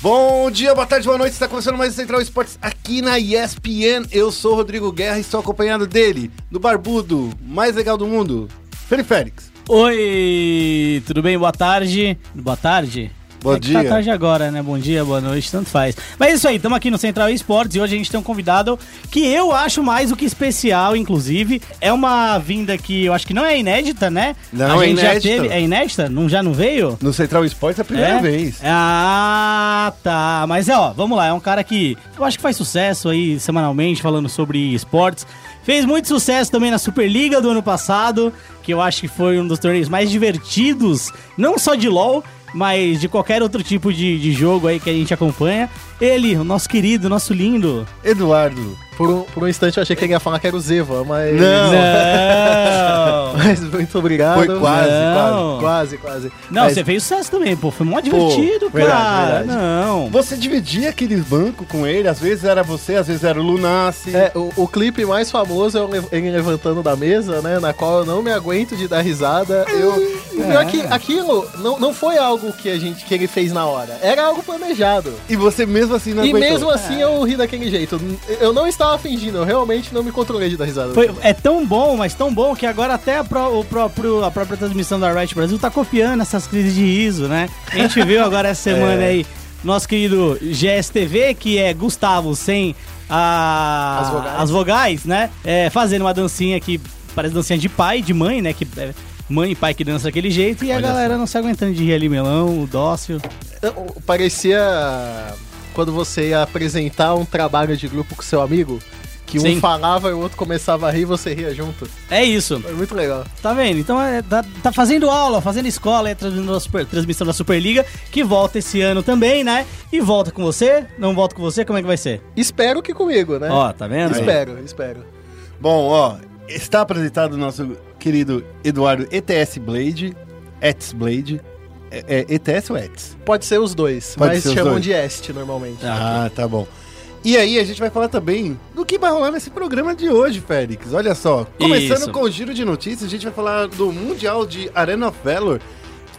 Bom dia, boa tarde, boa noite. Está começando mais o Central Esportes aqui na ESPN. Eu sou o Rodrigo Guerra e estou acompanhado dele, do barbudo mais legal do mundo, Felipe Félix. Oi, tudo bem? Boa tarde. Boa tarde? Bom é que dia. Tá tarde agora, né? Bom dia, boa noite, tanto faz. Mas é isso aí, estamos aqui no Central Esportes e hoje a gente tem um convidado que eu acho mais do que especial, inclusive. É uma vinda que eu acho que não é inédita, né? Não, a é gente inédita. já teve. É inédita? Não, já não veio? No Central Esportes é a primeira é? vez. Ah, tá. Mas é, ó, vamos lá. É um cara que eu acho que faz sucesso aí semanalmente falando sobre esportes. Fez muito sucesso também na Superliga do ano passado, que eu acho que foi um dos torneios mais divertidos, não só de LoL, mas de qualquer outro tipo de, de jogo aí que a gente acompanha. Ele, o nosso querido, nosso lindo. Eduardo. Por um, por um instante eu achei que ele ia falar que era o Zeva, mas. Não. Não! Mas muito obrigado. Foi quase, Não. Quase, quase. Não, Mas- você fez sucesso também, pô. Foi mó divertido, verdade, cara. verdade. Não. Você dividia aquele banco com ele, às vezes era você, às vezes era o Lunassi. É, o, o clipe mais famoso é ele levantando da mesa, né? Na qual eu não me aguento de dar risada. Eu, o pior é que aquilo não, não foi algo que, a gente, que ele fez na hora. Era algo planejado. E você mesmo assim não e aguentou. mesmo assim eu ri daquele jeito. Eu não estava fingindo, eu realmente não me controlei de dar risada. Foi- é tão bom, mas tão bom que agora até a, pró- o próprio, a própria transmissão da Riot Brasil tá copiando essas crises de riso, né? A gente viu agora essa semana aí nosso querido GSTV, que é Gustavo sem a- As vogais. as vogais, né? É, fazendo uma dancinha que parece dancinha de pai, de mãe, né? Que é mãe e pai que dança daquele jeito e a Olha galera não se aguentando de rir ali, melão, o dócil. Eu- Parecia quando você ia apresentar um trabalho de grupo com seu amigo, que um Sim. falava e o outro começava a rir e você ria junto. É isso. Foi muito legal. Tá vendo? Então é, tá, tá fazendo aula, fazendo escola, é transmissão da, Super- transmissão da Superliga, que volta esse ano também, né? E volta com você? Não volta com você? Como é que vai ser? Espero que comigo, né? Ó, tá vendo? espero, espero. Bom, ó, está apresentado o nosso querido Eduardo ETS Blade, ETS Blade. É, é ETS ou ETS? Pode ser os dois, Pode mas os chamam dois. de Est normalmente. Ah, tá bom. E aí, a gente vai falar também do que vai rolar nesse programa de hoje, Félix. Olha só, começando Isso. com o giro de notícias, a gente vai falar do Mundial de Arena of Valor.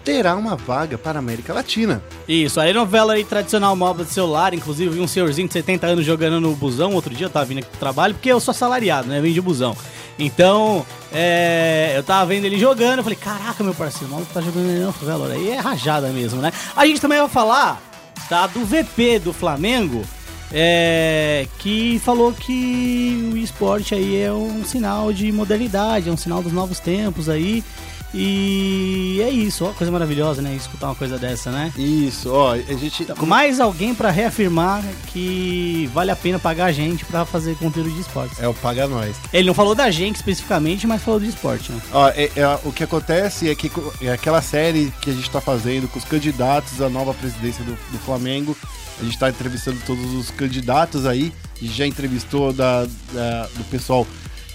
Terá uma vaga para a América Latina. Isso, a novela aí tradicional móvel de celular, inclusive vi um senhorzinho de 70 anos jogando no busão outro dia, eu tava vindo aqui pro trabalho, porque eu sou assalariado, né? Vim de busão. Então, é, eu tava vendo ele jogando, eu falei, caraca, meu parceiro, o maluco tá jogando Valor. Aí é rajada mesmo, né? A gente também vai falar, tá, do VP do Flamengo, é, que falou que o esporte aí é um sinal de modernidade, é um sinal dos novos tempos aí. E é isso, ó, coisa maravilhosa, né? Escutar uma coisa dessa, né? Isso, ó, a gente... Com mais alguém pra reafirmar que vale a pena pagar a gente pra fazer conteúdo de esportes. É o Paga Nós. Ele não falou da gente especificamente, mas falou do esporte, né? Ó, é- é- o que acontece é que é aquela série que a gente está fazendo com os candidatos à nova presidência do, do Flamengo. A gente está entrevistando todos os candidatos aí. A gente já entrevistou da, da- do pessoal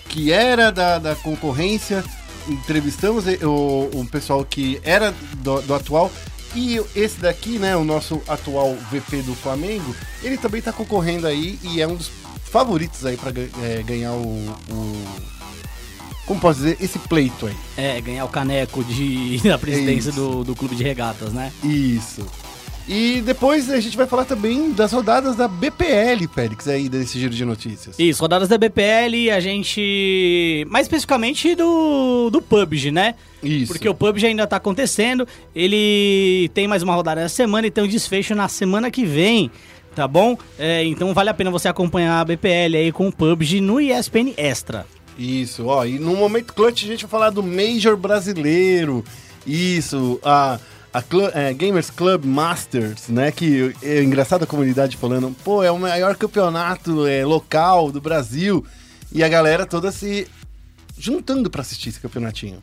que era da, da concorrência. Entrevistamos e- o, pessoal que era do, do atual. E esse daqui, né, o nosso atual VP do Flamengo, ele também está concorrendo aí e é um dos favoritos aí para ganhar o- o como posso dizer, esse pleito aí. É, ganhar o caneco de, da presidência Isso. do, do clube de regatas, né? Isso. E depois a gente vai falar também das rodadas da BPL, Félix, aí desse giro de notícias. Isso, rodadas da BPL, a gente. Mais especificamente do, do PUBG, né? Isso. Porque o PUBG ainda tá acontecendo. Ele tem mais uma rodada essa semana e tem um desfecho na semana que vem. Tá bom? É, então vale a pena você acompanhar a BPL aí com o PUBG no ESPN Extra. Isso, ó. E no momento clutch a gente vai falar do Major brasileiro. Isso, a, a é, Gamers Club Masters, né? Que é engraçado a comunidade falando, pô, é o maior campeonato é, local do Brasil. E a galera toda se juntando pra assistir esse campeonatinho.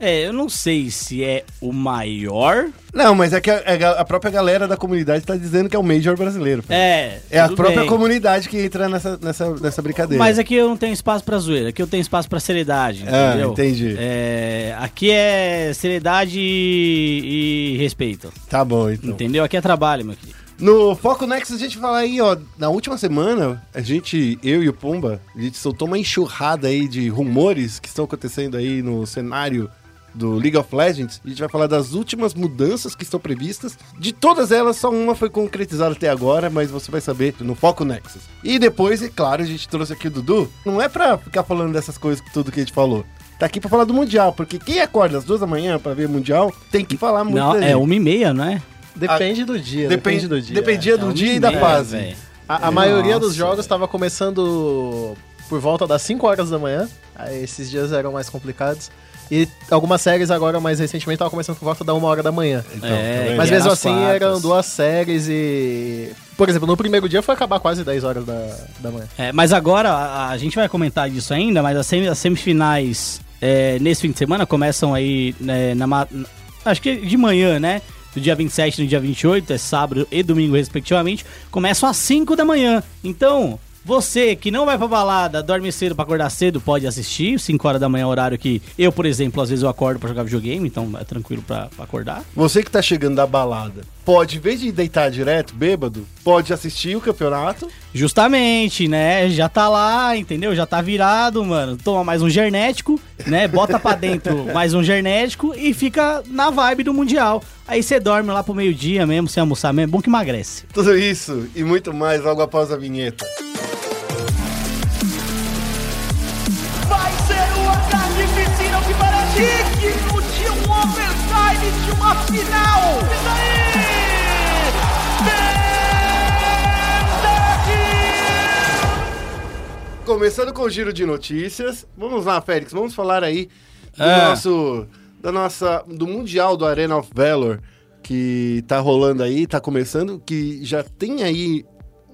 É, eu não sei se é o maior. Não, mas é que a, a própria galera da comunidade tá dizendo que é o Major brasileiro. É. É a própria bem. comunidade que entra nessa, nessa, nessa brincadeira. Mas aqui eu não tenho espaço pra zoeira, aqui eu tenho espaço pra seriedade, Ah, entendeu? entendi. É, aqui é seriedade e, e respeito, Tá bom, então. entendeu? Aqui é trabalho, meu querido. No Foco Nexus a gente fala aí, ó, na última semana, a gente, eu e o Pumba, a gente soltou uma enxurrada aí de rumores que estão acontecendo aí no cenário do League of Legends. A gente vai falar das últimas mudanças que estão previstas. De todas elas, só uma foi concretizada até agora, mas você vai saber no Foco Nexus. E depois, é claro, a gente trouxe aqui o Dudu. Não é pra ficar falando dessas coisas, tudo que a gente falou. Tá aqui pra falar do Mundial, porque quem acorda às duas da manhã pra ver Mundial tem que falar muito Não, é uma e meia, não é? Depende do dia, depende, do dia. Dependia É, do uma dia e e da meia, fase. velho. A, a maioria dos jogos estava começando por volta das 5 horas da manhã. Aí esses dias eram mais complicados. E algumas séries agora, mais recentemente, estavam começando por volta da 1 hora da manhã. Então, É, tá vendo? Mas E mesmo assim, eram duas séries e... Por exemplo, no primeiro dia foi acabar quase 10 horas da, da manhã. É, mas agora, a, a gente vai comentar disso ainda, mas as, semi- as semifinais é, nesse fim de semana começam aí né, na, ma- acho que de manhã, né? Do dia 27 e no dia 28, é sábado e domingo, respectivamente, começam às 5 da manhã. Então, você que não vai pra balada, dorme cedo pra acordar cedo, pode assistir. 5 horas da manhã é horário que eu, por exemplo, às vezes eu acordo pra jogar videogame, então é tranquilo pra, pra acordar. Você que tá chegando da balada, pode, em vez de deitar direto, bêbado, pode assistir o campeonato. Justamente, né? Já tá lá, entendeu? Já tá virado, mano. Toma mais um gernético, né? Bota pra dentro mais um gernético e fica na vibe do Mundial. Aí você dorme lá pro meio-dia mesmo, sem almoçar mesmo. Bom que emagrece. Tudo isso e muito mais logo após a vinheta. De uma final. Isso aí! Pentakill! Começando com o giro de notícias. Vamos lá, Félix, vamos falar aí do Ah. nosso da nossa do Mundial do Arena of Valor que tá rolando aí, tá começando, que já tem aí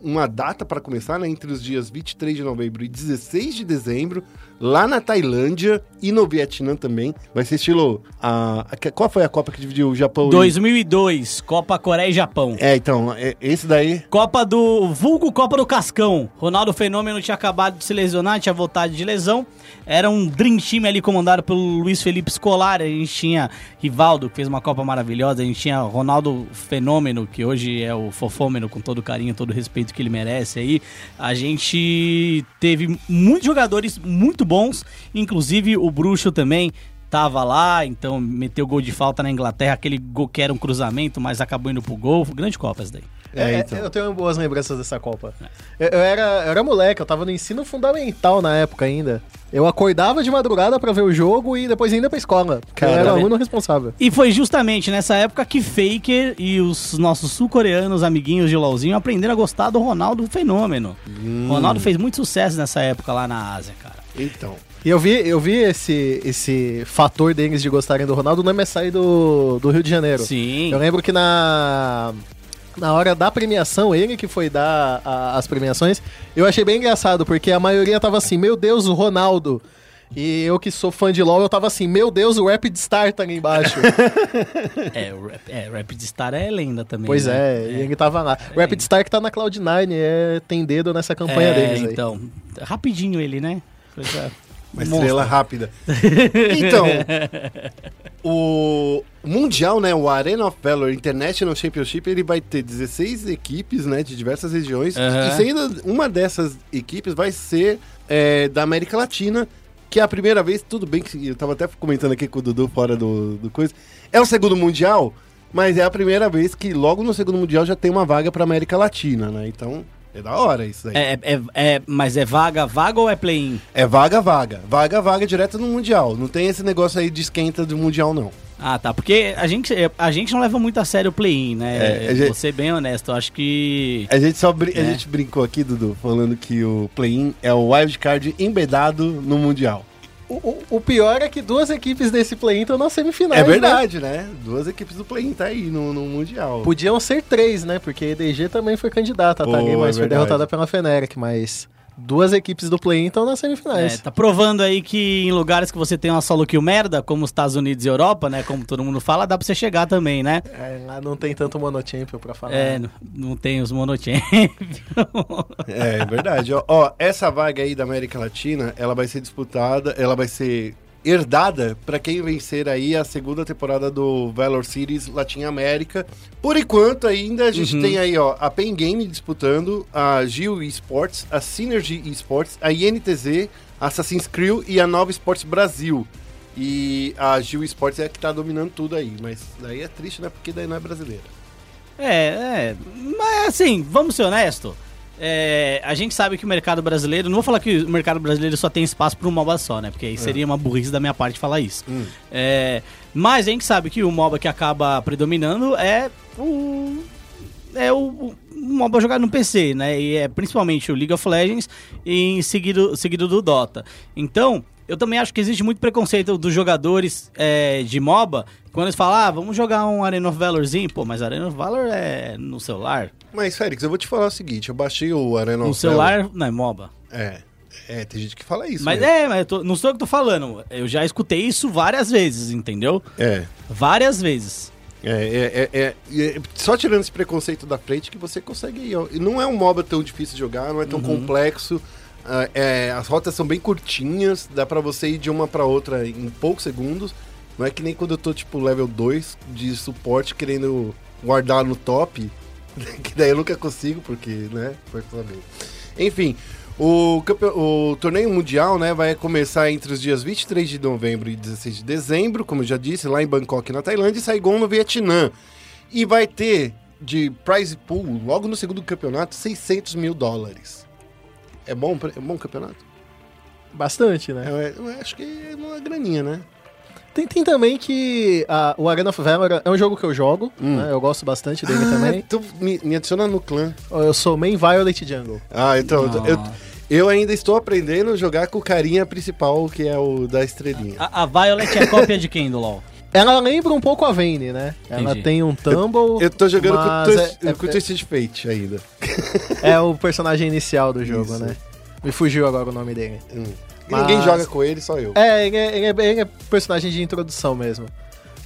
uma data para começar, né, entre os dias 23 de novembro e 16 de dezembro, lá na Tailândia e no Vietnã também. Vai ser estilo a, a- qual foi a Copa que dividiu o Japão? e- 2002, Copa Coreia e Japão. É, então, é- esse daí Copa do. Vulgo Copa do Cascão. Ronaldo Fenômeno tinha acabado de se lesionar, tinha voltado de lesão. Era um Dream Team ali comandado pelo Luiz Felipe Scolari. A gente tinha Rivaldo, que fez uma Copa maravilhosa. A gente tinha Ronaldo Fenômeno, que hoje é o Fofômeno, com todo o carinho, todo o respeito que ele merece aí. A gente teve muitos jogadores muito bons, inclusive o Bruxo também. Tava lá, então meteu gol de falta na Inglaterra, aquele gol que era um cruzamento, mas acabou indo pro gol. Grande Copa essa daí. É, É, então. Eu tenho boas lembranças dessa Copa. Eu, eu era, eu era moleque, eu tava no ensino fundamental na época ainda. Eu acordava de madrugada pra ver o jogo e depois ainda pra escola. porque Eu Cara, era aluno responsável. E foi justamente nessa época que Faker e os nossos sul-coreanos amiguinhos de LOLzinho aprenderam a gostar do Ronaldo Fenômeno. Ronaldo fez muito sucesso nessa época lá na Ásia, cara. Então, E eu vi, eu vi esse, esse fator deles de gostarem do Ronaldo no MSI do, do Rio de Janeiro. Sim. Eu lembro que na, na hora da premiação, ele que foi dar a- as premiações, eu achei bem engraçado, porque a maioria tava assim, meu Deus, o Ronaldo. E eu que sou fã de LoL, eu tava assim, meu Deus, o Rapid Star tá ali embaixo. É, o Rap- é, Rapid Star é lenda também. pois né? é, e ele tava lá. O Rapid Star que tá na Cloud9, é, tem dedo nessa campanha É, deles aí. então. Rapidinho ele, né? Coisa- uma monstro. estrela rápida. Então, o Mundial, né, o Arena of Valor International Championship, ele vai ter 16 equipes, né, de diversas regiões. Aham. E sendo uma dessas equipes vai ser é, da América Latina, que é a primeira vez, tudo bem que eu tava até comentando aqui com o Dudu fora do, do coisa. É o segundo Mundial, mas é a primeira vez que logo no segundo Mundial já tem uma vaga pra América Latina, né? Então, é da hora isso aí. É, é, é- mas é vaga, vaga ou é play-in? É vaga, vaga. Vaga, vaga direto no Mundial. Não tem esse negócio aí de esquenta do Mundial, não. Ah, tá. Porque a gente, a gente não leva muito a sério o play-in, né? É, gente- Vou ser bem honesto. Eu acho que. A gente só brin- a É. gente brincou aqui, Dudu, falando que o play-in é o wildcard embedado no Mundial. O, o- pior é que duas equipes desse play estão na semifinal. é verdade, né? Duas equipes do play-in tá aí no, no Mundial. Podiam ser três, né? Porque a EDG também foi candidata a Pô, tá ali, mas é foi derrotada pela Feneric. Mas duas equipes do play estão nas É, semifinais. tá provando aí que em lugares que você tem uma solo kill merda, como os Estados Unidos e Europa, né? Como todo mundo fala, dá pra você chegar também, né? É, lá não tem tanto monochampion pra falar. É, não, não tem os monochampions. É, é verdade. ó, ó, essa vaga aí da América Latina, ela vai ser disputada, ela vai ser herdada para quem vencer aí a segunda temporada do Valor Series Latin América. Por enquanto ainda a gente Uhum. tem aí, ó, a Pen Game disputando, a Gil Esports, a Synergy Esports, a INTZ, a Assassin's Creed e a Nova Esports Brasil. E a Gil Sports é a que tá dominando tudo aí. Mas daí é triste, né? Porque daí não é brasileira. É, é. Mas assim, vamos ser honestos. É, a gente sabe que o mercado brasileiro. Não vou falar que o mercado brasileiro só tem espaço para um MOBA só, né? Porque aí seria uma burrice da minha parte falar isso. Hum. É, mas a gente sabe que o MOBA que acaba predominando é o. É o, o MOBA jogado no PC, né? E é principalmente o League of Legends e em seguido, seguido do Dota. Então, eu também acho que existe muito preconceito dos jogadores é, de MOBA quando eles falam, ah, vamos jogar um Arena of Valorzinho. Pô, mas Arena of Valor é no celular. Mas, Félix, eu vou te falar o seguinte: eu baixei o Arena No of celular não é MOBA. Valor. É. É, tem gente que fala isso. Mas né? é, mas eu tô- não sou eu que tô falando. Eu já escutei isso várias vezes, entendeu? É. Várias vezes. É, é, é, é, é só tirando esse preconceito da frente que você consegue ir. ó. E não é um MOBA tão difícil de jogar, não é tão complexo. Ah, é, as rotas são bem curtinhas, dá pra você ir de uma pra outra em poucos segundos. Não é que nem quando eu tô tipo level 2 de suporte querendo guardar no top, que daí eu nunca consigo, porque, né? Saber. Enfim, o, o torneio mundial né, vai começar entre os dias 23 de novembro e 16 de dezembro, como eu já disse, lá em Bangkok, na Tailândia, e Saigon, no Vietnã. E vai ter de prize pool, logo no segundo campeonato, 600 mil dólares. É bom, é bom campeonato? Bastante, né? É, eu acho que é uma graninha, né? Tem, tem também que ah, o Arena of Valor é um jogo que eu jogo, né? Eu gosto bastante dele também. tu me, me adiciona no clã. Eu sou main Violet Jungle. Ah, então, Nossa. eu, eu ainda estou aprendendo a jogar com o carinha principal, que é o da estrelinha. A, a Violet é cópia de quem do LoL? Ela lembra um pouco a Vayne, né? Ela Entendi. tem um Tumble. Eu tô jogando com, o é, com o Twisted Fate ainda. é, é o personagem inicial do jogo, Isso. né? Me fugiu agora o nome dele. Hum. Mas- Ninguém joga com ele, só eu. É, ele é, ele é, ele é personagem de introdução mesmo.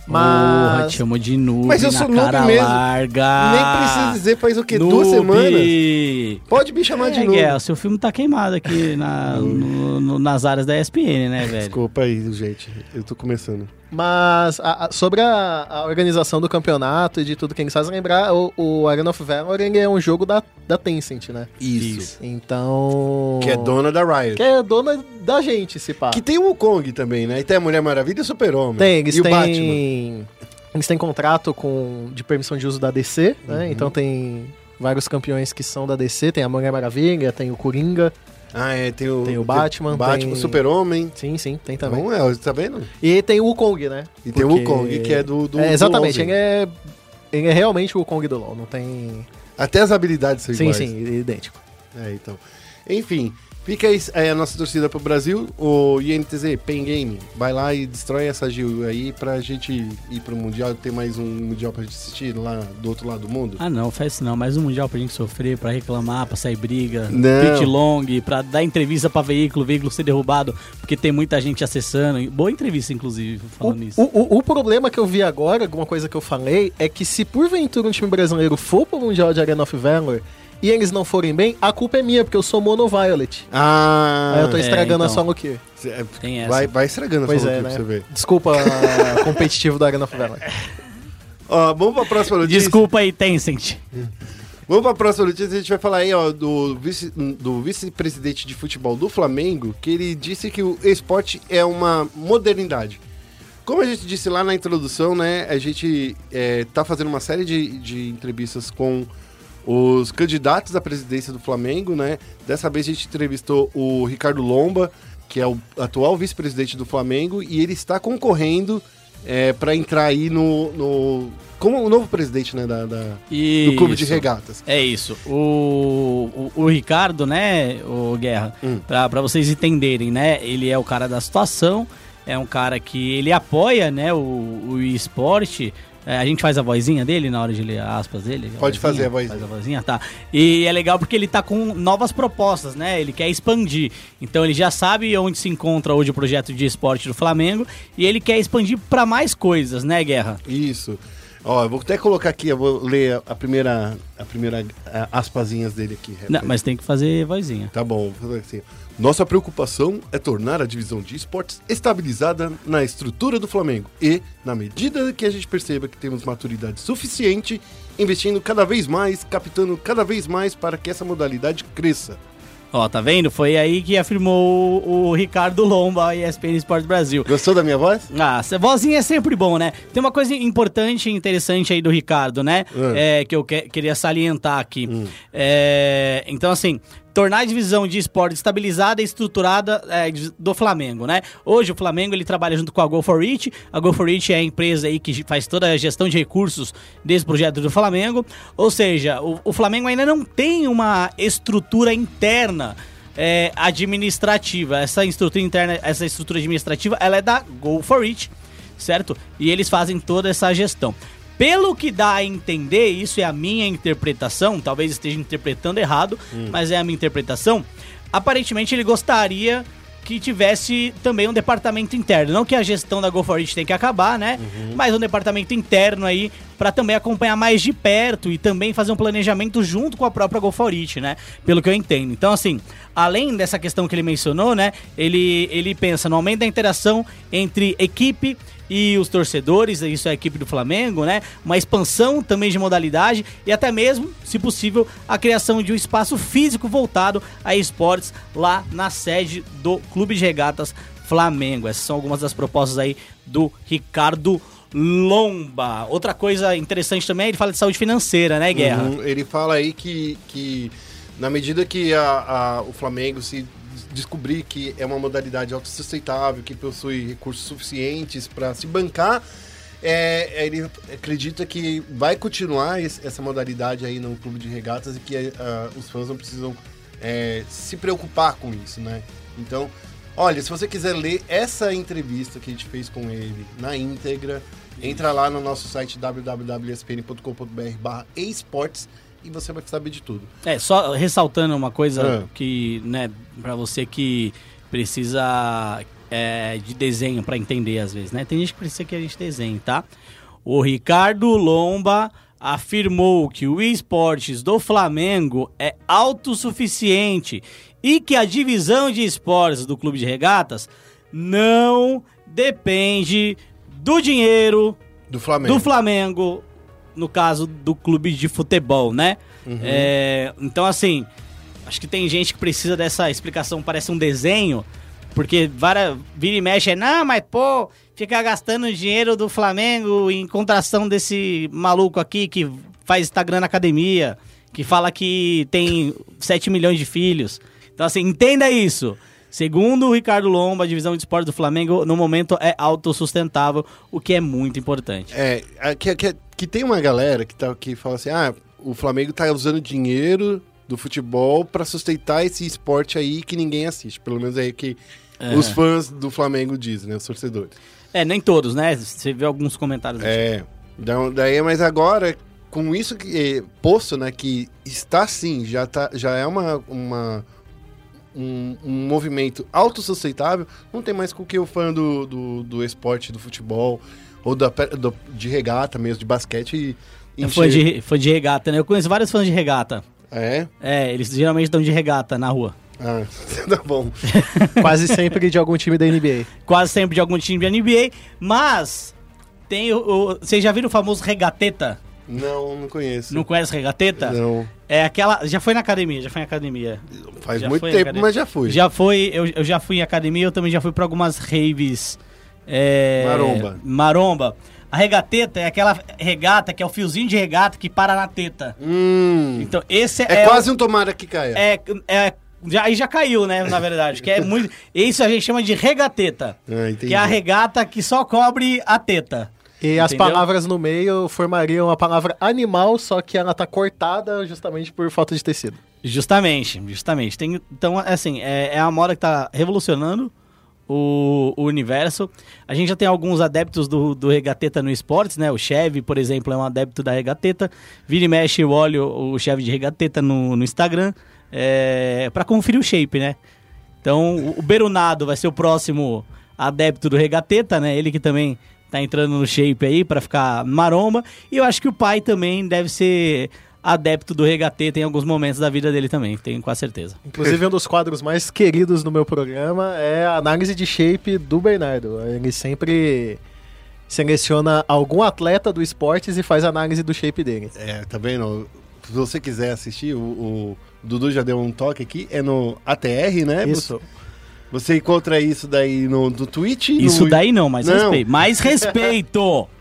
Porra, Mas. te chamou de noob Mas eu sou noob mesmo. larga. Nem precisa dizer faz o quê? Noob. Duas semanas? Pode me chamar de É, novo. Guerra, seu filme tá queimado aqui na, no- no- nas áreas da ESPN, né, velho? Desculpa aí, gente. Eu tô começando. Mas a- a- sobre a, a organização do campeonato e de tudo que eles fazem, lembrar, o, o Arena of Valor é um jogo da, da Tencent, né? Isso. Então. Que é dona da Riot. Que é dona da gente, se pá. Que tem o Wukong também, né? E tem a Mulher Maravilha e o Super-Homem. Tem, eles e o Batman. têm. Eles têm contrato com, de permissão de uso da DC, Uhum. né? Então tem vários campeões que são da DC, tem a Mulher Maravilha, tem o Coringa. Ah, é. Tem o, Tem o Batman, Batman, tem- Super-Homem. Sim, sim, tem também. Então, é, tá vendo? E tem o Wukong, né? E tem o Porque- Wukong, que é do. do é, exatamente, do ele é. Ele é realmente o Wukong do LoL, não tem. Até as habilidades são Sim, iguais. sim, idêntico. É, então. Enfim, fica aí é, a nossa torcida pro Brasil. O INTZ, Pen Game, vai lá e destrói essa Gil aí pra gente ir pro Mundial. Ter mais um Mundial pra gente assistir lá do outro lado do mundo. Ah, não, faz isso não. Mais um mundial pra gente sofrer, pra reclamar, pra sair briga, Não. pitch long, pra dar entrevista pra veículo, veículo ser derrubado, porque tem muita gente acessando. Boa entrevista, inclusive, O, falando nisso. o, o- o problema que eu vi agora, alguma coisa que eu falei, é que se porventura um time brasileiro for pro Mundial de Arena of Valor e eles não forem bem, a culpa é minha, porque eu sou mono Violet. Ah, Aí eu tô é, estragando a então. solo queue. é, Tem essa. vai, vai estragando Pois essa é, pra né? você ver. Desculpa, competitivo do Arena Valor. Ó, vamos pra próxima notícia. Desculpa aí, Tencent. Vamos pra próxima notícia. A gente vai falar aí, ó, do vice- do vice-presidente de futebol do Flamengo, que ele disse que o esporte é uma modernidade. Como a gente disse lá na introdução, né, a gente é, tá fazendo uma série de, de entrevistas com os candidatos à presidência do Flamengo, né? Dessa vez a gente entrevistou o Ricardo Lomba, que é o atual vice-presidente do Flamengo, e ele está concorrendo é, para entrar aí no, no- como o novo presidente, né, da, da- do clube de regatas. É isso. O, o, o Ricardo, né, o Guerra, Hum. pra vocês entenderem, né, ele é o cara da situação, é um cara que ele apoia, né, o, o esporte. É, a gente faz a vozinha dele na hora de ler aspas dele? Pode fazer a vozinha. Faz a vozinha, tá. E é legal porque ele tá com novas propostas, né? Ele quer expandir. Então ele já sabe onde se encontra hoje o projeto de esporte do Flamengo e ele quer expandir pra mais coisas, né, Guerra? Isso. Ó, eu vou até colocar aqui, eu vou ler a primeira, a primeira a, aspasinhas dele aqui. Não, mas tem que fazer vozinha. Tá bom, vou fazer assim. Nossa preocupação é tornar a divisão de esportes estabilizada na estrutura do Flamengo e, na medida que a gente perceba que temos maturidade suficiente, investindo cada vez mais, captando cada vez mais para que essa modalidade cresça. Ó, tá vendo? Foi aí que afirmou o, Ricardo Lomba, ESPN Esporte Brasil. Gostou da minha voz? Ah, vozinha é sempre bom, né? Tem uma coisa importante e interessante aí do Ricardo, né? Hum. É, que eu que- queria salientar aqui. É, então, assim, tornar a divisão de esporte estabilizada e estruturada é, do Flamengo, né? Hoje o Flamengo ele trabalha junto com a Go for It. A Go for It é a empresa aí que faz toda a gestão de recursos desse projeto do Flamengo. Ou seja, o, o Flamengo ainda não tem uma estrutura interna é, administrativa. Essa estrutura interna, essa estrutura administrativa, ela é da Go for It, certo? E eles fazem toda essa gestão. Pelo que dá a entender, isso é a minha interpretação, talvez esteja interpretando errado, mas é a minha interpretação. Aparentemente ele gostaria que tivesse também um departamento interno, não que a gestão da Go for It tem que acabar, né? Mas um departamento interno aí para também acompanhar mais de perto e também fazer um planejamento junto com a própria Go for It, né? Pelo que eu entendo. Então assim, além dessa questão que ele mencionou, né? Ele ele pensa no aumento da interação entre equipe e os torcedores, isso é a equipe do Flamengo, né? Uma expansão também de modalidade e até mesmo, se possível, a criação de um espaço físico voltado a esportes lá na sede do Clube de Regatas Flamengo. Essas são algumas das propostas aí do Ricardo Lomba. Outra coisa interessante também, ele fala de saúde financeira, né, Guerra? Uhum, Ele fala aí que, que na medida que a, a- o Flamengo se descobrir que é uma modalidade autossustentável, que possui recursos suficientes para se bancar, é, ele acredita que vai continuar esse- essa modalidade aí no clube de regatas e que ah, os fãs não precisam é, se preocupar com isso, né? Então, olha, se você quiser ler essa entrevista que a gente fez com ele na íntegra, entra lá no nosso site www.espn.com.br esportes e você vai saber de tudo. É, só ressaltando uma coisa Ah. que, né, pra você que precisa é, de desenho pra entender às vezes, né? Tem gente que precisa que a gente desenhe, tá? O Ricardo Lomba afirmou que o esportes do Flamengo é autossuficiente e que a divisão de esportes do clube de regatas não depende do dinheiro Do Flamengo. do Flamengo, no caso do clube de futebol, né? É, então, assim, acho que tem gente que precisa dessa explicação, parece um desenho, porque várias, vira e mexe é, não, mas pô, fica gastando dinheiro do Flamengo em contração desse maluco aqui que faz Instagram na academia, que fala que tem 7 milhões de filhos. Então, assim, entenda isso. Segundo o Ricardo Lomba, a divisão de esporte do Flamengo, no momento é autossustentável, o que é muito importante. É, é, que, que, que tem uma galera que, tá, que fala assim, ah, o Flamengo tá usando dinheiro do futebol para sustentar esse esporte aí que ninguém assiste. Pelo menos é que os fãs do Flamengo dizem, né? Os torcedores. É, nem todos, né? Você vê alguns comentários. É, da- daí, mas agora, com isso que, eh, posto, né, que está sim, já, tá, já é uma, uma, um, um movimento autossustentável, não tem mais com que o fã do, do, do esporte, do futebol, ou da, do- de regata mesmo, de basquete... É fã de, fã de regata, né? Eu conheço vários fãs de regata. É? É, eles geralmente estão de regata na rua. Ah, tá bom. Quase sempre de algum time da NBA. Quase sempre de algum time de NBA. Mas tem o. o- Vocês já viram o famoso regateta? Não, não conheço. Não conhece regateta? Não. É aquela. Já foi na academia, já foi na academia. Faz Já muito tempo, mas já fui. Já foi, eu, eu já fui em academia, eu também já fui pra algumas raves. é, Maromba. Maromba. A regateta é aquela regata que é o fiozinho de regata que para na teta. Hum, Então, esse é, é, o- quase um tomara que caia. É, é, já, aí já caiu, né, na verdade. Que é muito. Isso a gente chama de regateta. Ah, que é a regata que só cobre a teta. E as Entendeu? palavras no meio formariam a palavra animal, só que ela tá cortada justamente por falta de tecido. Justamente, justamente. Tem, então, assim, é, é a moda que tá revolucionando o, o universo. A gente já tem alguns adeptos do, do regateta no esportes, né? O Chevy, por exemplo, é um adepto da regateta. Vira e mexe, eu olho o Chevy de regateta no, no Instagram é, para conferir o shape, né? Então, o- o Berunado vai ser o próximo adepto do regateta, né? Ele que também tá entrando no shape aí para ficar maromba. E eu acho que o pai também deve ser adepto do regateta em alguns momentos da vida dele também, tenho quase certeza. Inclusive, um dos quadros mais queridos no meu programa é a análise de shape do Bernardo. Ele sempre seleciona algum atleta do esportes e faz análise do shape dele. É, tá vendo? se você quiser assistir, o, o Dudu já deu um toque aqui, é no ATR, né? Isso. Você encontra isso daí no, no Twitch. Isso no... daí não, mas Não. respeito. Mais respeito!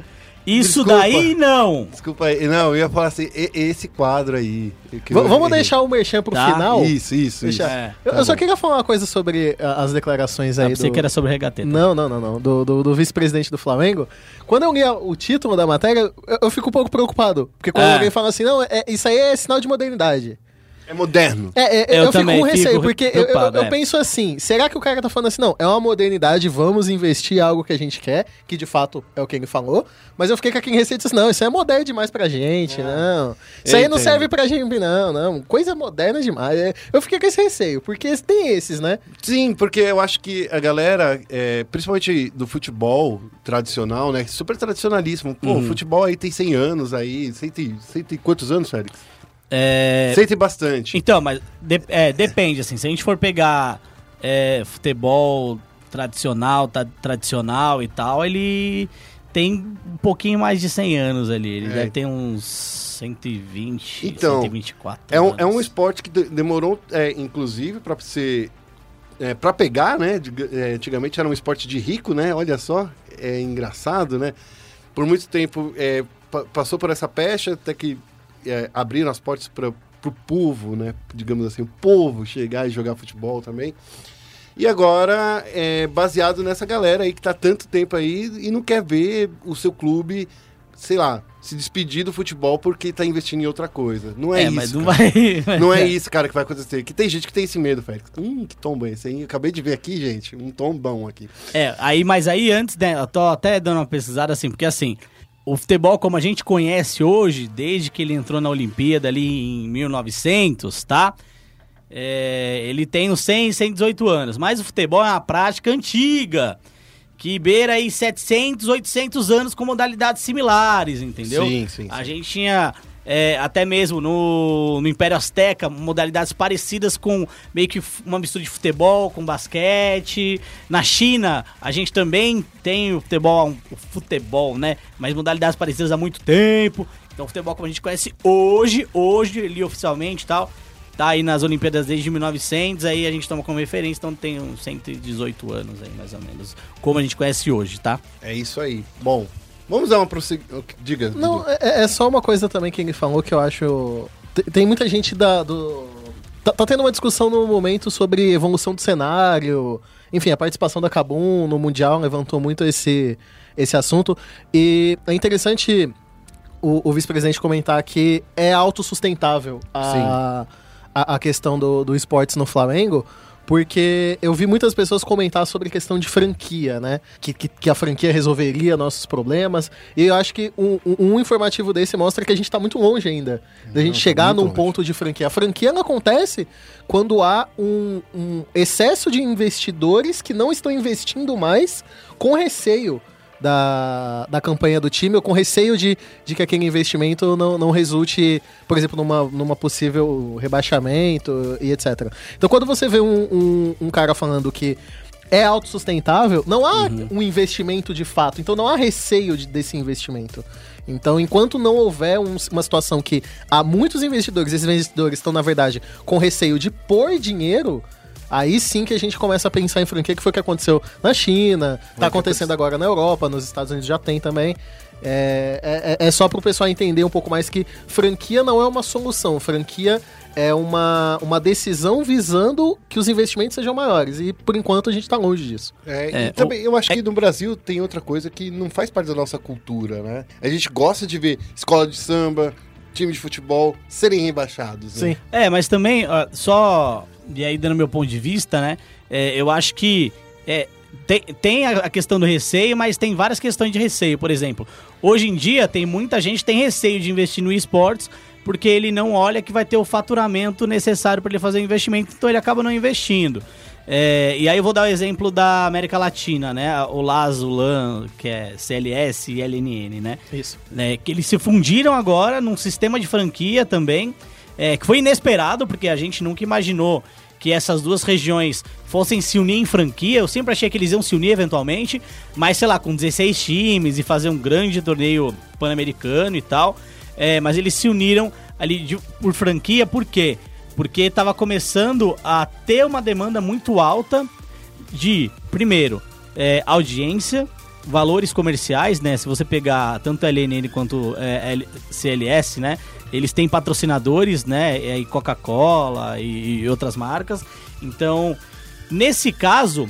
Isso Desculpa. daí não! Desculpa aí. Não, eu ia falar assim, e- esse quadro aí. eu vamos deixar o merchan pro Tá. final? Isso, isso, Deixa- isso. É. Eu, Tá eu só queria falar uma coisa sobre ah, as declarações Ah, aí pensei do... que era sobre regateta. Não, não, não, não. Do, do, do vice-presidente do Flamengo. Quando eu li o título da matéria, eu, eu fico um pouco preocupado. Porque quando É. alguém fala assim, não, é- isso aí é sinal de modernidade. É moderno. É, é, Eu eu, fico com receio, fico porque eu, eu- eu é. penso assim, será que o cara tá falando assim, não, é uma modernidade, vamos investir em algo que a gente quer, que de fato é o que ele falou, mas eu fiquei com aquele receio e disse, não, isso é moderno demais pra gente, não. Isso Eu aí não serve pra gente, não, não. Coisa moderna demais. É, Eu fiquei com esse receio, porque tem esses, né? Sim, porque eu acho que a galera, é, principalmente do futebol tradicional, né? Super tradicionalíssimo. Pô, Uhum. o futebol aí tem 100 anos aí. Cento e, cento e quantos anos, Félix? É, Cento e bastante. Então, mas de- é, depende, assim, se a gente for pegar é, futebol tradicional, tá, tradicional e tal, ele tem um pouquinho mais de 100 anos ali. Ele É. deve ter uns 120, Então, 124 É um, anos. é um esporte que de- demorou, é, inclusive, pra ser. É, para pegar, né? É, antigamente era um esporte de rico, né? Olha só, é engraçado, né? Por muito tempo é, pa- passou por essa pecha até que é, abriram as portas para o povo, né? Digamos assim, o povo chegar e jogar futebol também. E agora é baseado nessa galera aí que tá tanto tempo aí e não quer ver o seu clube, sei lá, se despedir do futebol porque tá investindo em outra coisa. Não é, É, isso. mas não vai... Não é isso, cara, que vai acontecer. Que tem gente que tem esse medo, Félix. Hum, que tombo é esse aí? Eu acabei de ver aqui, gente. Um tombão aqui. É, aí, mas aí antes, né, eu tô até dando uma pesquisada assim, porque assim, o futebol como a gente conhece hoje, desde que ele entrou na Olimpíada ali em 1900, tá? É, ele tem uns 100, 118 anos, mas o futebol é uma prática antiga, que beira aí 700, 800 anos com modalidades similares, entendeu? Sim, sim, A sim. gente tinha é, até mesmo no, no Império Azteca modalidades parecidas com meio que uma mistura de futebol com basquete. Na China, a gente também tem o futebol, o futebol, né? Mas modalidades parecidas há muito tempo. Então, o futebol como a gente conhece hoje, hoje, ali oficialmente e tal, tá aí nas Olimpíadas desde 1900, aí a gente toma como referência, então tem uns 118 anos aí, mais ou menos, como a gente conhece hoje, tá? É isso aí. Bom, vamos dar uma prosseguida. Diga. Não, Dudu. é, é só uma coisa também que ele falou que eu acho. Tem, tem muita gente da, do. Tá, tá tendo uma discussão no momento sobre evolução do cenário. Enfim, a participação da Kabum no Mundial levantou muito esse, esse assunto. E é interessante o, o vice-presidente comentar que é autossustentável a, a, a questão do, do esportes no Flamengo. Porque eu vi muitas pessoas comentar sobre a questão de franquia, né? Que, que, que a franquia resolveria nossos problemas. E eu acho que um, um- um informativo desse mostra que a gente tá muito longe ainda da gente tá chegar num longe. ponto de franquia. A franquia ela acontece quando há um, um excesso de investidores que não estão investindo mais com receio da, da campanha do time ou com receio de, de que aquele investimento não, não resulte, por exemplo, numa, numa possível rebaixamento e etc. Então, quando você vê um, um, um cara falando que é autossustentável, não há um investimento de fato. Então, não há receio de- desse investimento. Então, enquanto não houver um- uma situação que há muitos investidores, esses investidores estão, na verdade, com receio de pôr dinheiro, aí sim que a gente começa a pensar em franquia, que foi o que aconteceu na China, tá acontecendo agora na Europa, nos Estados Unidos já tem também. É, é, é só pro pessoal entender um pouco mais que franquia não é uma solução, franquia é uma, uma decisão visando que os investimentos sejam maiores. E por enquanto a gente tá longe disso. É, É, e também, eu acho que no Brasil tem outra coisa que não faz parte da nossa cultura, né? A gente gosta de ver escola de samba, time de futebol serem rebaixados. né? Sim. É, mas também, ó, só. E aí, dando meu ponto de vista, né? é, eu acho que. é, tem, tem a questão do receio, mas tem várias questões de receio. Por exemplo, hoje em dia tem muita gente que tem receio de investir no esportes porque ele não olha que vai ter o faturamento necessário para ele fazer o investimento, então ele acaba não investindo. É, e aí eu vou dar o exemplo da América Latina, né? O LAS, o LAN, que é CLS e LNN, né? Isso. né, que eles se fundiram agora num sistema de franquia também, é, que foi inesperado, porque a gente nunca imaginou que essas duas regiões fossem se unir em franquia. Eu sempre achei que eles iam se unir eventualmente, mas sei lá, com 16 times e fazer um grande torneio pan-americano e tal. É, mas eles se uniram ali de- por franquia, por quê? Porque estava começando a ter uma demanda muito alta de, primeiro, é, audiência, valores comerciais, né? Se você pegar tanto a LNN quanto é, CLS, né? Eles têm patrocinadores, né? E aí Coca-Cola e, e outras marcas. Então, nesse caso,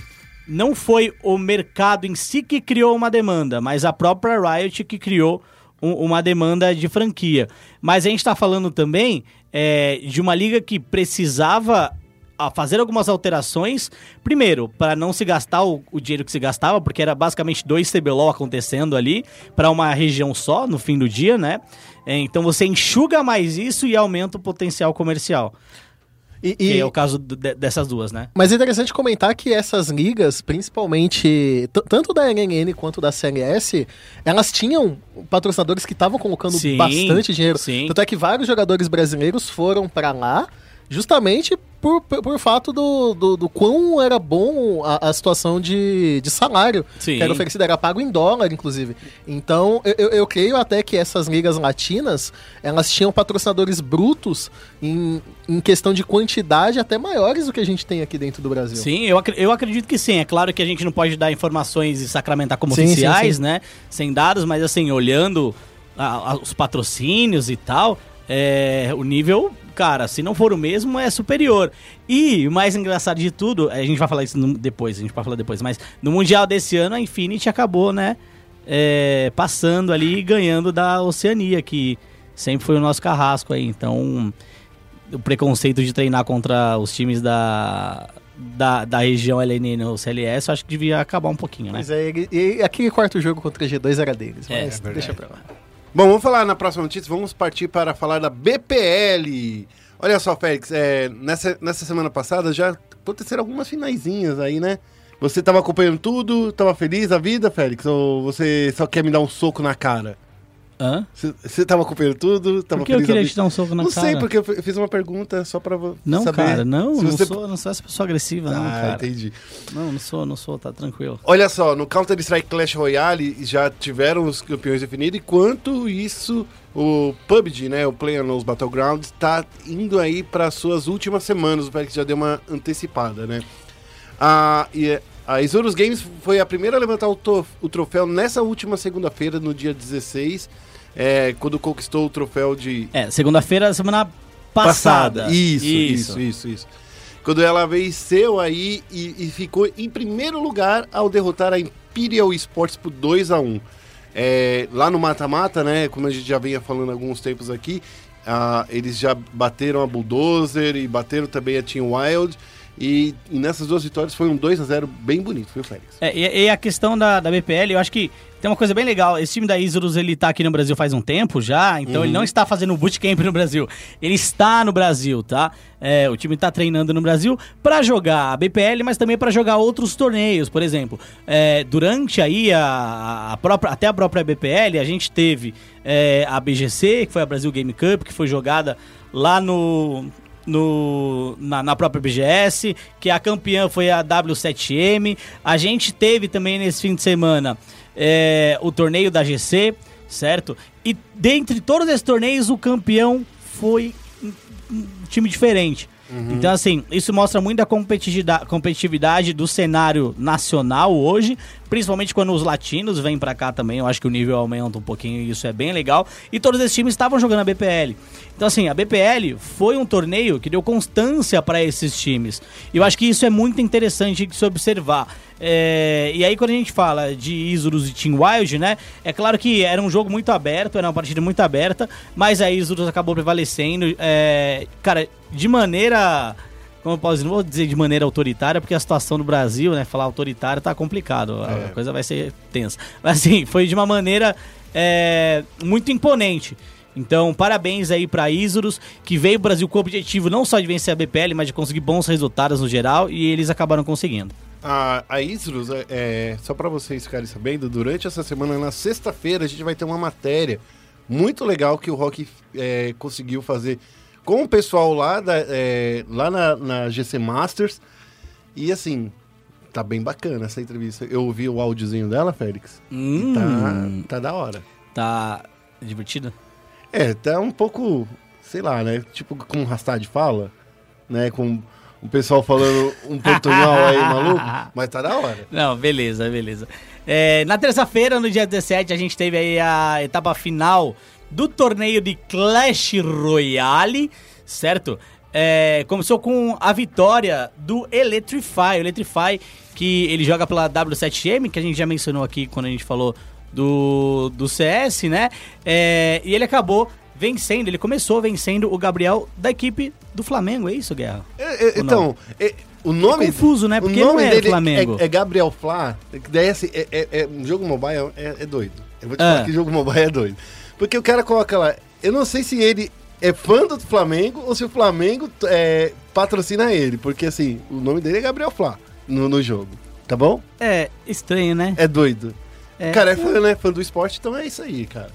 não foi o mercado em si que criou uma demanda, mas a própria Riot que criou um- uma demanda de franquia. Mas a gente está falando também é, de uma liga que precisava a fazer algumas alterações. Primeiro, para não se gastar o, o dinheiro que se gastava, porque era basicamente dois CBLOL acontecendo ali para uma região só no fim do dia, né? É, então você enxuga mais isso e aumenta o potencial comercial. E, Que e- é o caso de- dessas duas, né? Mas é interessante comentar que essas ligas, principalmente tanto da NNN quanto da CLS, elas tinham patrocinadores que estavam colocando Sim, bastante dinheiro. sim. Tanto é que vários jogadores brasileiros foram pra lá justamente por, por, por fato do, do, do quão era bom a, a situação de, de salário Sim. que era oferecido, era pago em dólar, inclusive. Então, eu, eu, creio até que essas ligas latinas, elas tinham patrocinadores brutos em, em questão de quantidade até maiores do que a gente tem aqui dentro do Brasil. Sim, eu, eu acredito que sim. É claro que a gente não pode dar informações e sacramentar como sim, oficiais, sim. né? Sem dados, mas assim, olhando a- a- os patrocínios e tal, é, o nível, cara, se não for o mesmo, é superior. E o mais engraçado de tudo, a gente vai falar isso no- depois, a gente vai falar depois, mas no Mundial desse ano, a Infinity acabou, né? é, passando ali e ganhando da Oceania, que sempre foi o nosso carrasco aí. Então, o preconceito de treinar contra os times da, da, da região LNN ou CLS, eu acho que devia acabar um pouquinho, né? Mas é, ele- e aquele quarto jogo contra a G2 era deles, É, mas é deixa pra lá. Bom, vamos falar na próxima notícia, vamos partir para falar da BPL. Olha só, Félix, é, nessa, nessa semana passada já aconteceram algumas finaizinhas aí, né? Você tava acompanhando tudo, tava feliz da vida, Félix? Ou você só quer me dar um soco na cara? Hã? Você, tava acompanhando tudo, tava Por que eu queria te dar um soco na Não cara? sei, porque eu fiz uma pergunta só pra Não, saber. cara, não, não, você- sou, não sou essa pessoa agressiva, não, Ah, cara. entendi. Não, não sou, não sou, tá tranquilo. Olha só, no Counter-Strike Clash Royale já tiveram os campeões definidos, enquanto isso, o PUBG, né, o PlayerUnknown's Battlegrounds, tá indo aí para suas últimas semanas, o Félix já deu uma antecipada, né? A, e a Isurus Games foi a primeira a levantar o, o troféu nessa última segunda-feira, no dia 16, é, quando conquistou o troféu de É, segunda-feira, semana passada. Isso, isso, isso, isso. Quando ela venceu aí e, e ficou em primeiro lugar ao derrotar a Imperial Sports por 2 a 1 É, Lá no mata-mata, né? Como a gente já vinha falando há alguns tempos aqui, ah, eles já bateram a Bulldozer e bateram também a Team Wild. E, e nessas duas vitórias foi um 2 a 0 bem bonito, viu, Félix? É, e, e a questão da, da BPL, eu acho que tem uma coisa bem legal. Esse time da Isurus, ele tá aqui no Brasil faz um tempo já, então ele não está fazendo bootcamp no Brasil. Ele está no Brasil, tá? É, o time tá treinando no Brasil pra jogar a BPL, mas também pra jogar outros torneios, por exemplo. É, durante aí a, a própria, até a própria BPL, a gente teve é, a BGC, que foi a Brasil Game Cup, que foi jogada lá no, no, na, na própria BGS, que a campeã foi a W7M. A gente teve também nesse fim de semana é, o torneio da GC, certo? E dentre todos esses torneios, o campeão foi um, time diferente. Então, assim, isso mostra muito a competitividade do cenário nacional hoje, principalmente quando os latinos vêm pra cá também. Eu acho que o nível aumenta um pouquinho e isso é bem legal. E todos esses times estavam jogando a BPL. Então, assim, a BPL foi um torneio que deu constância para esses times. E eu acho que isso é muito interessante de se observar. É, e aí, quando a gente fala de Isurus e Team Wild, né? É claro que era um jogo muito aberto, era uma partida muito aberta, mas a Isurus acabou prevalecendo. é, cara, de maneira. Como eu posso dizer, não vou dizer de maneira autoritária, porque a situação no Brasil, né? Falar autoritário tá complicado, a É. coisa vai ser tensa. Mas assim, foi de uma maneira é, muito imponente. Então, parabéns aí pra Isurus, que veio pro Brasil com o objetivo não só de vencer a BPL, mas de conseguir bons resultados no geral, e eles acabaram conseguindo. A, a Isrus, é, é, só para vocês ficarem sabendo, durante essa semana, na sexta-feira, a gente vai ter uma matéria muito legal que o Rock é, conseguiu fazer com o pessoal lá, da, é, lá na, na GC Masters. E assim, tá bem bacana essa entrevista. Eu ouvi o áudiozinho dela, Félix. Hum, Tá, tá da hora. tá divertido? É, tá um pouco sei lá, né? Tipo como o Rastad fala, né? Com o pessoal falando um portunhol aí, maluco. Mas tá da hora. Não, beleza, beleza. É, na terça-feira, no dia 17, a gente teve aí a etapa final do torneio de Clash Royale, certo? É, começou com a vitória do Electrify. O Electrify, que ele joga pela W7M, que a gente já mencionou aqui quando a gente falou do, do CS, né? É, e ele acabou vencendo, ele começou vencendo o Gabriel da equipe do Flamengo, é isso, Guerra? É, é, então, é, o nome. É confuso, né? o Porque nome não é dele Flamengo. É, é Gabriel Flá. Daí, assim, é, jogo mobile é, é doido. Eu vou te Ah. falar que jogo mobile é doido. Porque o cara coloca lá. Eu não sei se ele é fã do Flamengo ou se o Flamengo é, patrocina ele. Porque, assim, o nome dele é Gabriel Flá no, no jogo. Tá bom? É estranho, né? É doido. É. Cara é fã, né? Fã do esporte, então é isso aí, cara.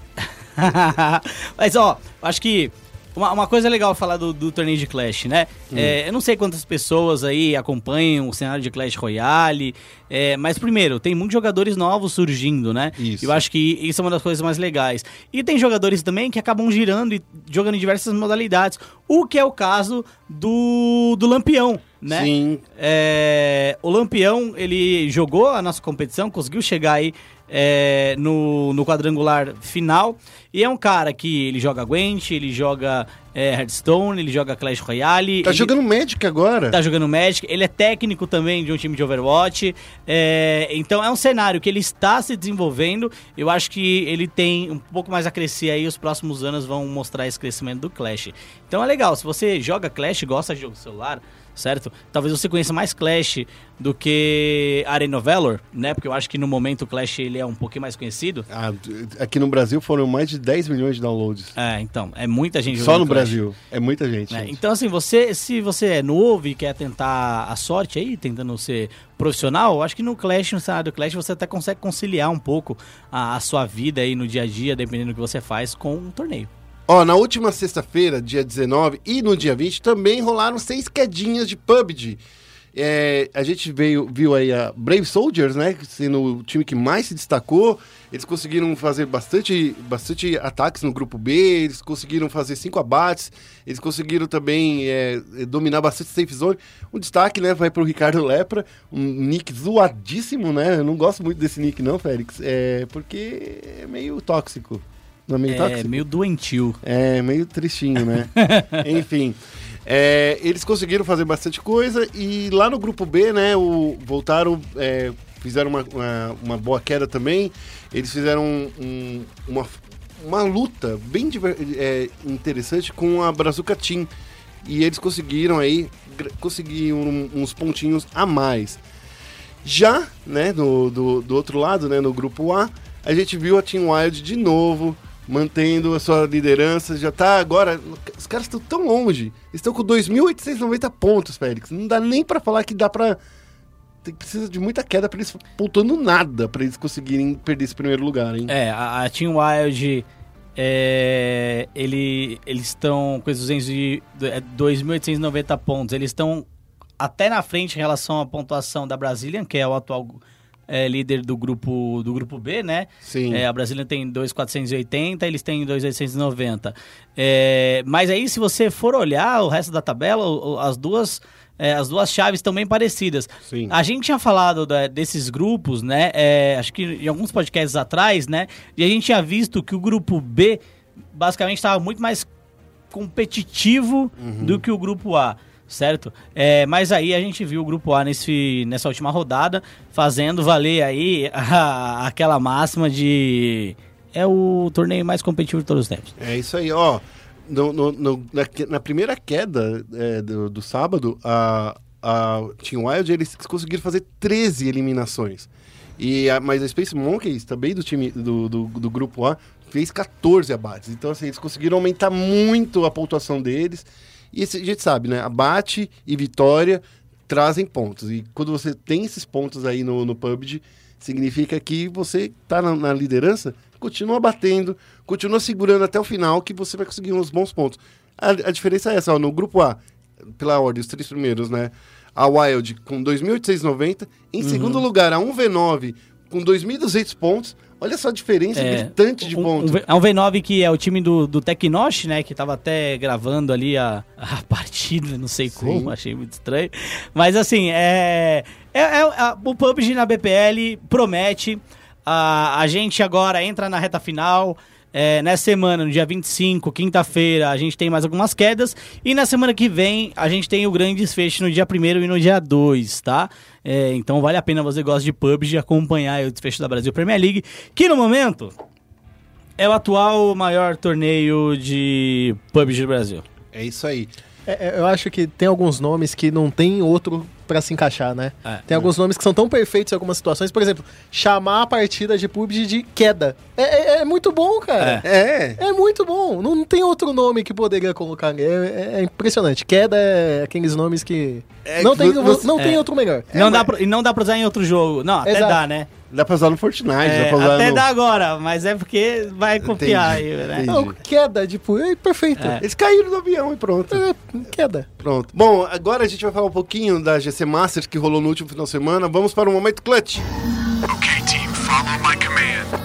Mas, ó, acho que uma, uma coisa legal falar do, do torneio de Clash, né? Hum. É, eu não sei quantas pessoas aí acompanham o cenário de Clash Royale, é, mas primeiro, tem muitos jogadores novos surgindo, né? Isso. Eu acho que isso é uma das coisas mais legais. E tem jogadores também que acabam girando e jogando em diversas modalidades, o que é o caso do, do Lampião, né? Sim. É, o Lampião, ele jogou a nossa competição, conseguiu chegar aí é, no, no quadrangular final. E é um cara que ele joga Gwent, ele joga é, Hearthstone, ele joga Clash Royale. Tá ele jogando Magic agora. Tá jogando Magic, ele é técnico também de um time de Overwatch. é, então é um cenário que ele está se desenvolvendo. Eu acho que ele tem um pouco mais a crescer aí. Os próximos anos vão mostrar esse crescimento do Clash. Então é legal, se você joga Clash, gosta de jogo celular, certo? Talvez você conheça mais Clash do que Arena of Valor, né? Porque eu acho que no momento o Clash ele é um pouquinho mais conhecido. Ah, aqui no Brasil foram mais de 10 milhões de downloads. É, então, é muita gente Só no Clash. Brasil. É muita gente. né? gente. Então, assim, você, se você é novo e quer tentar a sorte aí, tentando ser profissional, eu acho que no Clash, no cenário do Clash, você até consegue conciliar um pouco a, a sua vida aí no dia a dia, dependendo do que você faz, com um torneio. Ó, na última sexta-feira, dia 19, e no dia 20, também rolaram seis quedinhas de PUBG. É, a gente veio, viu aí a Brave Soldiers, né? Sendo o time que mais se destacou. Eles conseguiram fazer bastante, bastante ataques no grupo B, eles conseguiram fazer cinco abates, eles conseguiram também é, dominar bastante safe zone. Um destaque, né, vai pro Ricardo Lepra, um nick zoadíssimo, né? Eu não gosto muito desse nick, não, Félix, é porque é meio tóxico. Não é meio É tóxico? meio doentio. É, meio tristinho, né? Enfim. é, eles conseguiram fazer bastante coisa e lá no grupo B, né, o, voltaram, é, fizeram uma, uma, uma boa queda também. Eles fizeram um- uma, uma luta bem é, interessante com a Brazuca Team. E eles conseguiram aí, conseguiram uns pontinhos a mais. Já, né, do, do, do outro lado, né, no grupo A, a gente viu a Team Wild de novo, mantendo a sua liderança. Já tá agora. Os caras estão tão longe. Estão com 2.890 pontos, Félix. Não dá nem pra falar que dá pra. Tem, precisa de muita queda pra eles pontuando nada pra eles conseguirem perder esse primeiro lugar, hein? É, a, a Team Wild, é, ele, eles estão com esses 200 e- é, 2.890 pontos. Eles estão até na frente em relação à pontuação da Brazilian, que é o atual é, líder do grupo, do grupo B, né? Sim. É, a Brasília tem 2,480, eles têm 2,890. É, mas aí, se você for olhar o resto da tabela, as duas, é, as duas chaves estão bem parecidas. Sim. A gente tinha falado da- desses grupos, né? é, acho que em alguns podcasts atrás, né? E a gente tinha visto que o grupo B basicamente estava muito mais competitivo do que o grupo A. Certo? É, mas aí a gente viu o grupo A nesse, nessa última rodada fazendo valer aí a- aquela máxima de é o torneio mais competitivo de todos os tempos. É isso aí, ó. No, no- no- na, na primeira queda é, do, do sábado, a, a Team Wild eles conseguiram fazer 13 eliminações. E a, mas a Space Monkeys, também do time do, do, do grupo A, fez 14 abates. Então, assim, eles conseguiram aumentar muito a pontuação deles. E esse- a gente sabe, né? Abate e vitória trazem pontos. E quando você tem esses pontos aí no, no PUBG, significa que você tá na, na liderança, continua batendo, continua segurando até o final, que você vai conseguir uns bons pontos. A, a diferença é essa, ó, no grupo A, pela ordem, os três primeiros, né? A Wild com 2.890, em segundo lugar a 1v9 com 2.200 pontos, Olha só a diferença É, gritante de um- ponto. é um V9 que é o time do, do Tecnosh, né? Que tava até gravando ali a, a partida, não sei como, achei muito estranho. Mas assim, é, é, é- a- o PUBG na BPL promete. A, a gente agora entra na reta final. É, nessa semana, no dia 25, quinta-feira, a gente tem mais algumas quedas. E na semana que vem, a gente tem o grande desfecho no dia 1 e no dia 2, tá? É, então vale a pena você gosta de PUBG acompanhar o desfecho da Brasil Premier League, que no momento é o atual maior torneio de PUBG do Brasil. É isso aí. É, é, eu acho que tem alguns nomes que não tem outro pra se encaixar, né? É. tem alguns nomes que são tão perfeitos em algumas situações. Por exemplo, chamar a partida de PUBG de queda. É, é- é muito bom, cara. É. É. muito bom. Não, não tem outro nome que poderia colocar. É, é- é impressionante. Queda é aqueles nomes que. É não que tem, você- não tem é. outro melhor. não dá pra, e não dá pra usar em outro jogo. Não, até Exato. dá, né? Dá pra usar no Fortnite, É, dá pra usar até no... dá agora, mas é porque vai copiar Entendi, aí, né? Não, queda, tipo, é perfeito. É. Eles caíram do avião e pronto. É, queda. Pronto. Bom, agora a gente vai falar um pouquinho da GC Masters que rolou no último final de semana. Vamos para o momento clutch. Okay, team, follow my command.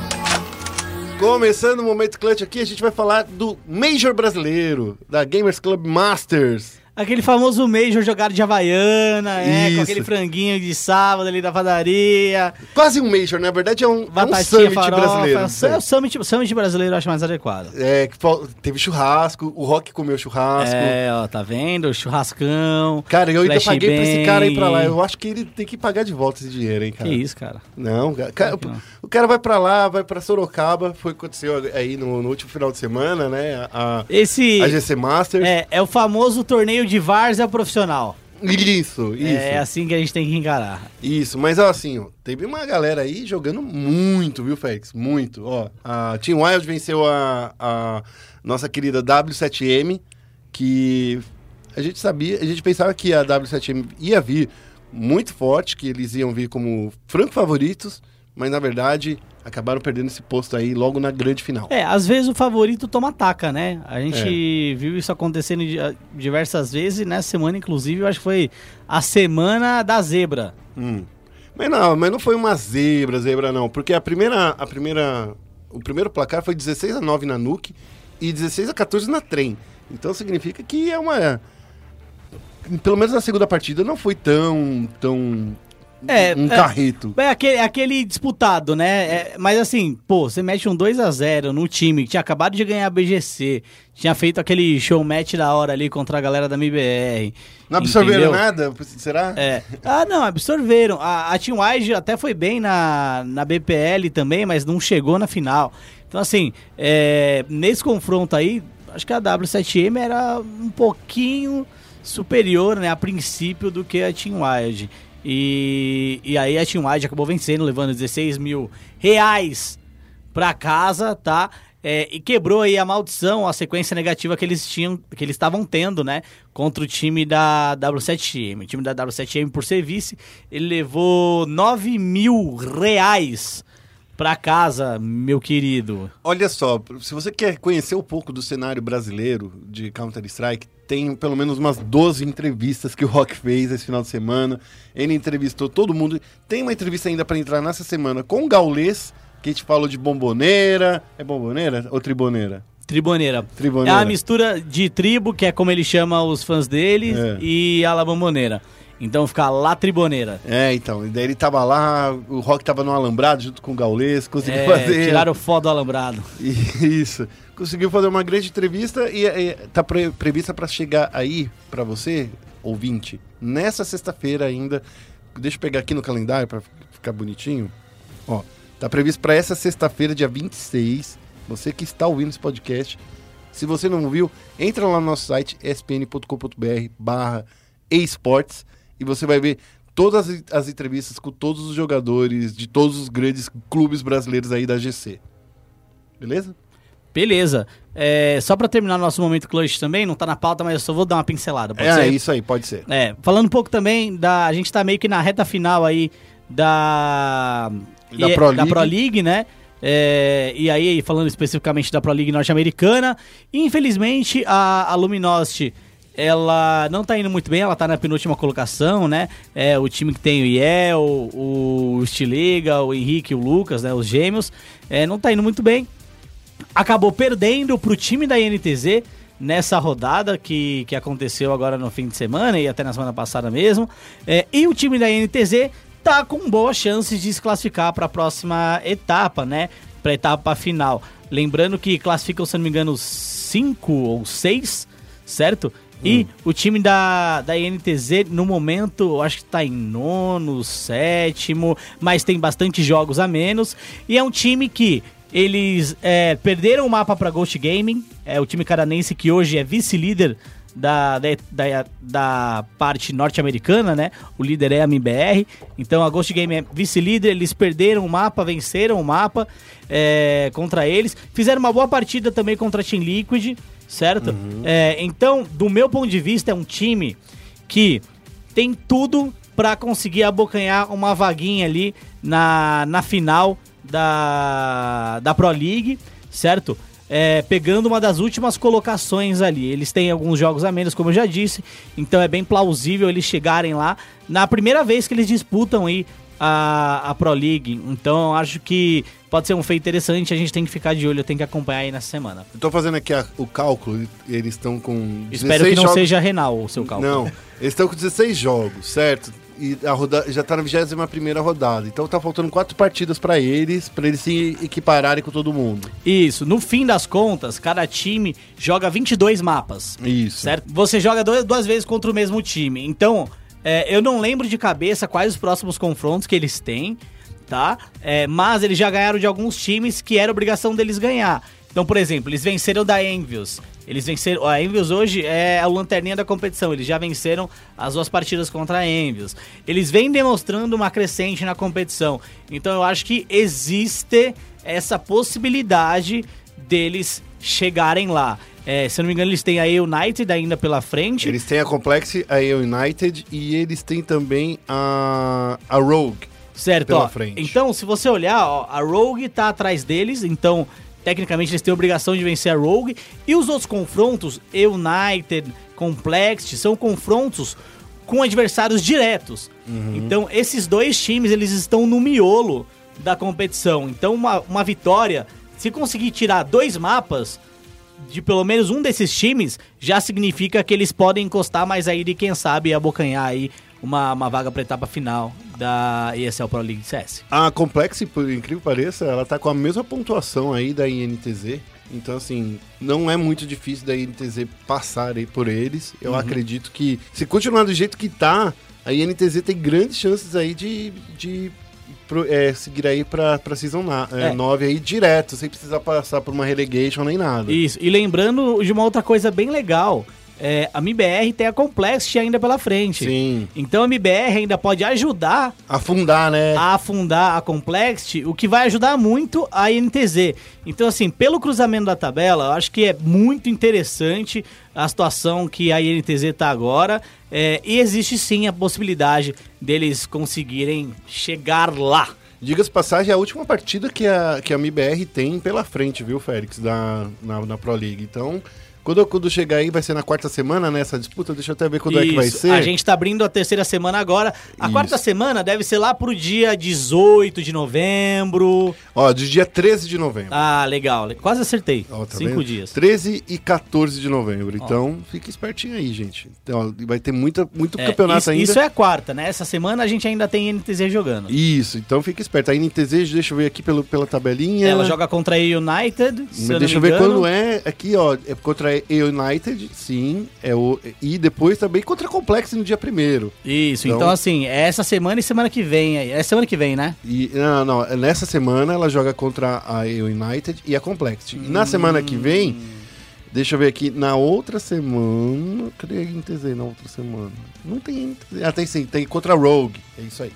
Começando o momento clutch aqui, a gente vai falar do Major brasileiro, da Gamers Club Masters. Aquele famoso Major jogado de Havaiana, é, com aquele franguinho de sábado ali da padaria. Quase um Major, na verdade é um, é um Summit farofa. brasileiro. É o Summit, Summit brasileiro eu acho mais adequado. É, que teve churrasco, o Rock comeu churrasco. É, ó, tá vendo? Churrascão. Cara, eu ainda paguei pra esse cara ir pra lá. bang. Eu acho que ele tem que pagar de volta esse dinheiro, hein, cara. Que isso, cara. Não, cara, não. o cara vai pra lá, vai pra Sorocaba, foi o que aconteceu aí no, no último final de semana, né? A, Esse a GC Masters. é, é o famoso torneio de várzea profissional. Isso, isso. É assim que a gente tem que encarar. Isso, mas ó, assim, ó, teve uma galera aí jogando muito, viu, Félix? Muito. Ó, a Team Wild venceu a, a nossa querida W7M, que a gente sabia, a gente pensava que a W7M ia vir muito forte, que eles iam vir como franco favoritos, mas na verdade acabaram perdendo esse posto aí logo na grande final. É, às vezes o favorito toma taca, né? A gente É. viu isso acontecendo di- diversas vezes nessa semana, inclusive, eu acho que foi a semana da zebra. Hum. Mas não, mas não foi uma zebra, zebra não, porque a primeira, a primeira, o primeiro placar foi 16 a 9 na Nuke e 16 a 14 na Trem. Então significa que é uma pelo menos na segunda partida não foi tão tão É, um é. carreto. É aquele, aquele disputado, né? É, mas assim, pô, você mete um 2 a 0 no time que tinha acabado de ganhar a BGC, tinha feito aquele show match da hora ali contra a galera da MBR. Não absorveram entendeu? nada? Será? É. Ah, não, absorveram. A, a Team Wise até foi bem na, na BPL também, mas não chegou na final. Então, assim, é, nesse confronto aí, acho que a W7M era um pouquinho superior, né, a princípio, do que a Team Wild. E, e aí a Team Wild acabou vencendo, levando 16 mil reais pra casa, tá? É, e quebrou aí a maldição, a sequência negativa que eles tinham, que eles estavam tendo, né? Contra o time da W7M. O time da W7M, por ser vice, ele levou 9 mil reais pra casa, meu querido. Olha só, se você quer conhecer um pouco do cenário brasileiro de Counter-Strike, tem pelo menos umas 12 entrevistas que o Rock fez esse final de semana. Ele entrevistou todo mundo. Tem uma entrevista ainda para entrar nessa semana com o Gaulês, que a gente falou de bomboneira. É bomboneira ou triboneira? Triboneira. Triboneira. É a mistura de tribo, que é como ele chama os fãs dele, É. e a la bomboneira. Então fica lá triboneira. É, então. E daí ele tava lá, o Rock tava no alambrado junto com o Gaulês, conseguiu É, fazer. tiraram foto do alambrado. Isso. Conseguiu fazer uma grande entrevista e, e tá pre- prevista para chegar aí para você, ouvinte, nessa sexta-feira ainda. Deixa eu pegar aqui no calendário para ficar bonitinho. Ó, tá previsto para essa sexta-feira, dia 26. Você que está ouvindo esse podcast, se você não viu, entra lá no nosso site spn.com.br/barra esportes e você vai ver todas as, as entrevistas com todos os jogadores de todos os grandes clubes brasileiros aí da GC. Beleza? Beleza. É, só pra terminar nosso momento clutch também, não tá na pauta, mas eu só vou dar uma pincelada. Pode é, ser? isso aí, pode ser. É, falando um pouco também da. A gente tá meio que na reta final aí da. Da e- Pro da League. Pro League, né? É, e aí, falando especificamente da Pro League norte-americana, infelizmente a, a Luminosity ela não tá indo muito bem, ela tá na penúltima colocação, né? É o time que tem o Iel, o Stilega, o Henrique o Lucas, né? Os gêmeos, é, não tá indo muito bem. Acabou perdendo pro time da INTZ nessa rodada que, que aconteceu agora no fim de semana e até na semana passada mesmo. É, e o time da INTZ tá com boas chances de se classificar para a próxima etapa, né? Para a etapa final. Lembrando que classificam, se não me engano, cinco ou seis, certo? E o time da, da INTZ, no momento, acho que tá em nono, sétimo, mas tem bastante jogos a menos. E é um time que eles é, perderam o mapa para Ghost Gaming, é o time caranense que hoje é vice-líder da, da, da, parte norte-americana, né? O líder é a MBR. Então a Ghost Game é vice-líder, eles perderam o mapa, venceram o mapa é, contra eles. Fizeram uma boa partida também contra a Team Liquid, certo? É, então, do meu ponto de vista, é um time que tem tudo para conseguir abocanhar uma vaguinha ali na, na final da, da Pro League, certo? É, pegando uma das últimas colocações ali. Eles têm alguns jogos a menos, como eu já disse, então é bem plausível eles chegarem lá na primeira vez que eles disputam aí a, a Pro League. Então acho que pode ser um feito interessante, a gente tem que ficar de olho, tem que acompanhar aí nessa semana. Eu tô fazendo aqui a- o cálculo, eles estão com. Espero que 16 não jogos- seja renal o seu cálculo. Não, eles estão com 16 jogos, certo? E a roda... já tá na 21 rodada. Então tá faltando quatro partidas pra eles, pra eles se equipararem com todo mundo. Isso, no fim das contas, cada time joga 22 mapas. Isso. Certo? Você joga dois- duas vezes contra o mesmo time. Então, é, eu não lembro de cabeça quais os próximos confrontos que eles têm, tá? É, mas eles já ganharam de alguns times que era obrigação deles ganhar. Então, por exemplo, eles venceram da Envios. Eles venceram. A Envios hoje é a lanterninha da competição. Eles já venceram as duas partidas contra a Envios. Eles vêm demonstrando uma crescente na competição. Então eu acho que existe essa possibilidade deles chegarem lá. É, se eu não me engano, eles têm a United ainda pela frente. Eles têm a Complex, a United e eles têm também a, a Rogue. Certo, pela ó. frente. Então, se você olhar, ó, a Rogue tá atrás deles, então, tecnicamente, eles têm a obrigação de vencer a Rogue. E os outros confrontos, United, Complexity, são confrontos com adversários diretos. Uhum. Então, esses dois times, eles estão no miolo da competição. Então, uma, uma vitória, se conseguir tirar dois mapas de pelo menos um desses times, já significa que eles podem encostar mais aí e quem sabe abocanhar aí uma, uma vaga pra etapa final da ESL Pro League CS. A Complex, por incrível que pareça, ela tá com a mesma pontuação aí da INTZ. Então, assim, não é muito difícil da INTZ passar aí por eles. Eu acredito que, se continuar do jeito que tá, a INTZ tem grandes chances aí de, de pro- é, seguir aí pra, pra Season 9 É. aí direto, sem precisar passar por uma relegation nem nada. Isso, e lembrando de uma outra coisa bem legal, é, a MBR tem a Complexity ainda pela frente. Sim. Então a MBR ainda pode ajudar Afundar, né? a afundar a Complexity, o que vai ajudar muito a INTZ. Então, assim, pelo cruzamento da tabela, eu acho que é muito interessante a situação que a INTZ está agora. é, e existe sim a possibilidade deles conseguirem chegar lá. Diga-se passagem, é a última partida que a, que a MIBR tem pela frente, viu, Félix, da, na, na Pro League. Então, quando, quando chegar aí, vai ser na quarta semana, né, essa disputa? Deixa eu até ver quando é que vai Isso, ser. A gente tá abrindo a terceira semana agora. A Isso. quarta semana deve ser lá pro dia 18 de novembro. Ó, de dia 13 de novembro. Ah, legal. Quase acertei. Ó, tá Cinco vendo? dias. 13 e 14 de novembro. Então, fica espertinho aí, gente. Então, ó, vai ter muita, muito campeonato isso, ainda. isso é a quarta, né? Essa semana a gente ainda tem NTZ jogando. Isso, então fica esperto. A NTZ, deixa eu ver aqui pelo, pela tabelinha. Ela joga contra a United. Deixa eu ver quando é. Aqui, ó, é contra a United, sim. É o, e depois também contra a Complex no dia primeiro. Isso, então, Então- assim, é essa semana e semana que vem. É semana que vem, né? E, não, não, nessa semana ela joga contra a United e a Complexity. E na semana que vem, deixa eu ver aqui, na outra semana. Cadê a NTZ na outra semana? Não tem NTZ. Ah, tem sim, tem contra a Rogue. É isso aí.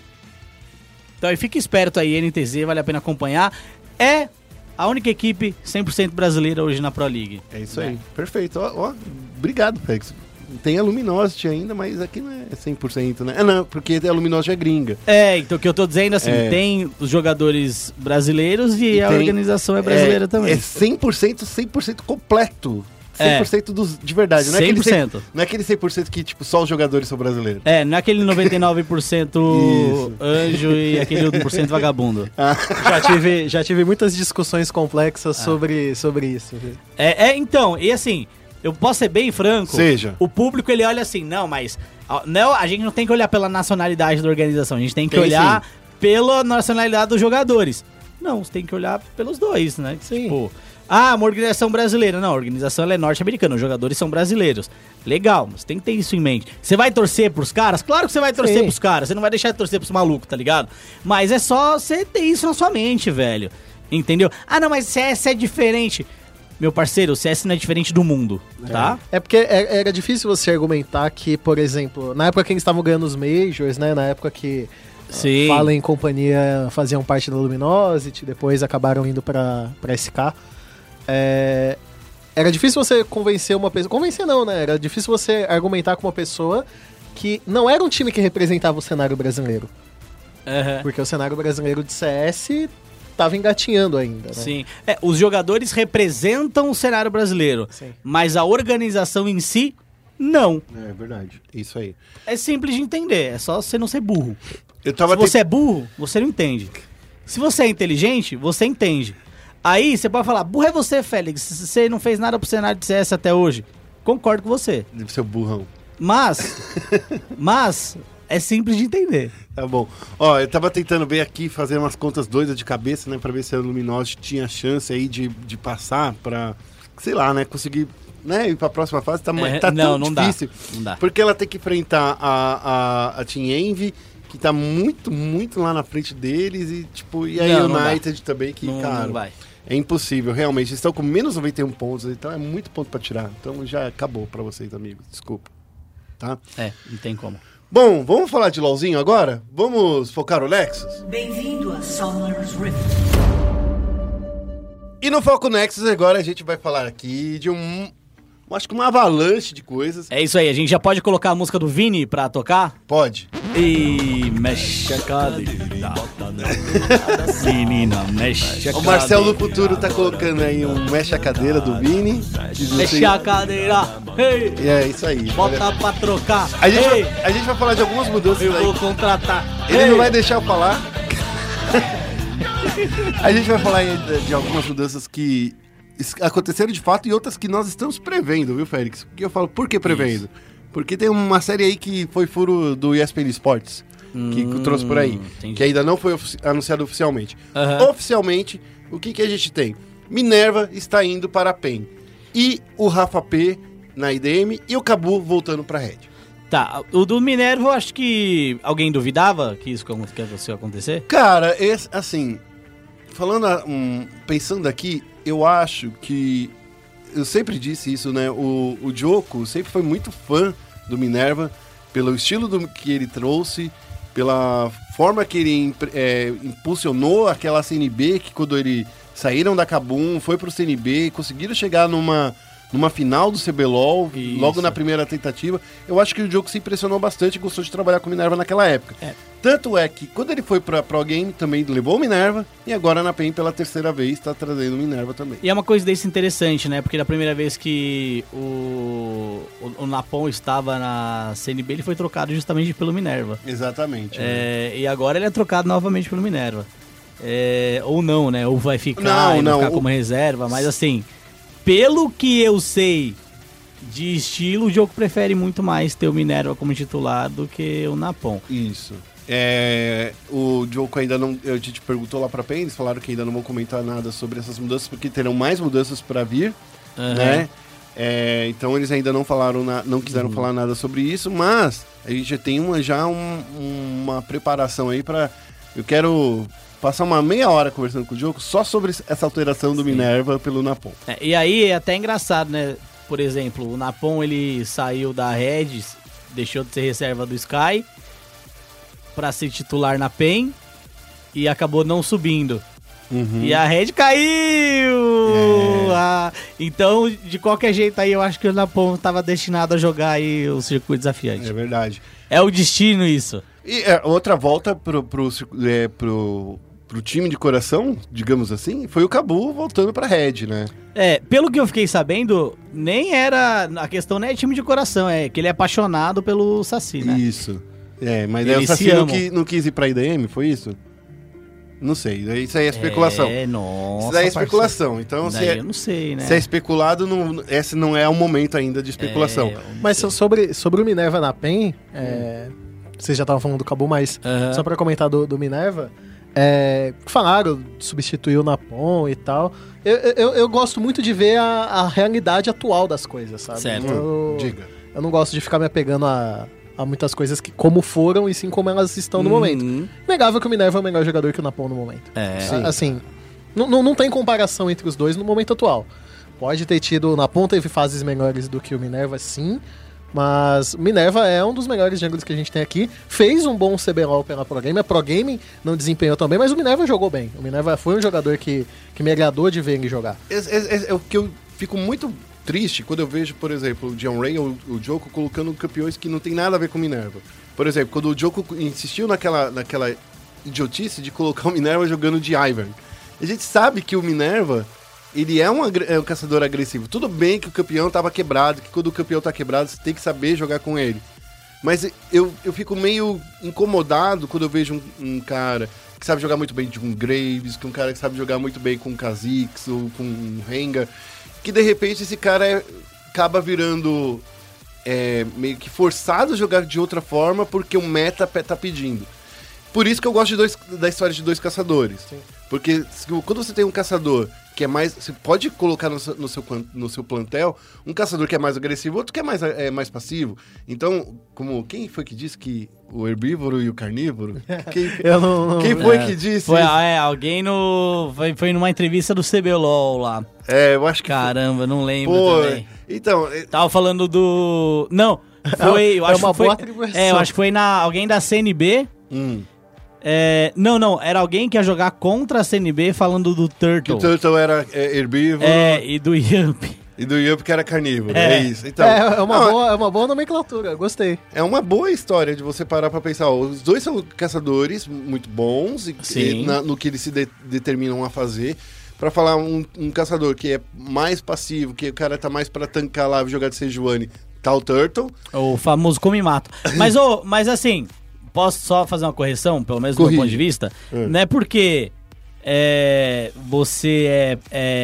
Então aí fica esperto aí, NTZ, vale a pena acompanhar. É a única equipe 100% brasileira hoje na Pro League. É isso É. aí. Perfeito. Ó, ó, obrigado, Félix. Tem a Luminosity ainda, mas aqui não é 100%, né? É, não, porque a Luminosity é gringa. É, então o que eu tô dizendo assim, É. tem os jogadores brasileiros e, E a tem- organização é brasileira é, também. É 100%, 100% completo. 100% dos, de verdade. Não é, aquele 100%. 100%. não é aquele 100% que, tipo, só os jogadores são brasileiros. É, não é aquele 99% Isso. anjo e aquele 1% vagabundo. Já tive, já tive muitas discussões complexas Ah. sobre, sobre isso. É, é, então, e assim, eu posso ser bem franco. Seja. O público ele olha assim, não, mas não, a gente não tem que olhar pela nacionalidade da organização, a gente tem que Tem olhar pela nacionalidade dos jogadores. Não, você tem que olhar pelos dois, né? Sim. Tipo, ah, uma organização brasileira. Não, a organização é norte-americana, os jogadores são brasileiros. Legal, mas tem que ter isso em mente. Você vai torcer pros caras? Claro que você vai torcer Sim. pros caras, você não vai deixar de torcer pros malucos, tá ligado? Mas é só você ter isso na sua mente, velho. Entendeu? Ah, não, mas CS é diferente. Meu parceiro, o CS não é diferente do mundo, tá? É porque é- era difícil você argumentar que, por exemplo, na época que eles estavam ganhando os Majors, né? Na época que Sim. Fallen e companhia faziam parte da Luminosity, depois acabaram indo pra, pra SK. É, era difícil você convencer uma pessoa. Convencer não, né? Era difícil você argumentar com uma pessoa que não era um time que representava o cenário brasileiro. Aham. Porque o cenário brasileiro de CS tava engatinhando ainda, né? Sim. É, os jogadores representam o cenário brasileiro, Sim. mas a organização em si, não. É verdade. Isso aí. É simples de entender, é só você não ser burro. Eu tava Se você é burro, você não entende. Se você é inteligente, você entende. Aí você pode falar, burro é você, Félix, você não fez nada pro cenário de CS até hoje. Concordo com você. Ser burrão. Mas, mas, é simples de entender. Tá bom. Ó, eu tava tentando ver aqui, fazer umas contas doidas de cabeça, né? Pra ver se a Luminosity tinha chance aí de, de passar pra, sei lá, né? Conseguir, né? Ir pra próxima fase. Tá, É, tá não, não dá. difícil. Não dá. Porque ela tem que enfrentar a, a, a Team Envy, que tá muito, muito lá na frente deles. E, tipo, e a Não, não dá. United também, que, Não, cara... não vai. É impossível, realmente. Eles estão com menos 91 pontos, então é muito ponto pra tirar. Então já acabou pra vocês, amigos. Desculpa. Tá? É, não tem como. Bom, vamos falar de LOLzinho agora? Vamos focar o Nexus? Bem-vindo a Summoner's Rift. E no Foco Nexus agora a gente vai falar aqui de um... Acho que uma avalanche de coisas. É isso aí, a gente já pode colocar a música do Vini pra tocar? Pode. E mexe a cadeira. Menina, mexe a O Marcelo do cadeira. Futuro tá colocando aí um mexe a cadeira do Vini. Sei- Mexe a cadeira. Ei, E é isso aí. bota pra trocar. A gente, vai, a gente vai falar de algumas mudanças eu aí. vou contratar. Ele não vai deixar eu falar. a gente vai falar aí de, algumas mudanças que aconteceram de fato e outras que nós estamos prevendo, viu, Félix? Porque eu falo, por que prevendo? Porque tem uma série aí que foi furo do ESPN Sports, que Hum, trouxe por aí, entendi. que ainda não foi ofici- anunciado oficialmente. Aham. Oficialmente, o que, que a gente tem? Minerva está indo para a PEN. E o Rafa P na IDM e o Cabu voltando para a Red. Tá, o do Minerva eu acho que alguém duvidava que isso que fosse acontecer. Cara, esse, assim, falando, a- um, pensando aqui, eu acho que eu sempre disse isso, né? O, o Joko sempre foi muito fã do Minerva pelo estilo do, que ele trouxe, pela forma que ele é, impulsionou aquela CNB que quando ele saíram da Kabum, foi pro CNB, conseguiram chegar numa numa final do CBLOL, Isso. logo na primeira tentativa. Eu acho que o Joko se impressionou bastante e gostou de trabalhar com o Minerva naquela época. É. Tanto é que quando ele foi pra Pro Game, também levou o Minerva, e agora na PEN pela terceira vez tá trazendo o Minerva também. E é uma coincidência interessante, né? Porque da primeira vez que o, o, o Napon estava na CNB, ele foi trocado justamente pelo Minerva. Exatamente. né? É, e agora ele é trocado novamente pelo Minerva. É, ou não, né? Ou vai ficar, Não, não, ficar o- como reserva. Mas assim, pelo que eu sei de estilo, o jogo prefere muito mais ter o Minerva como titular do que o Napon. Isso. É, o Joko ainda não. A gente perguntou lá pra PEN, eles falaram que ainda não vão comentar nada sobre essas mudanças, porque terão mais mudanças pra vir, Aham. né? É, então eles ainda não falaram, na- não quiseram Uhum. falar nada sobre isso, mas a gente já tem uma, já um- uma preparação aí pra. Eu quero passar uma meia hora conversando com o Joko só sobre essa alteração do Minerva pelo Napon. É, e aí é até engraçado, né? Por exemplo, o Napon ele saiu da Red, deixou de ser reserva do Sky pra ser titular na PEN e acabou não subindo. Uhum. E a Red caiu! Ah, então, de qualquer jeito aí, eu acho que o Napon estava destinado a jogar aí o circuito desafiante. É verdade. É o destino isso. E é, outra volta pro, pro, é, pro, pro time de coração, digamos assim, foi o Cabu voltando pra Red, né? É, pelo que eu fiquei sabendo, nem era. A questão não é time de coração, é que ele é apaixonado pelo Saci, né? Isso. É, mas aí o Eles Saci se não, qui- não quis ir pra IDM, foi isso? Não sei, isso aí é especulação. É, nossa. isso daí é parceiro. especulação. Então, se Daí é, eu não sei, né? se é especulado, não, esse não é o momento ainda de especulação. É, eu não Mas sei. so- sobre, sobre o Minerva na PEN, é, vocês já estavam falando do Cabu, mas Aham. só pra comentar do, do Minerva, é, falaram, substituiu o Napon e tal. Eu, eu, eu gosto muito de ver a, a realidade atual das coisas, sabe? Certo. Eu, Diga. eu não gosto de ficar me apegando a, a muitas coisas que como foram e sim como elas estão no momento. Uhum. Negável que o Minerva é o melhor jogador que o Napon no momento. É. A- Assim, não, não, não tem comparação entre os dois no momento atual. Pode ter tido, na ponta teve fases melhores do que o Minerva, sim. Mas o Minerva é um dos melhores jungles que a gente tem aqui. Fez um bom CBLOL pela Pro Game. A Pro Game não desempenhou tão bem, mas o Minerva jogou bem. O Minerva foi um jogador que, que me agradou de ver ele jogar. É, é- é- é o que eu fico muito triste quando eu vejo, por exemplo, o John Ray ou o Joko colocando campeões que não tem nada a ver com Minerva. Por exemplo, quando o Joko insistiu naquela, naquela idiotice de colocar o Minerva jogando de Ivern. A gente sabe que o Minerva, ele é um, é um caçador agressivo. Tudo bem que o campeão tava quebrado, que quando o campeão tá quebrado, você tem que saber jogar com ele. Mas eu, eu fico meio incomodado quando eu vejo um, um cara que sabe jogar muito bem de um Graves, que um cara que sabe jogar muito bem com um Kha'Zix ou com um que de repente esse cara é- acaba virando é, meio que forçado a jogar de outra forma porque o meta tá pedindo. Por isso que eu gosto de dois, da história de dois caçadores. Porque se- quando você tem um caçador que é mais. Você pode colocar no seu, no seu, no seu plantel um caçador que é mais agressivo, outro que é mais, é, mais passivo. Então, como. Quem foi que disse que o herbívoro e o carnívoro? Quem, Eu não. não- quem foi É, que disse? Foi, isso? é, alguém no. Foi, foi numa entrevista do CBLOL lá. É, eu acho que. Caramba, não lembro Pô, também. então. é- Tava falando do. Não, foi. Eu É acho uma que foi, boa atribuição. É, eu acho que foi na, alguém da CNB. Hum, É, não, não, era alguém que ia jogar contra a CNB falando do que Turtle. o Turtle era é, herbívoro É, e do Yamp. E do Yup que era carnívoro. É. É, isso. Então, é, é uma não, boa, é uma boa nomenclatura, gostei. É uma boa história de você parar pra pensar. ó, os dois são caçadores muito bons e, e na- no que eles se de- determinam a fazer. Pra falar um, um caçador que é mais passivo, que o cara tá mais pra tancar lá e jogar de Sejuani, tá o Turtle. O famoso come mato. Mas, ô, mas assim, posso só fazer uma correção, pelo menos do meu Corrige. ponto de vista? É. Não é porque é, você é,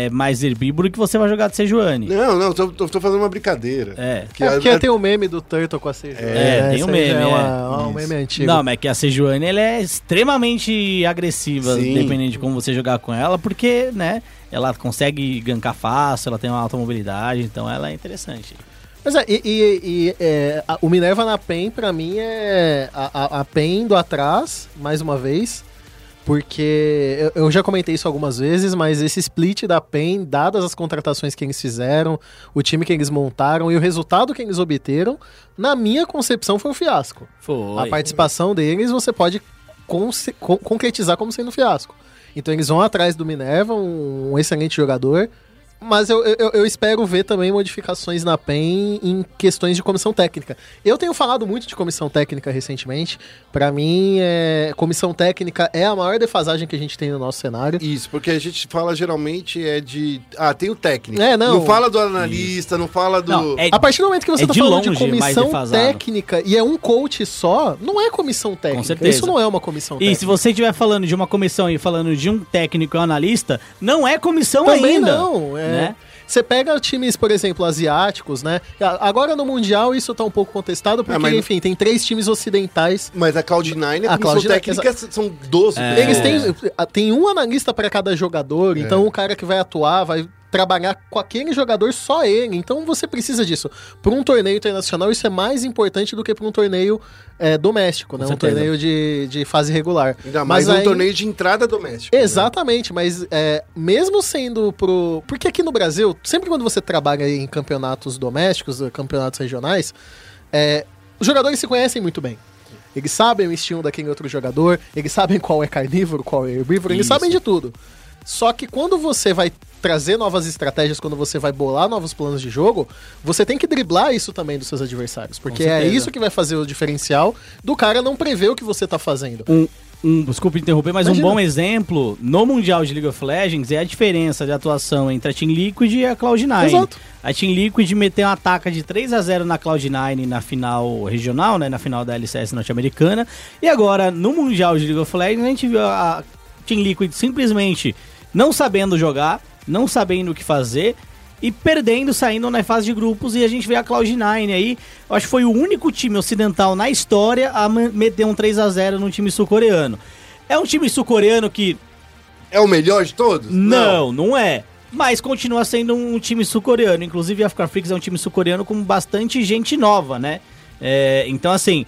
é mais herbívoro que você vai jogar de Sejuani. Não, não, tô, tô- tô fazendo uma brincadeira. É. Que é porque a- tem o meme do Turtle com a CG. É, tem o meme, É, é. uma- um meme antigo. Não, mas é que a Sejuani ela é extremamente agressiva, Sim. dependendo de como você jogar com ela, porque, né, ela consegue gankar fácil, ela tem uma alta mobilidade, então ela é interessante. Mas é, e, e- e, é, a- o Minerva na PEN, pra mim, é a, a, a PEN indo atrás, mais uma vez. Porque eu, já comentei isso algumas vezes, mas esse split da PEN, dadas as contratações que eles fizeram, o time que eles montaram e o resultado que eles obteram, na minha concepção foi um fiasco. Foi. A participação deles você pode conce- con- concretizar como sendo um fiasco. Então eles vão atrás do Minerva, um, um excelente jogador. Mas eu, eu, eu espero ver também modificações na PEN em questões de comissão técnica. Eu tenho falado muito de comissão técnica recentemente. Pra mim, é, comissão técnica é a maior defasagem que a gente tem no nosso cenário. Isso, porque a gente fala geralmente é de. Ah, tem o técnico. É, não. fala do analista, não fala do. Não, é- A partir do momento que você É tá de falando de longe mais comissão técnica e é um coach só, não é comissão técnica. certeza. Isso não é uma comissão E técnica. se você estiver falando de uma comissão e falando de um técnico e um analista, não é comissão Também ainda. não, é. Né? Você pega times, por exemplo, asiáticos, né? Agora no Mundial isso tá um pouco contestado, porque, Ah, mas- enfim, tem três times ocidentais. Mas a Cloud9, a A comissão Cloud9, técnica são 12 É. Eles têm. Tem um analista para cada jogador, É. então o cara que vai atuar vai trabalhar com aquele jogador só ele. Então você precisa disso. Para um torneio internacional, isso é mais importante do que para um torneio é, doméstico, né? Um torneio de, de fase regular. Ainda mais Mas um aí- torneio de entrada doméstica. né? Exatamente, mas é, mesmo sendo pro. Porque aqui no Brasil, sempre quando você trabalha em campeonatos domésticos, eh, campeonatos regionais, é, os jogadores se conhecem muito bem. Eles sabem o estilo daquele outro jogador, eles sabem qual é carnívoro, qual é herbívoro, eles Isso. sabem de tudo. Só que quando você vai trazer novas estratégias, quando você vai bolar novos planos de jogo, você tem que driblar isso também dos seus adversários. Porque é isso que vai fazer o diferencial do cara não prever o que você tá fazendo. Um, um, desculpa interromper, mas Imagina. um bom exemplo no Mundial de League of Legends é a diferença de atuação entre a Team Liquid e a Cloud9. Exato. A Team Liquid meteu um ataque de 3 a 0 na Cloud9 na final regional, né, na final da LCS norte-americana. E agora, no Mundial de League of Legends, a gente viu a Team Liquid simplesmente não sabendo jogar, não sabendo o que fazer e perdendo, saindo na fase de grupos. E a gente vê a Cloud9 aí. Eu acho que foi o único time ocidental na história a meter um 3 a 0 no time sul-coreano. É um time sul-coreano que É o melhor de todos? não, não, é. Mas continua sendo um time sul-coreano. Inclusive, a Africa Freaks é um time sul-coreano com bastante gente nova, né? É, então, assim,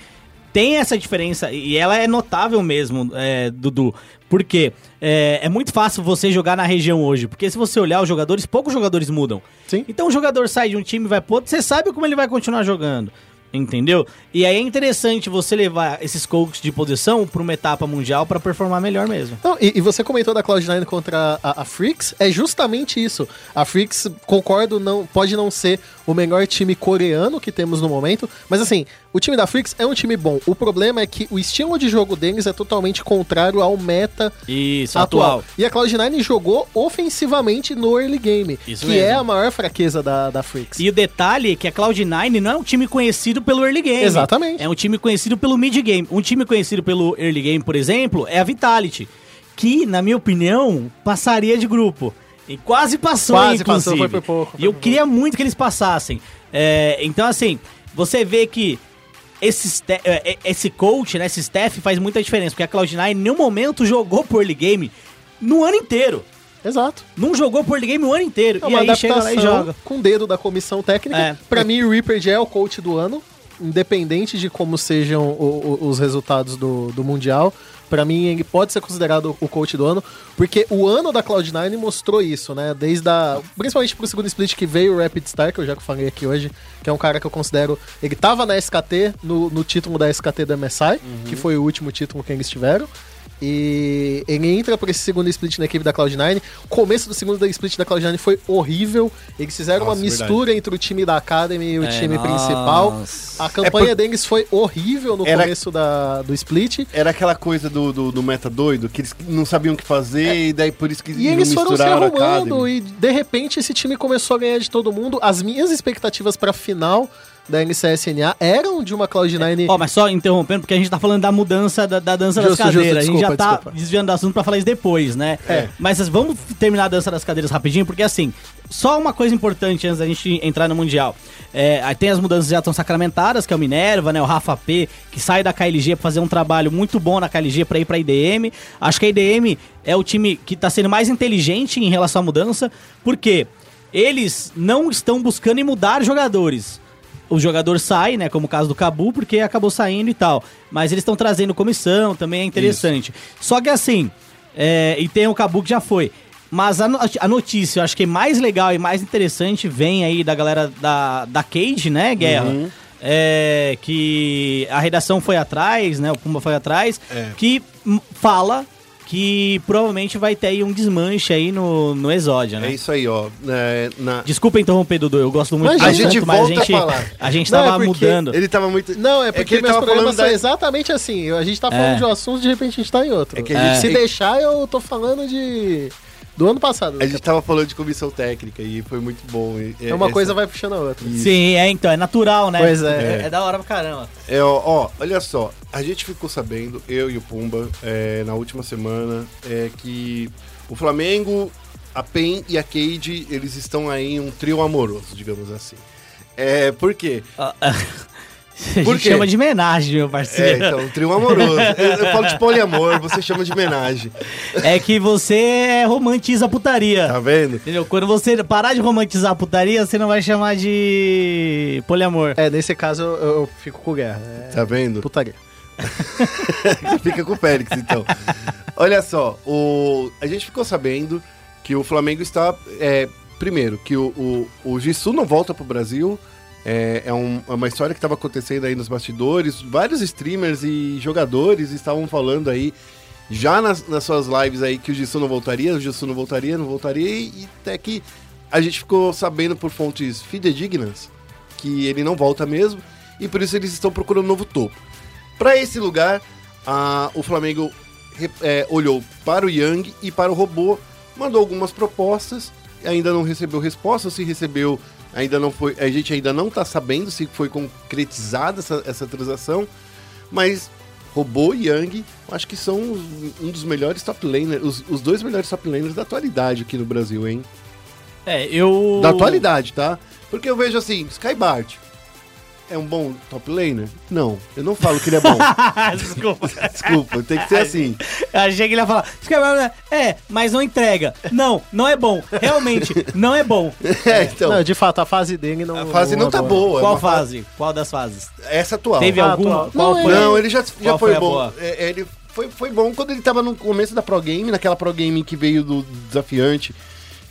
tem essa diferença. E ela é notável mesmo, é, Dudu. Porque é, é muito fácil você jogar na região hoje. Porque se você olhar os jogadores, poucos jogadores mudam. Sim. Então o jogador sai de um time e vai pro outro, você sabe como ele vai continuar jogando. Entendeu? E aí é interessante você levar esses coaches de posição pra uma etapa mundial pra performar melhor mesmo. Não, e, e você comentou da Cloud9 contra a, a Freaks, é justamente isso. A Freaks, concordo, não pode não ser o melhor time coreano que temos no momento, mas assim, o time da Freaks é um time bom. O problema é que o estilo de jogo deles é totalmente contrário ao meta Isso, atual. atual. E a Cloud9 jogou ofensivamente no early game, Isso que mesmo. é a maior fraqueza da, da Freaks. E o detalhe é que a Cloud9 não é um time conhecido pelo early game. Exatamente. É um time conhecido pelo mid game. Um time conhecido pelo early game, por exemplo, é a Vitality. Que, na minha opinião, passaria de grupo. E quase passou, Quase inclusive. passou, foi pouco, foi E eu por queria muito que eles passassem. É, então, assim, você vê que esse, é, é, esse coach, né, esse staff faz muita diferença. Porque a Cloud9 em nenhum momento jogou por early game no ano inteiro. Exato. Não jogou por game o ano inteiro. É e aí chega lá e joga. com o dedo da comissão técnica. É. Pra mim, o Reaper já é o coach do ano, independente de como sejam o- o- os resultados do, do Mundial. Pra mim, ele pode ser considerado o coach do ano, porque o ano da Cloud9 mostrou isso, né? Desde a. Principalmente pro segundo split que veio o Rapid Star, que eu já falei aqui hoje, que é um cara que eu considero. Ele tava na SKT, no, no título da SKT do MSI, que foi o último título que eles tiveram. E ele entra por esse segundo split na equipe da Cloud9. O começo do segundo split da Cloud9 foi horrível. Eles fizeram Nossa, uma mistura entre o time da Academy e o É, time nossa. principal. A campanha deles foi horrível no Era- começo da, do split. Era aquela coisa do, do, do meta doido, que eles não sabiam o que fazer, e daí por isso que É. E eles foram se arrumando e de repente esse time começou a ganhar de todo mundo. As minhas expectativas pra final da NCSNA eram de uma Cloud9 Ó, mas só interrompendo, porque a gente tá falando da mudança da, da dança Justo, das cadeiras. justo, a gente já desculpa, tá desculpa. desviando do assunto pra falar isso depois, né? É. Mas vamos terminar a dança das cadeiras rapidinho, porque assim, só uma coisa importante antes da gente entrar no Mundial. É, aí tem as mudanças que já estão sacramentadas, que é o Minerva, né? O Rafa P, que sai da KLG pra fazer um trabalho muito bom na KLG pra ir pra IDM. Acho que a IDM é o time que tá sendo mais inteligente em relação à mudança, porque eles não estão buscando em mudar jogadores o jogador sai, né? Como o caso do Cabu, porque acabou saindo e tal. Mas eles estão trazendo comissão, também é interessante. Só que assim, é, e tem o Cabu que já foi. Mas a, a notícia, eu acho que é mais legal e mais interessante vem aí da galera da, da Cage, né, Guerra? É, que a redação foi atrás, né? O Pumba foi atrás, É. que fala que provavelmente vai ter aí um desmanche aí no, no Exódia, né? É isso aí, ó. É, na... Desculpa interromper, Dudu, eu gosto muito Mas do a gente assunto, mas volta a gente, a falar. a gente Não, tava é mudando. Ele tava muito. Não, é que porque ele meus programas falando são da- exatamente assim. A gente tá falando É. de um assunto, de repente a gente tá em outro. É que a gente- Se deixar, eu tô falando de. Do ano passado. A gente tava falando de comissão técnica e foi muito bom. E- É uma essa- coisa vai puxando a outra. Sim, é então, é natural, né? Pois é. É, da hora pra caramba. É, ó, ó, olha só, a gente ficou sabendo, eu e o Pumba, é, na última semana, é, que o Flamengo, a PEN e a Cade, eles estão aí em um trio amoroso, digamos assim. É, por quê? Ah, A Por gente quê? chama de homenagem, meu É, parceiro. então, um trio amoroso. Eu, eu falo de poliamor, você chama de homenagem. É, que você romantiza a putaria. Tá vendo? Entendeu? Quando você parar de romantizar a putaria, você não vai chamar de poliamor. É, nesse caso eu, eu fico com guerra. É Tá vendo? putaria. Você fica com o Félix, então. Olha só, o... a gente ficou sabendo que o Flamengo está. é, primeiro, que o, o, o Gisu não volta pro Brasil. É, é, um- é uma história que estava acontecendo aí nos bastidores. Vários streamers e jogadores estavam falando aí, já nas, nas suas lives aí, que o Gisu não voltaria, o Gisu não voltaria, não voltaria. E, e até que a gente ficou sabendo por fontes fidedignas que ele não volta mesmo. E por isso eles estão procurando um novo topo. Para esse lugar, a- o Flamengo é, olhou para o Yang e para o robô, mandou algumas propostas, ainda não recebeu resposta, se recebeu, ainda não foi. A gente ainda não tá sabendo se foi concretizada essa, essa transação, mas robô e Yang, acho que são um dos melhores top laners, os, os dois melhores top laners da atualidade aqui no Brasil, hein? É, eu. Da atualidade, tá? Porque eu vejo assim, Skybart é um bom top laner? Não, eu não falo que ele é bom. Desculpa. Desculpa, tem que ser assim. Eu achei que ele ia falar. "Skyblock, É, mas não entrega. Não, não é bom. Realmente, não é bom. É, então, Não, de fato, a fase dele não. a fase não tá agora. boa. é Qual fa- fase? Qual das fases? Essa atual. Teve Ah, alguma? atual. Qual Não, foi? Não, ele já, já foi, foi bom. boa? É, ele foi, foi bom quando ele tava no começo da Pro Game, naquela Pro Game que veio do desafiante.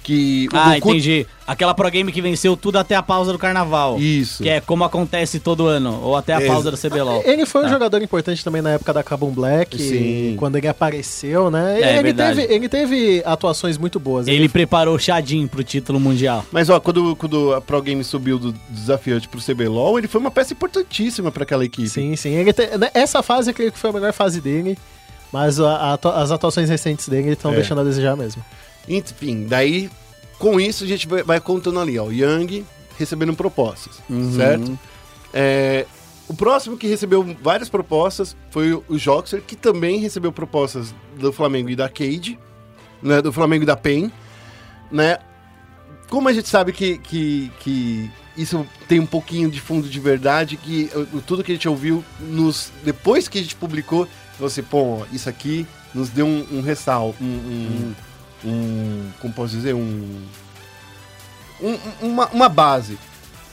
Que o Ah, Goku- entendi. Aquela pro game que venceu tudo até a pausa do carnaval. Isso. Que é como acontece todo ano. Ou até a Ex- pausa do CBLOL. Ele foi um Tá. jogador importante também na época da Kabum Black, Sim. quando ele apareceu, né? É, ele, verdade. teve, ele teve atuações muito boas. Ele preparou o Shadim pro título mundial. Mas ó, quando, quando a Pro Game subiu do desafiante pro CBLOL, ele foi uma peça importantíssima pra aquela equipe. Sim, sim. Ele te- né, Essa fase eu creio que foi a melhor fase dele, mas a- a as atuações recentes dele estão É. deixando a desejar mesmo. Enfim, daí, com isso, a gente vai, vai contando ali, ó. O Yang recebendo propostas, certo? É, o próximo que recebeu várias propostas foi o, o Joxer, que também recebeu propostas do Flamengo e da Cade, né? Do Flamengo e da PEN, né? Como a gente sabe que, que, que isso tem um pouquinho de fundo de verdade, que tudo que a gente ouviu nos, depois que a gente publicou, você, pô, isso aqui nos deu um, um ressal, um, um, um- como posso dizer, um, um- uma, uma base.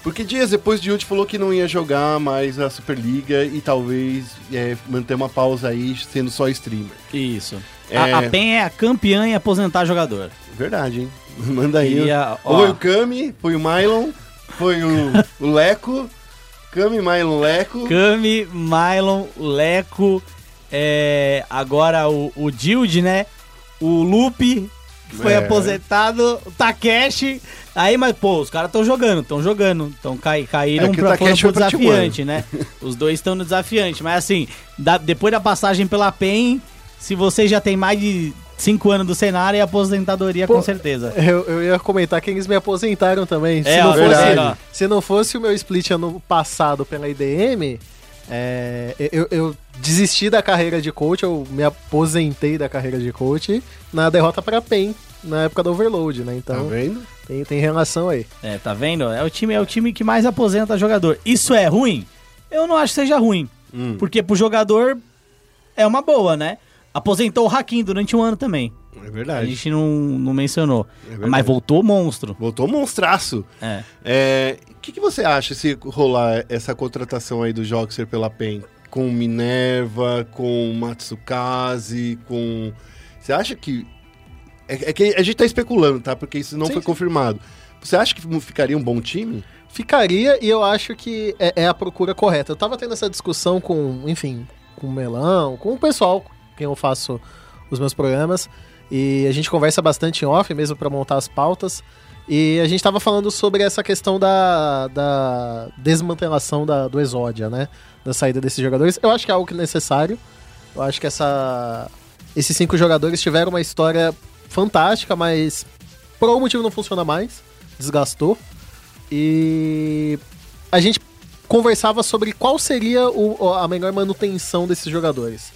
Porque dias depois de Yudi falou que não ia jogar mais a Superliga e talvez é, manter uma pausa aí sendo só streamer. Isso. É. A, a PEN é a campeã em aposentar jogador. Verdade, hein? Manda aí. A-. Foi o Kami, foi o Mylon, foi o, o Leco. Kami, Mylon, Leco. Kami, Mylon, Leco, é, agora o, o Dilde, né? O Lupe, foi É. aposentado, o Takeshi. Aí, mas, pô, os caras estão jogando, estão jogando. Então cai, caíram É o pra, foram Takeshi pro desafiante, né? Os dois estão no desafiante. Mas assim, da- depois da passagem pela PEN, se você já tem mais de 5 anos do cenário, é aposentadoria Pô, com certeza. Eu, eu ia comentar que eles me aposentaram também. Se, É, não ó, fosse, ó. se não fosse o meu split ano passado pela IDM, é, eu, eu desisti da carreira de coach, eu me aposentei da carreira de coach na derrota pra PEN, na época do Overload, né? Tá Então vendo? tem, tem relação aí. É, tá vendo? É o time, é o time que mais aposenta jogador. Isso é ruim? Eu não acho que seja ruim. Hum. Porque pro jogador é uma boa, né? Aposentou o Hakim durante um ano também. É A verdade. gente não, não mencionou. verdade. Mas voltou monstro. Voltou monstraço. É. É, O que, que você acha se rolar essa contratação aí do Joxer pela PEN? Com Minerva, com Matsukaze, com. Você acha que. É, é que a gente tá especulando, tá? Porque isso não Sim, foi sim. confirmado. Você acha que ficaria um bom time? Ficaria e eu acho que é, é a procura correta. Eu tava tendo essa discussão com, enfim, com o Melão, com o pessoal com quem eu faço os meus programas. E a gente conversa bastante em off mesmo pra montar as pautas. E a gente tava falando sobre essa questão da, da desmantelação da, do Exódia, né? Da saída desses jogadores. Eu acho que é algo que é necessário. Eu acho que essa, esses cinco jogadores tiveram uma história fantástica, mas por algum motivo não funciona mais. Desgastou. E a gente conversava sobre qual seria o- a melhor manutenção desses jogadores.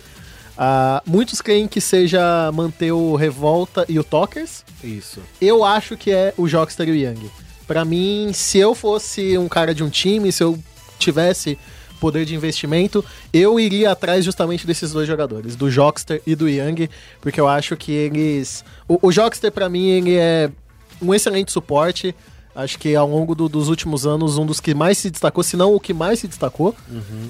Ah, muitos creem que seja manter o Revolta e o Talkers. Isso. Eu acho que é o Jockster e o Young. Pra mim, se eu fosse um cara de um time, se eu tivesse poder de investimento, eu iria atrás justamente desses dois jogadores, do Jockster e do Young, porque eu acho que eles... O, o Jockster, pra mim, ele é um excelente suporte. Acho que ao longo do- dos últimos anos, um dos que mais se destacou, se não o que mais se destacou.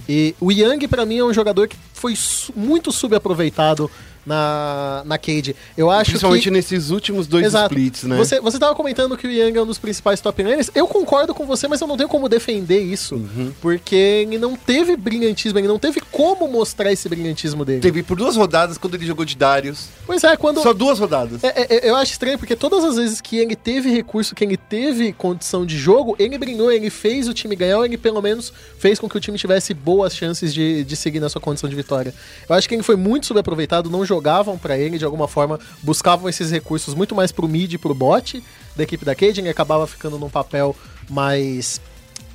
E o Young, pra mim, é um jogador que foi su- muito subaproveitado na, na Cade. Eu acho Principalmente que... nesses últimos dois Exato. splits, né? Você, você tava comentando que o Yang é um dos principais top laners. Eu concordo com você, mas eu não tenho como defender isso. Uhum. Porque ele não teve brilhantismo, ele não teve como mostrar esse brilhantismo dele. Teve por duas rodadas quando ele jogou de Darius. Pois é, quando. Só duas rodadas. É, é, eu acho estranho, porque todas as vezes que ele teve recurso, que ele teve condição de jogo, ele brilhou, ele fez o time ganhar, ou ele pelo menos fez com que o time tivesse boas chances de, de seguir na sua condição de vitória. Eu acho que ele foi muito subaproveitado, não jogou jogavam pra ele, de alguma forma, buscavam esses recursos muito mais pro mid e pro bot da equipe da Cade, ele acabava ficando num papel mais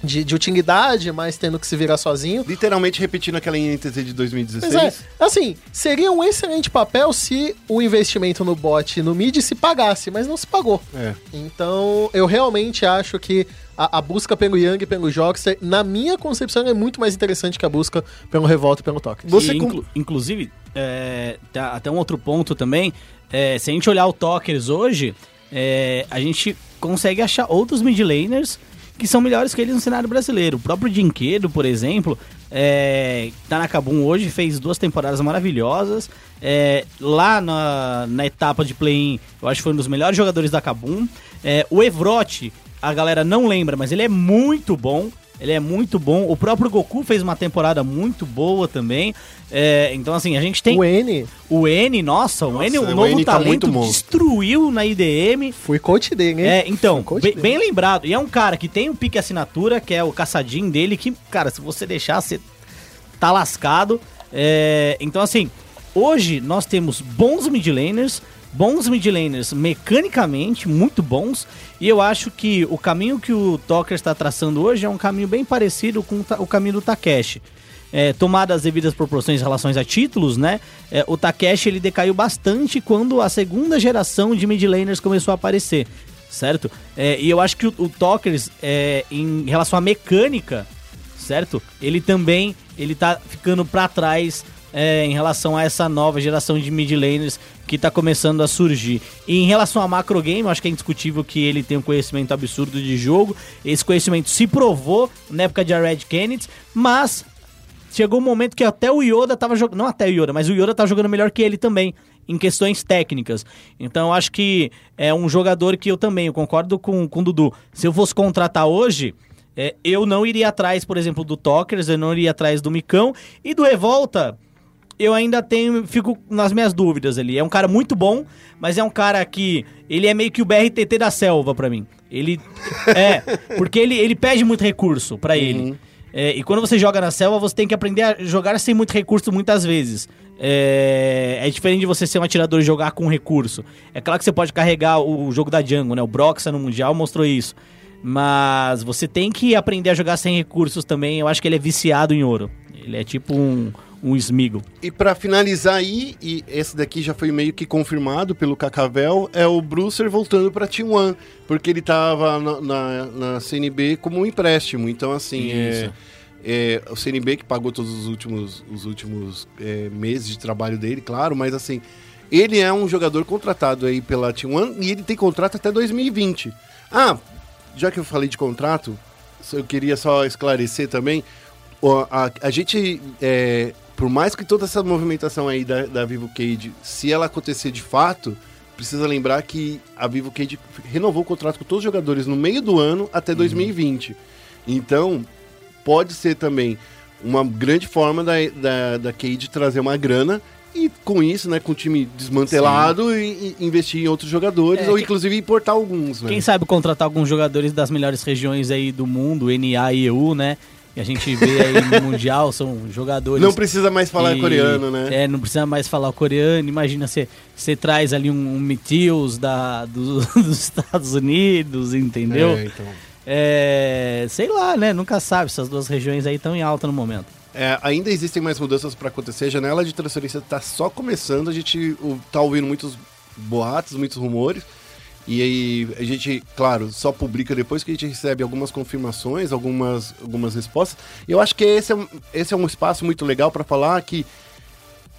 de, de utilidade, mais tendo que se virar sozinho. Literalmente repetindo aquela INTZ de 2016. Pois é, assim, seria um excelente papel se o investimento no bot e no mid se pagasse, mas não se pagou. É. Então, eu realmente acho que a, a busca pelo Young e pelo Jockster, na minha concepção, é muito mais interessante que a busca pelo Revolta e pelo Toque. Você E, com- inclu- inclusive, é, tá- até um outro ponto também, é, se a gente olhar o Tokers hoje, é, a gente consegue achar outros mid laners que são melhores que eles no cenário brasileiro. O próprio Dinquedo, por exemplo, é, tá na Kabum hoje, fez duas temporadas maravilhosas. É, lá na, na etapa de play-in, eu acho que foi um dos melhores jogadores da Kabum. É, o Evrote, a galera não lembra, mas ele é muito bom. Ele é muito bom. O próprio Goku fez uma temporada muito boa também. É, então, assim, a gente tem O N, o N, nossa, o N, o o novo N tá talento, muito bom. destruiu na IDM. fui coach dele, hein? É, então, bem, dele. bem lembrado. E é um cara que tem o pique assinatura, que é o caçadinho dele, que, cara, se você deixar, você tá lascado. É, então, assim, hoje nós temos bons mid laners, bons mid laners mecanicamente, muito bons. E eu acho que o caminho que o Toker está traçando hoje é um caminho bem parecido com o caminho do Takeshi. É, tomadas as devidas proporções em relação a títulos, né? é, o Takeshi ele decaiu bastante quando a segunda geração de mid laners começou a aparecer, certo? É, e eu acho que o, o é, em relação à mecânica, certo? Ele também ele tá ficando pra trás é, em relação a essa nova geração de mid laners que tá começando a surgir. E em relação a macro game, acho que é indiscutível que ele tem um conhecimento absurdo de jogo. Esse conhecimento se provou na época de Red Kennedy, mas chegou um momento que até o Yoda tava jogando. Não até o Yoda, mas o Yoda tava jogando melhor que ele também. Em questões técnicas. Então acho que é um jogador que eu também, eu concordo com, com o Dudu. Se eu fosse contratar hoje, é, eu não iria atrás, por exemplo, do Tokers, eu não iria atrás do Micão. E do Revolta, eu ainda tenho, fico nas minhas dúvidas ali. É um cara muito bom, mas é um cara que ele é meio que o BRTT da selva pra mim. Ele é, porque ele, ele pede muito recurso pra ele. É, e quando você joga na selva, você tem que aprender a jogar sem muito recurso muitas vezes. É, é diferente de você ser um atirador e jogar com recurso. É claro que você pode carregar o jogo da Django, né? O Broxa no Mundial mostrou isso. Mas você tem que aprender a jogar sem recursos também. Eu acho que ele é viciado em ouro. Ele é tipo um, um Smeagol. E pra finalizar aí, e esse daqui já foi meio que confirmado pelo Cacavel, é o Brucer voltando pra T1, porque ele tava na, na, na CNB como um empréstimo. Então, assim, é, Isso. é, o CNB que pagou todos os últimos, os últimos é, meses de trabalho dele, claro, mas assim, ele é um jogador contratado aí pela T1 e ele tem contrato até 2020. Ah, já que eu falei de contrato, eu queria só esclarecer também. ó, A, a gente, é, por mais que toda essa movimentação aí da, da Vivo Cage, se ela acontecer de fato, precisa lembrar que a Vivo Cage renovou o contrato com todos os jogadores no meio do ano até 2020. Então, pode ser também uma grande forma da, da, da Cade trazer uma grana e com isso, né, com o time desmantelado e, e investir em outros jogadores É, ou inclusive importar alguns, né? Quem sabe contratar alguns jogadores das melhores regiões aí do mundo, NA e EU, né? E a gente vê aí no Mundial, são jogadores. Não precisa mais falar que- coreano, né? É, não precisa mais falar o coreano. Imagina você traz ali um, um da, do- dos Estados Unidos, entendeu? É, então. É, sei lá, né? Nunca sabe. Essas duas regiões aí estão em alta no momento. É, ainda existem mais mudanças para acontecer. A janela de transferência está só começando. A gente o, tá ouvindo muitos boatos, muitos rumores. E aí a gente, claro, só publica depois que a gente recebe algumas confirmações, algumas, algumas respostas. E eu acho que esse é um, esse é um espaço muito legal para falar que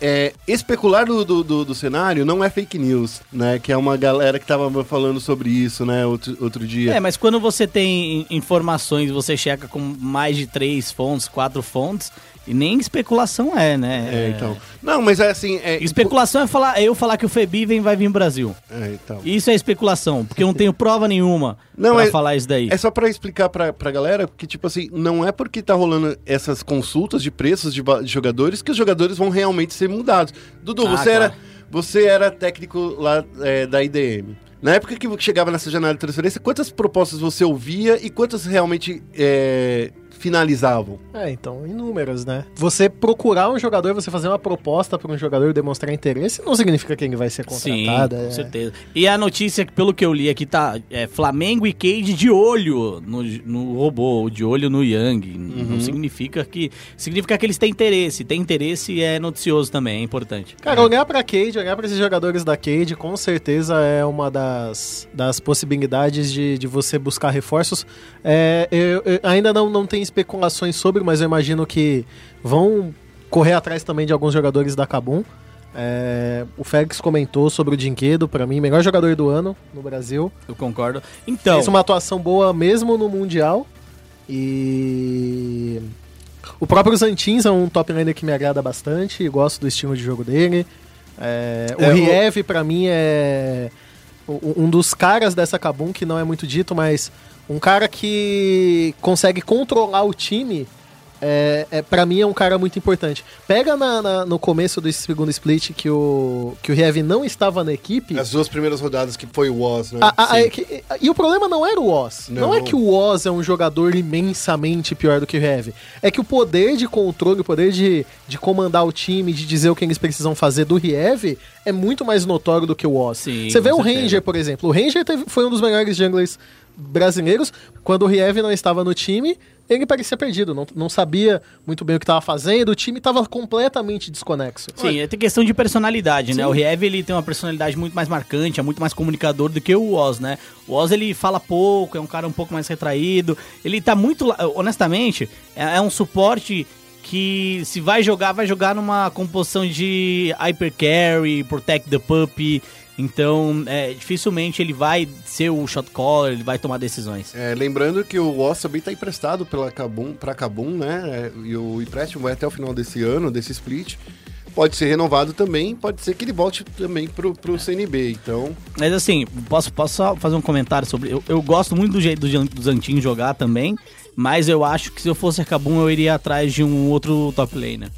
é, especular do, do, do- cenário não é fake news, né? Que é uma galera que tava falando sobre isso, né, outro, outro dia. É, mas quando você tem in- informações, você checa com mais de três fontes, quatro fontes, e nem especulação é, né? É, então. Não, mas é assim. É, Especulação é falar, é eu falar que o Febiven vai vir no Brasil. É, então. Isso é especulação, porque eu não tenho prova nenhuma Não, pra é- falar isso daí. É só pra explicar pra, pra galera que, tipo assim, não é porque tá rolando essas consultas de preços de, de jogadores que os jogadores vão realmente ser mudados. Dudu, Ah, você, claro. era, você era técnico lá é, da IDM. Na época que chegava nessa janela de transferência, quantas propostas você ouvia e quantas realmente é, finalizavam? É, então, inúmeras, né? Você procurar um jogador, você fazer uma proposta para um jogador demonstrar interesse, não significa que ele vai ser Sim, contratado. com é. certeza. E a notícia, que, pelo que eu li aqui, tá é, Flamengo e Cade de olho no, no robô, de olho no Yang. Uhum. Não significa que. Significa que eles têm interesse. Tem interesse é noticioso também, é importante. Cara, olhar pra Cade, olhar pra esses jogadores da Cade, com certeza é uma das, das possibilidades de, de você buscar reforços. É, eu, eu ainda não, não tem especulações sobre, mas eu imagino que vão correr atrás também de alguns jogadores da Kabum. É, o Félix comentou sobre o Dinquedo, pra mim, melhor jogador do ano no Brasil. Eu concordo. Então. Fez uma atuação boa mesmo no Mundial. E. O próprio Zantins é um top laner que me agrada bastante, gosto do estilo de jogo dele. É, o É, o- Riev, pra mim, é o- um dos caras dessa Kabum, que não é muito dito, mas um cara que consegue controlar o time. É, é, para mim é um cara muito importante. Pega na- na- no começo do segundo split que o, que o Riev não estava na equipe. As duas primeiras rodadas que foi o Woz, né? A- a- que- e o problema não era o Oz. Não. Não. é que o Oz é um jogador imensamente pior do que o Heavy. É que o poder de controle, o poder de, de comandar o time, de dizer o que eles precisam fazer do Heavy é muito mais notório do que o Oz. Sim, Você vê o. Ranger, por exemplo. O Ranger teve- foi um dos melhores junglers brasileiros. Quando o Heavy não estava no time, ele parecia perdido. Não, não sabia muito bem o que estava fazendo. O time estava completamente desconexo. Sim, é tem questão de personalidade, né? O Riev, ele tem uma personalidade muito mais marcante, é muito mais comunicador do que o Oz, né? O Oz, ele fala pouco, é um cara um pouco mais retraído. Ele tá muito... Honestamente, é, é um suporte que se vai jogar, vai jogar numa composição de Hyper Carry, Protect the Puppy. Então, é, dificilmente ele vai ser o shot caller, ele vai tomar decisões. É, lembrando que o Woz também tá emprestado pela Kabum, pra Kabum, né? É, E o empréstimo vai até o final desse ano, desse split. Pode ser renovado também, pode ser que ele volte também pro, pro CNB. Então, Mas assim, posso, posso só fazer um comentário sobre. Eu, eu gosto muito do jeito do, do Zantin jogar também, mas eu acho que se eu fosse Kabum, eu iria atrás de um outro top laner.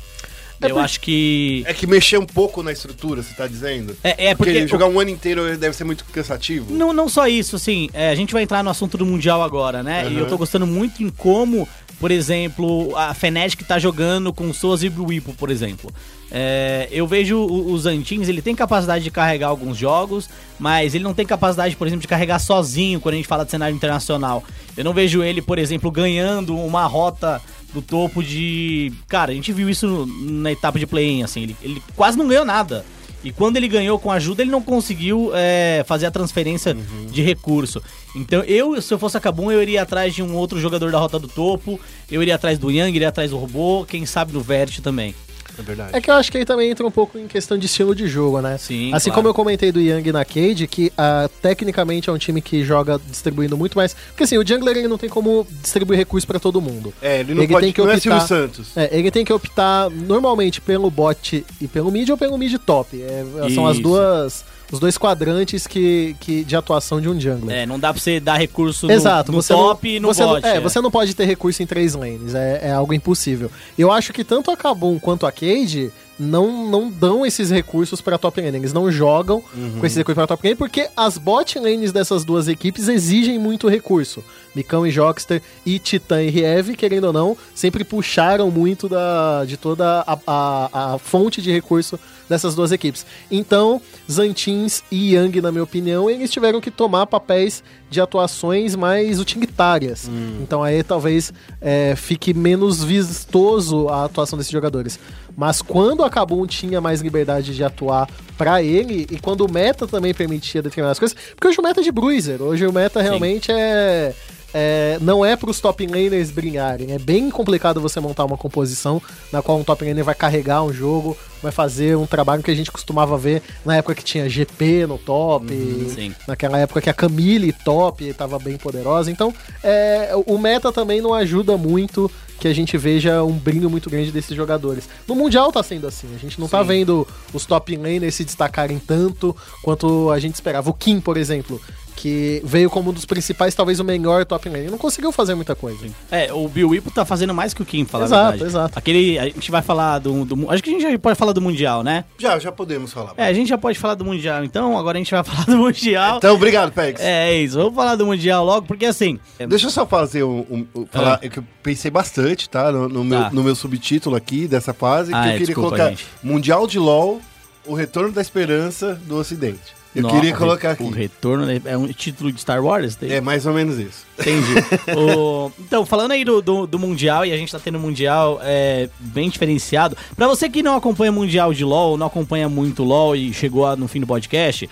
É eu por- acho que. é que mexer um pouco na estrutura, você tá dizendo? É, é Porque, porque. jogar um ano inteiro deve ser muito cansativo. Não, não só isso, assim, é, a gente vai entrar no assunto do Mundial agora, né? E eu tô gostando muito em como, por exemplo, a Fnatic tá jogando com Soas e Whipple, por exemplo. É, eu vejo o- os Antins, ele tem capacidade de carregar alguns jogos, mas ele não tem capacidade, por exemplo, de carregar sozinho quando a gente fala de cenário internacional. Eu não vejo ele, por exemplo, ganhando uma rota do topo de. Cara, a gente viu isso na etapa de play-in, assim, ele, ele quase não ganhou nada. E quando ele ganhou com ajuda, ele não conseguiu é, fazer a transferência de recurso. Então, eu, se eu fosse a eu iria atrás de um outro jogador da rota do topo. Eu iria atrás do Yang, iria atrás do robô, quem sabe do Vert também. É verdade. É que eu acho que aí também entra um pouco em questão de estilo de jogo, né? Sim, Assim claro. como eu comentei do Young na Cade, que ah, tecnicamente é um time que joga distribuindo muito mais. Porque assim, o Jungler ele não tem como distribuir recursos pra todo mundo. É, ele não Ele pode. tem que não é optar- Silvio Santos. É, ele tem que optar normalmente pelo bot e pelo mid ou pelo mid top. É, são as duas. Os dois quadrantes que, que, de atuação de um jungler. É, não dá pra você dar recurso no, Exato, no você top não, e no você bot. Não, é, você não pode ter recurso em três lanes, é, é algo impossível. Eu acho que tanto a Kabum quanto a Cade não, não dão esses recursos pra top lane, eles não jogam com esses recursos pra top lane, porque as bot lanes dessas duas equipes exigem muito recurso. Micão e Jockster e Titã e Riev, querendo ou não, sempre puxaram muito da, de toda a, a, a fonte de recurso dessas duas equipes. Então, Zantins e Yang, na minha opinião, eles tiveram que tomar papéis de atuações mais utilitárias. Então aí talvez é, fique menos vistoso a atuação desses jogadores. Mas quando a Kabum tinha mais liberdade de atuar pra ele, e quando o meta também permitia determinadas coisas, porque hoje o meta é de bruiser, hoje o meta realmente é é, não é para os top laners brilharem. É bem complicado você montar uma composição na qual um top laner vai carregar um jogo, vai fazer um trabalho que a gente costumava ver na época que tinha GP no top, sim. naquela época que a Camille top estava bem poderosa. Então, é, o meta também não ajuda muito que a gente veja um brilho muito grande desses jogadores. No Mundial tá sendo assim, a gente não tá vendo os top laners se destacarem tanto quanto a gente esperava. O Kim, por exemplo, que veio como um dos principais, talvez o melhor top laner, não conseguiu fazer muita coisa. É, o Bill Whipple tá fazendo mais que o Kim, falar a Exato, verdade. exato. Aquele, a gente vai falar do, do- Acho que a gente já pode falar do Mundial, né? Já, já podemos falar. É, a gente já pode falar do Mundial, então agora a gente vai falar do Mundial. Então, obrigado, Pex. É, é isso, vamos falar do Mundial logo, porque assim... é, Deixa eu só fazer um. um- um- falar, Ah. é que eu pensei bastante, tá? No, no meu, Tá. no meu subtítulo aqui dessa fase, Ah, que eu é, queria desculpa, colocar gente. Mundial de LOL, o retorno da esperança do Ocidente. Eu no- queria colocar aqui. O retorno né, é um título de Star Wars? Tem- É mais ou menos isso. Entendi. O- Então, falando aí do, do, do Mundial, e a gente tá tendo um Mundial é, bem diferenciado. Pra você que não acompanha Mundial de LoL, não acompanha muito LoL e chegou a- no fim do podcast,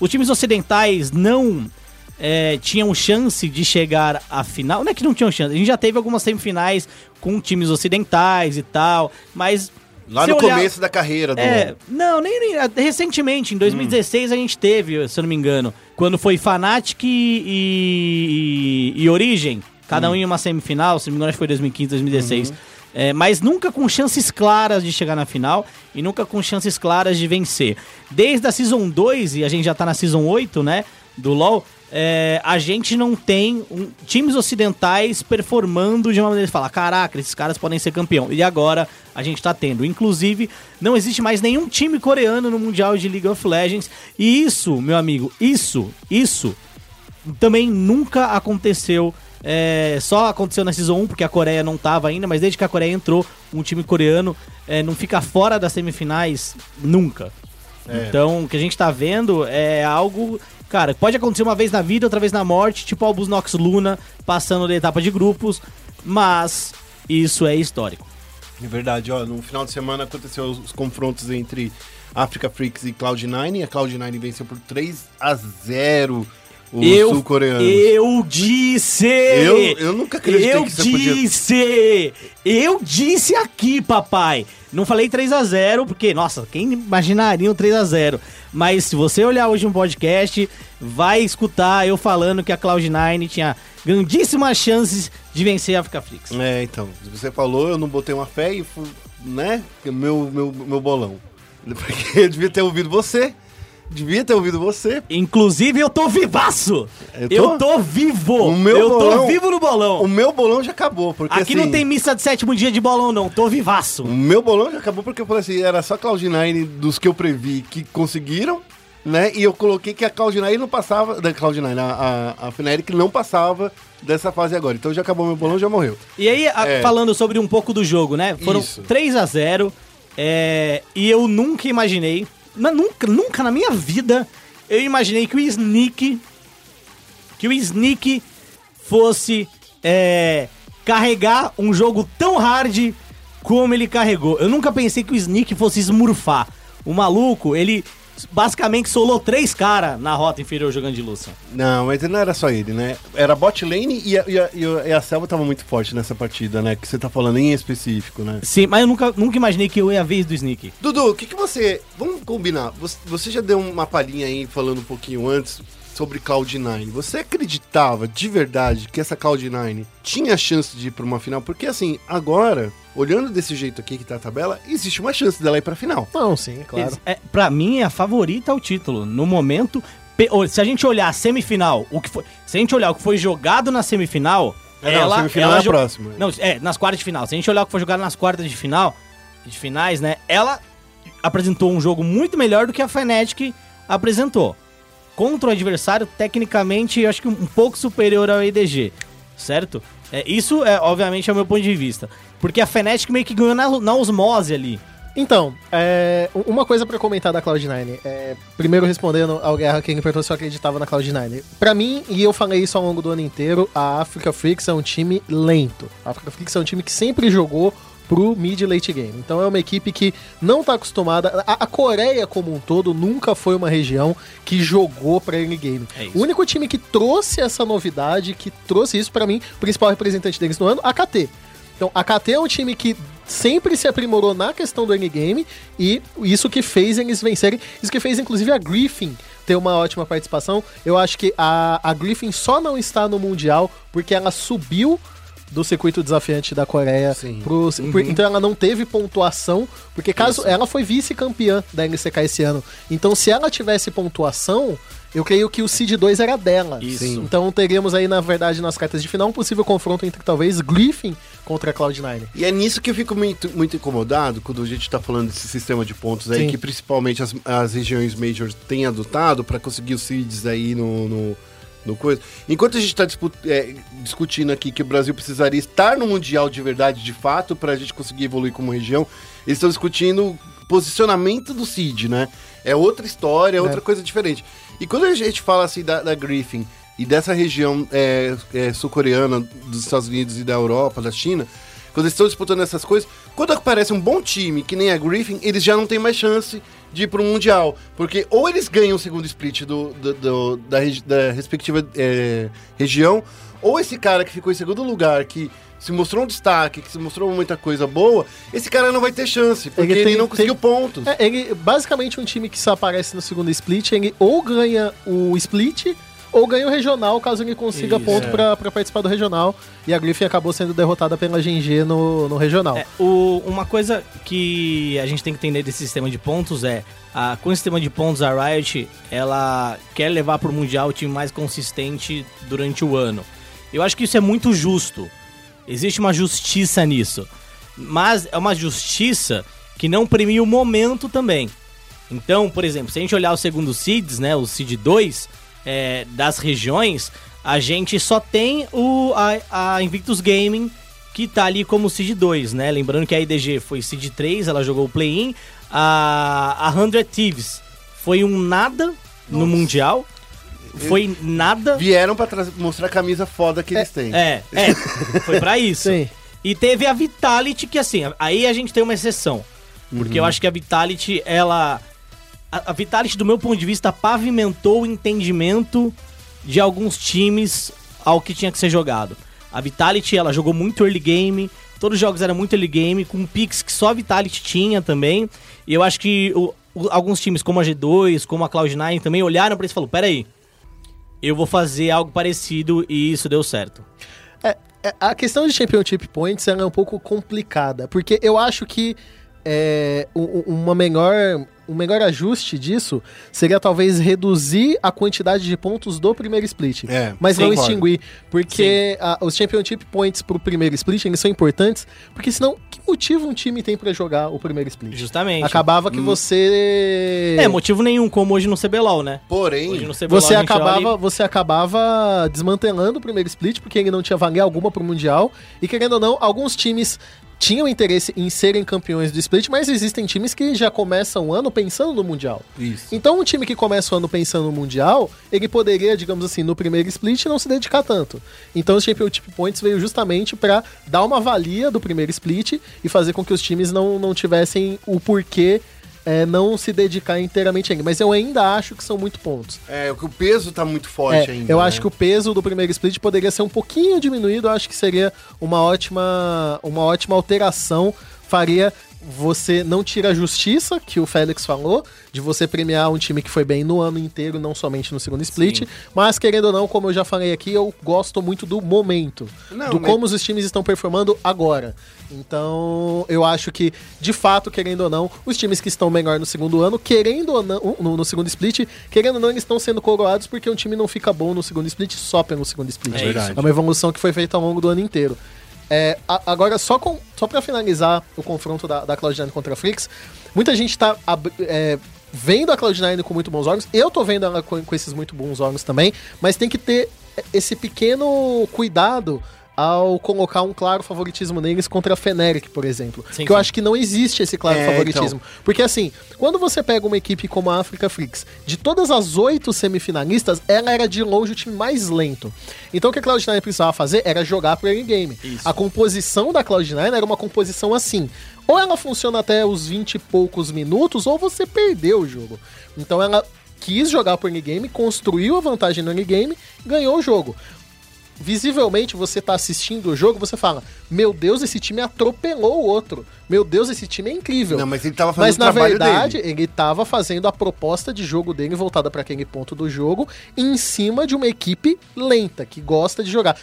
os times ocidentais não é, tinham chance de chegar à final. Não é que não tinham chance, a gente já teve algumas semifinais com times ocidentais e tal, mas. Lá se no olhar- começo da carreira do é, não, nem, nem- recentemente, em 2016 a gente teve, se eu não me engano, quando foi Fnatic e, e, e Origin, cada um em uma semifinal, se não me engano acho que foi 2015, 2016. É, mas nunca com chances claras de chegar na final e nunca com chances claras de vencer. Desde a Season 2, e a gente já tá na Season 8, né, do LoL, é, a gente não tem um- times ocidentais performando de uma maneira de falar, caraca, esses caras podem ser campeão. E agora a gente tá tendo. Inclusive, não existe mais nenhum time coreano no Mundial de League of Legends. E isso, meu amigo, isso, isso também nunca aconteceu. é, só aconteceu na Season 1 porque a Coreia não tava ainda, mas desde que a Coreia entrou, um time coreano é, não fica fora das semifinais nunca. Então, o que a gente tá vendo é algo. Cara, pode acontecer uma vez na vida, outra vez na morte, tipo Albus Nox Luna passando da etapa de grupos, mas isso é histórico. É verdade, ó. No final de semana aconteceu os, os confrontos entre Africa Freaks e Cloud9. A Cloud9 venceu por 3 a 0 os eu, sul-coreanos. eu disse! Eu, eu nunca acreditei Eu que você podia. disse! Eu disse aqui, papai! Não falei 3 a 0 porque, nossa, quem imaginaria um 3 a 0 Mas se você olhar hoje um podcast, vai escutar eu falando que a Cloud9 tinha grandíssimas chances de vencer a Africa Flix. É, então, você falou, eu não botei uma fé e fui, né? Meu, meu, meu bolão. Porque eu devia ter ouvido você. Devia ter ouvido você. Inclusive, eu tô vivaço! Eu Eu tô? tô, vivo! O meu eu tô bolão- vivo no bolão! O meu bolão já acabou, porque Aqui assim, não tem missa de sétimo dia de bolão, não. Tô vivaço. O meu bolão já acabou porque eu falei assim, era só Cloud9 dos que eu previ que conseguiram, né? E eu coloquei que a Cloud9 não passava, da Cloud9, a, a, a Fnatic não passava dessa fase agora. Então já acabou meu bolão, já morreu. E aí, a- É. falando sobre um pouco do jogo, né? Foram Isso. 3 a 0 é, e eu nunca imaginei, mas nunca, nunca na minha vida, eu imaginei que o Sneak, que o Sneak fosse é, carregar um jogo tão hard como ele carregou. Eu nunca pensei que o Sneak fosse esmurfar. O maluco, ele basicamente solou três caras na rota inferior jogando de Lucian. Não, mas não era só ele, né? Era bot lane e a, e a, e a- e a Selva tava muito forte nessa partida, né? Que você tá falando em específico, né? Sim, mas eu nunca, nunca imaginei que eu ia a vez do Sneak. Dudu, o que, que você. Vamos combinar. Você, você já deu uma palhinha aí falando um pouquinho antes sobre Cloud9. Você acreditava de verdade que essa Cloud9 tinha chance de ir pra uma final? Porque assim, agora, olhando desse jeito aqui que tá a tabela, existe uma chance dela ir pra final. Não, sim, claro. É, pra mim, é a favorita ao título. No momento, se a gente olhar a semifinal, o que foi, se a gente olhar o que foi jogado na semifinal, É, não, ela, semifinal ela é a próxima. Não, é, nas quartas de final. Se a gente olhar o que foi jogado nas quartas de final, de finais, né? Ela apresentou um jogo muito melhor do que a Fnatic apresentou. Contra o adversário, tecnicamente, eu acho que um pouco superior ao EDG, certo? É, isso, é, obviamente, é o meu ponto de vista. Porque a Fnatic meio que ganhou na, na osmose ali. Então, é, uma coisa pra comentar da Cloud9. É, primeiro respondendo ao Guerra que ele perguntou se eu acreditava na Cloud9. Pra mim, e eu falei isso ao longo do ano inteiro, a Africa Freaks é um time lento. A Africa Freaks é um time que sempre jogou pro mid late game. Então é uma equipe que não tá acostumada. A, a Coreia como um todo nunca foi uma região que jogou pra early game. É o único time que trouxe essa novidade, que trouxe isso pra mim, o principal representante deles no ano, a KT. Então, a KT é um time que sempre se aprimorou na questão do endgame e isso que fez eles vencerem, isso que fez inclusive a Griffin ter uma ótima participação. Eu acho que a, a Griffin só não está no Mundial porque ela subiu do circuito desafiante da Coreia. Sim. pro- por- então ela não teve pontuação, porque caso ela foi vice-campeã da LCK esse ano. Então se ela tivesse pontuação, eu creio que o Seed 2 era dela. Isso. Então teríamos aí, na verdade, nas cartas de final, um possível confronto entre talvez Griffin contra a Cloud9. E é nisso que eu fico muito, muito incomodado quando a gente tá falando desse sistema de pontos aí, Sim. que principalmente as, as regiões majors têm adotado para conseguir os seeds aí no, no, no coisa. Enquanto a gente tá dispu- é, discutindo aqui que o Brasil precisaria estar no Mundial de verdade, de fato, para a gente conseguir evoluir como região, eles estão discutindo o posicionamento do seed, né? É outra história, é outra coisa diferente. E quando a gente fala assim da, da Griffin e dessa região é, é, sul-coreana, dos Estados Unidos e da Europa, da China, quando eles estão disputando essas coisas, quando aparece um bom time, que nem a Griffin, eles já não têm mais chance de ir pro Mundial. Porque ou eles ganham o segundo split do, do- do- da, da respectiva é, região, ou esse cara que ficou em segundo lugar, que se mostrou um destaque, que se mostrou muita coisa boa, esse cara não vai ter chance, porque Ele ele, tem- não conseguiu pontos. É, ele, basicamente, um time que só aparece no segundo split, ele ou ganha o split, ou ganha o regional, caso ele consiga Isso. ponto É. pra, pra participar do regional. E a Griffin acabou sendo derrotada pela GNG no, no regional. É, o- uma coisa que a gente tem que entender desse sistema de pontos é, a, com esse sistema de pontos, a Riot, ela quer levar pro Mundial o time mais consistente durante o ano. Eu acho que isso é muito justo. Existe uma justiça nisso. Mas é uma justiça que não premia o momento também. Então, por exemplo, se a gente olhar os segundos seeds, né, o seed 2 é, das regiões, a gente só tem o, a, a Invictus Gaming que tá ali como seed 2, né? Lembrando que a IDG foi seed 3, ela jogou o play-in. A, a 100 Thieves foi um nada no Mundial. Foi nada. Vieram pra tra- mostrar a camisa foda que eles têm. É, é, foi pra isso. Sim. E teve a Vitality, que assim, aí a gente tem uma exceção. Porque eu acho que a Vitality, ela. A, a Vitality, do meu ponto de vista, pavimentou o entendimento de alguns times ao que tinha que ser jogado. A Vitality, ela jogou muito early game, todos os jogos eram muito early game, com picks que só a Vitality tinha também. E eu acho que o- o- alguns times, como a G2, como a Cloud9, também olharam pra isso e falaram: peraí, eu vou fazer algo parecido e isso deu certo. É, é, a questão de Championship Points é um pouco complicada, porque eu acho que é, uma melhor, um melhor ajuste disso seria talvez reduzir a quantidade de pontos do primeiro split, É, mas não concordo. extinguir, porque a- os Championship Points pro primeiro split eles são importantes, porque senão que motivo um time tem pra jogar o primeiro split? Justamente. Acabava que você É, motivo nenhum, como hoje no CBLOL, né? Porém, Hoje no CBLOL Você acabava, olha você acabava desmantelando o primeiro split porque ele não tinha valia alguma pro Mundial. E querendo ou não, alguns times tinham interesse em serem campeões do split, mas existem times que já começam o ano pensando no Mundial. Isso. Então, um time que começa o ano pensando no Mundial, ele poderia, digamos assim, no primeiro split não se dedicar tanto. Então, o Championship Points veio justamente pra dar uma valia do primeiro split e fazer com que os times não, não tivessem o porquê é, não se dedicar inteiramente a ele. Mas eu ainda acho que são muito pontos. É, o que o peso tá muito forte É, ainda. eu né? acho que o peso do primeiro split poderia ser um pouquinho diminuído. Eu acho que seria uma ótima, uma ótima alteração. Faria você não tira a justiça, que o Félix falou, de você premiar um time que foi bem no ano inteiro, não somente no segundo split. Mas, querendo ou não, como eu já falei aqui, eu gosto muito do momento. Não, do mas- como os times estão performando agora. Então, eu acho que, de fato, querendo ou não, os times que estão melhor no segundo ano, querendo ou não, no, no segundo split, querendo ou não, eles estão sendo coroados porque um time não fica bom no segundo split só pelo segundo split. É verdade. É uma evolução que foi feita ao longo do ano inteiro. É, a- agora, só, com, só para finalizar o confronto da, da Cloud9 contra a Flix, muita gente tá ab- é, vendo a Cloud9 com muito bons órgãos. Eu tô vendo ela com, com esses muito bons órgãos também, mas tem que ter esse pequeno cuidado ao colocar um claro favoritismo neles contra a Feneric, por exemplo. Sim, que eu sim. acho que não existe esse claro É, favoritismo. Porque assim, quando você pega uma equipe como a Africa Flix, de todas as oito semifinalistas, ela era de longe o time mais lento. Então o que a Cloud9 precisava fazer era jogar pro early game. A composição da Cloud9 era uma composição assim. Ou ela funciona até os 20 e poucos minutos, ou você perdeu o jogo. Então ela quis jogar pro early game, construiu a vantagem no early game, ganhou o jogo visivelmente você tá assistindo o jogo, você fala: Meu Deus, esse time atropelou o outro. Meu Deus, esse time é incrível. Não, mas ele tava fazendo Mas na verdade, dele. ele tava fazendo a proposta de jogo dele voltada para aquele ponto do jogo em cima de uma equipe lenta, que gosta de jogar.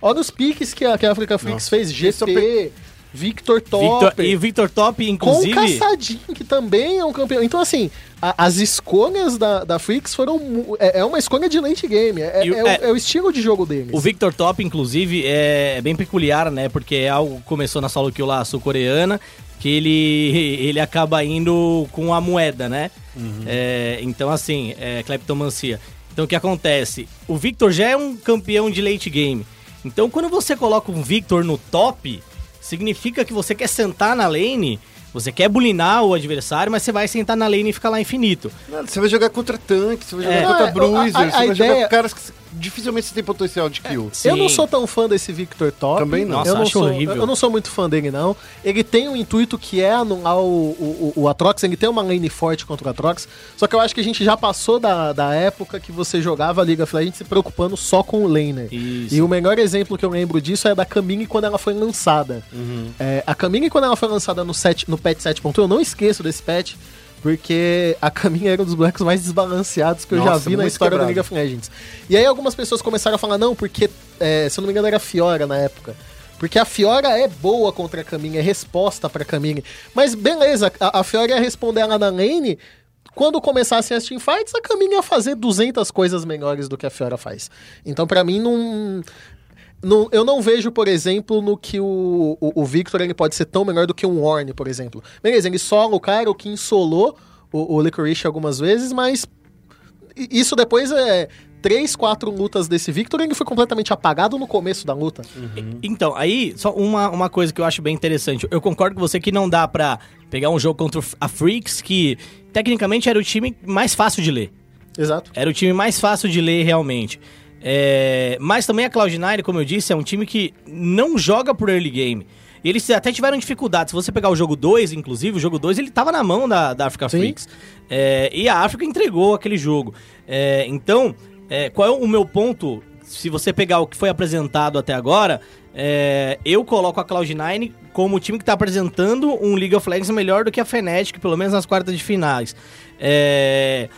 Olha os piques que a, que a Africa Freaks fez. GP, Victor Top. Victor, e Victor Top, Com o inclusive. Caçadinho, que também é um campeão. Então, assim, a- as escolhas da, da Freaks foram. É, é uma escolha de late game. É, E o- é o, é- é o estilo de jogo deles. O Victor Top, inclusive, é bem peculiar, né? Porque é algo que começou na solo kill lá sul-coreana, que ele, ele acaba indo com a moeda, né? É, então, assim, é cleptomancia. Então, o que acontece? O Victor já é um campeão de late game. Então, quando você coloca um Victor no top, significa que você quer sentar na lane, você quer bulinar o adversário, mas você vai sentar na lane e ficar lá infinito. Não, Você vai jogar contra tanques, você vai jogar É. contra é, bruisers, a- a- você a vai jogar ideia- com caras que dificilmente você tem potencial de kill. Eu não sou tão fã desse Victor Top. Também não. Nossa, eu não acho sou, horrível. Eu não sou muito fã dele, não. Ele tem um intuito que é anular o, o, o, Atrox, ele tem uma lane forte contra o Atrox. Só que eu acho que a gente já passou da, da época que você jogava a of Legends se preocupando só com o laner. Isso. E o melhor exemplo que eu lembro disso é da Camille quando ela foi lançada. É, a Camille, quando ela foi lançada no, set, no patch 7.1, eu não esqueço desse patch. Porque a Camille era um dos bonecos mais desbalanceados que eu já vi na história quebrado. do League of Legends. E aí algumas pessoas começaram a falar, não, porque, é, se eu não me engano, era a Fiora na época. Porque a Fiora é boa contra a Camille, é resposta pra Camille. Mas beleza, a, a Fiora ia responder ela na lane. Quando começassem as teamfights, a Camille ia fazer 200 coisas melhores do que a Fiora faz. Então, pra mim, não. Não- eu não vejo, por exemplo, no que o, o, o Victor ele pode ser tão melhor do que um Warne, por exemplo. Beleza, ele sola o cara, o Kim solou o, o Licorice algumas vezes, mas isso depois é três, quatro lutas desse Victor, ele foi completamente apagado no começo da luta. Então, aí, só uma, uma coisa que eu acho bem interessante. Eu concordo com você que não dá pra pegar um jogo contra a Freaks, que tecnicamente era o time mais fácil de ler. Exato. Era o time mais fácil de ler realmente. É, mas também a Cloud9, como eu disse, é um time que não joga por early game. E eles até tiveram dificuldade. Se você pegar o jogo 2, inclusive, o jogo 2 ele tava na mão da, da Africa Sim. Freaks. É, e a África entregou aquele jogo. É, então, é, qual é o meu ponto? Se você pegar o que foi apresentado até agora, é, eu coloco a Cloud9 como o time que está apresentando um League of Legends melhor do que a Fnatic, pelo menos nas quartas de finais. É,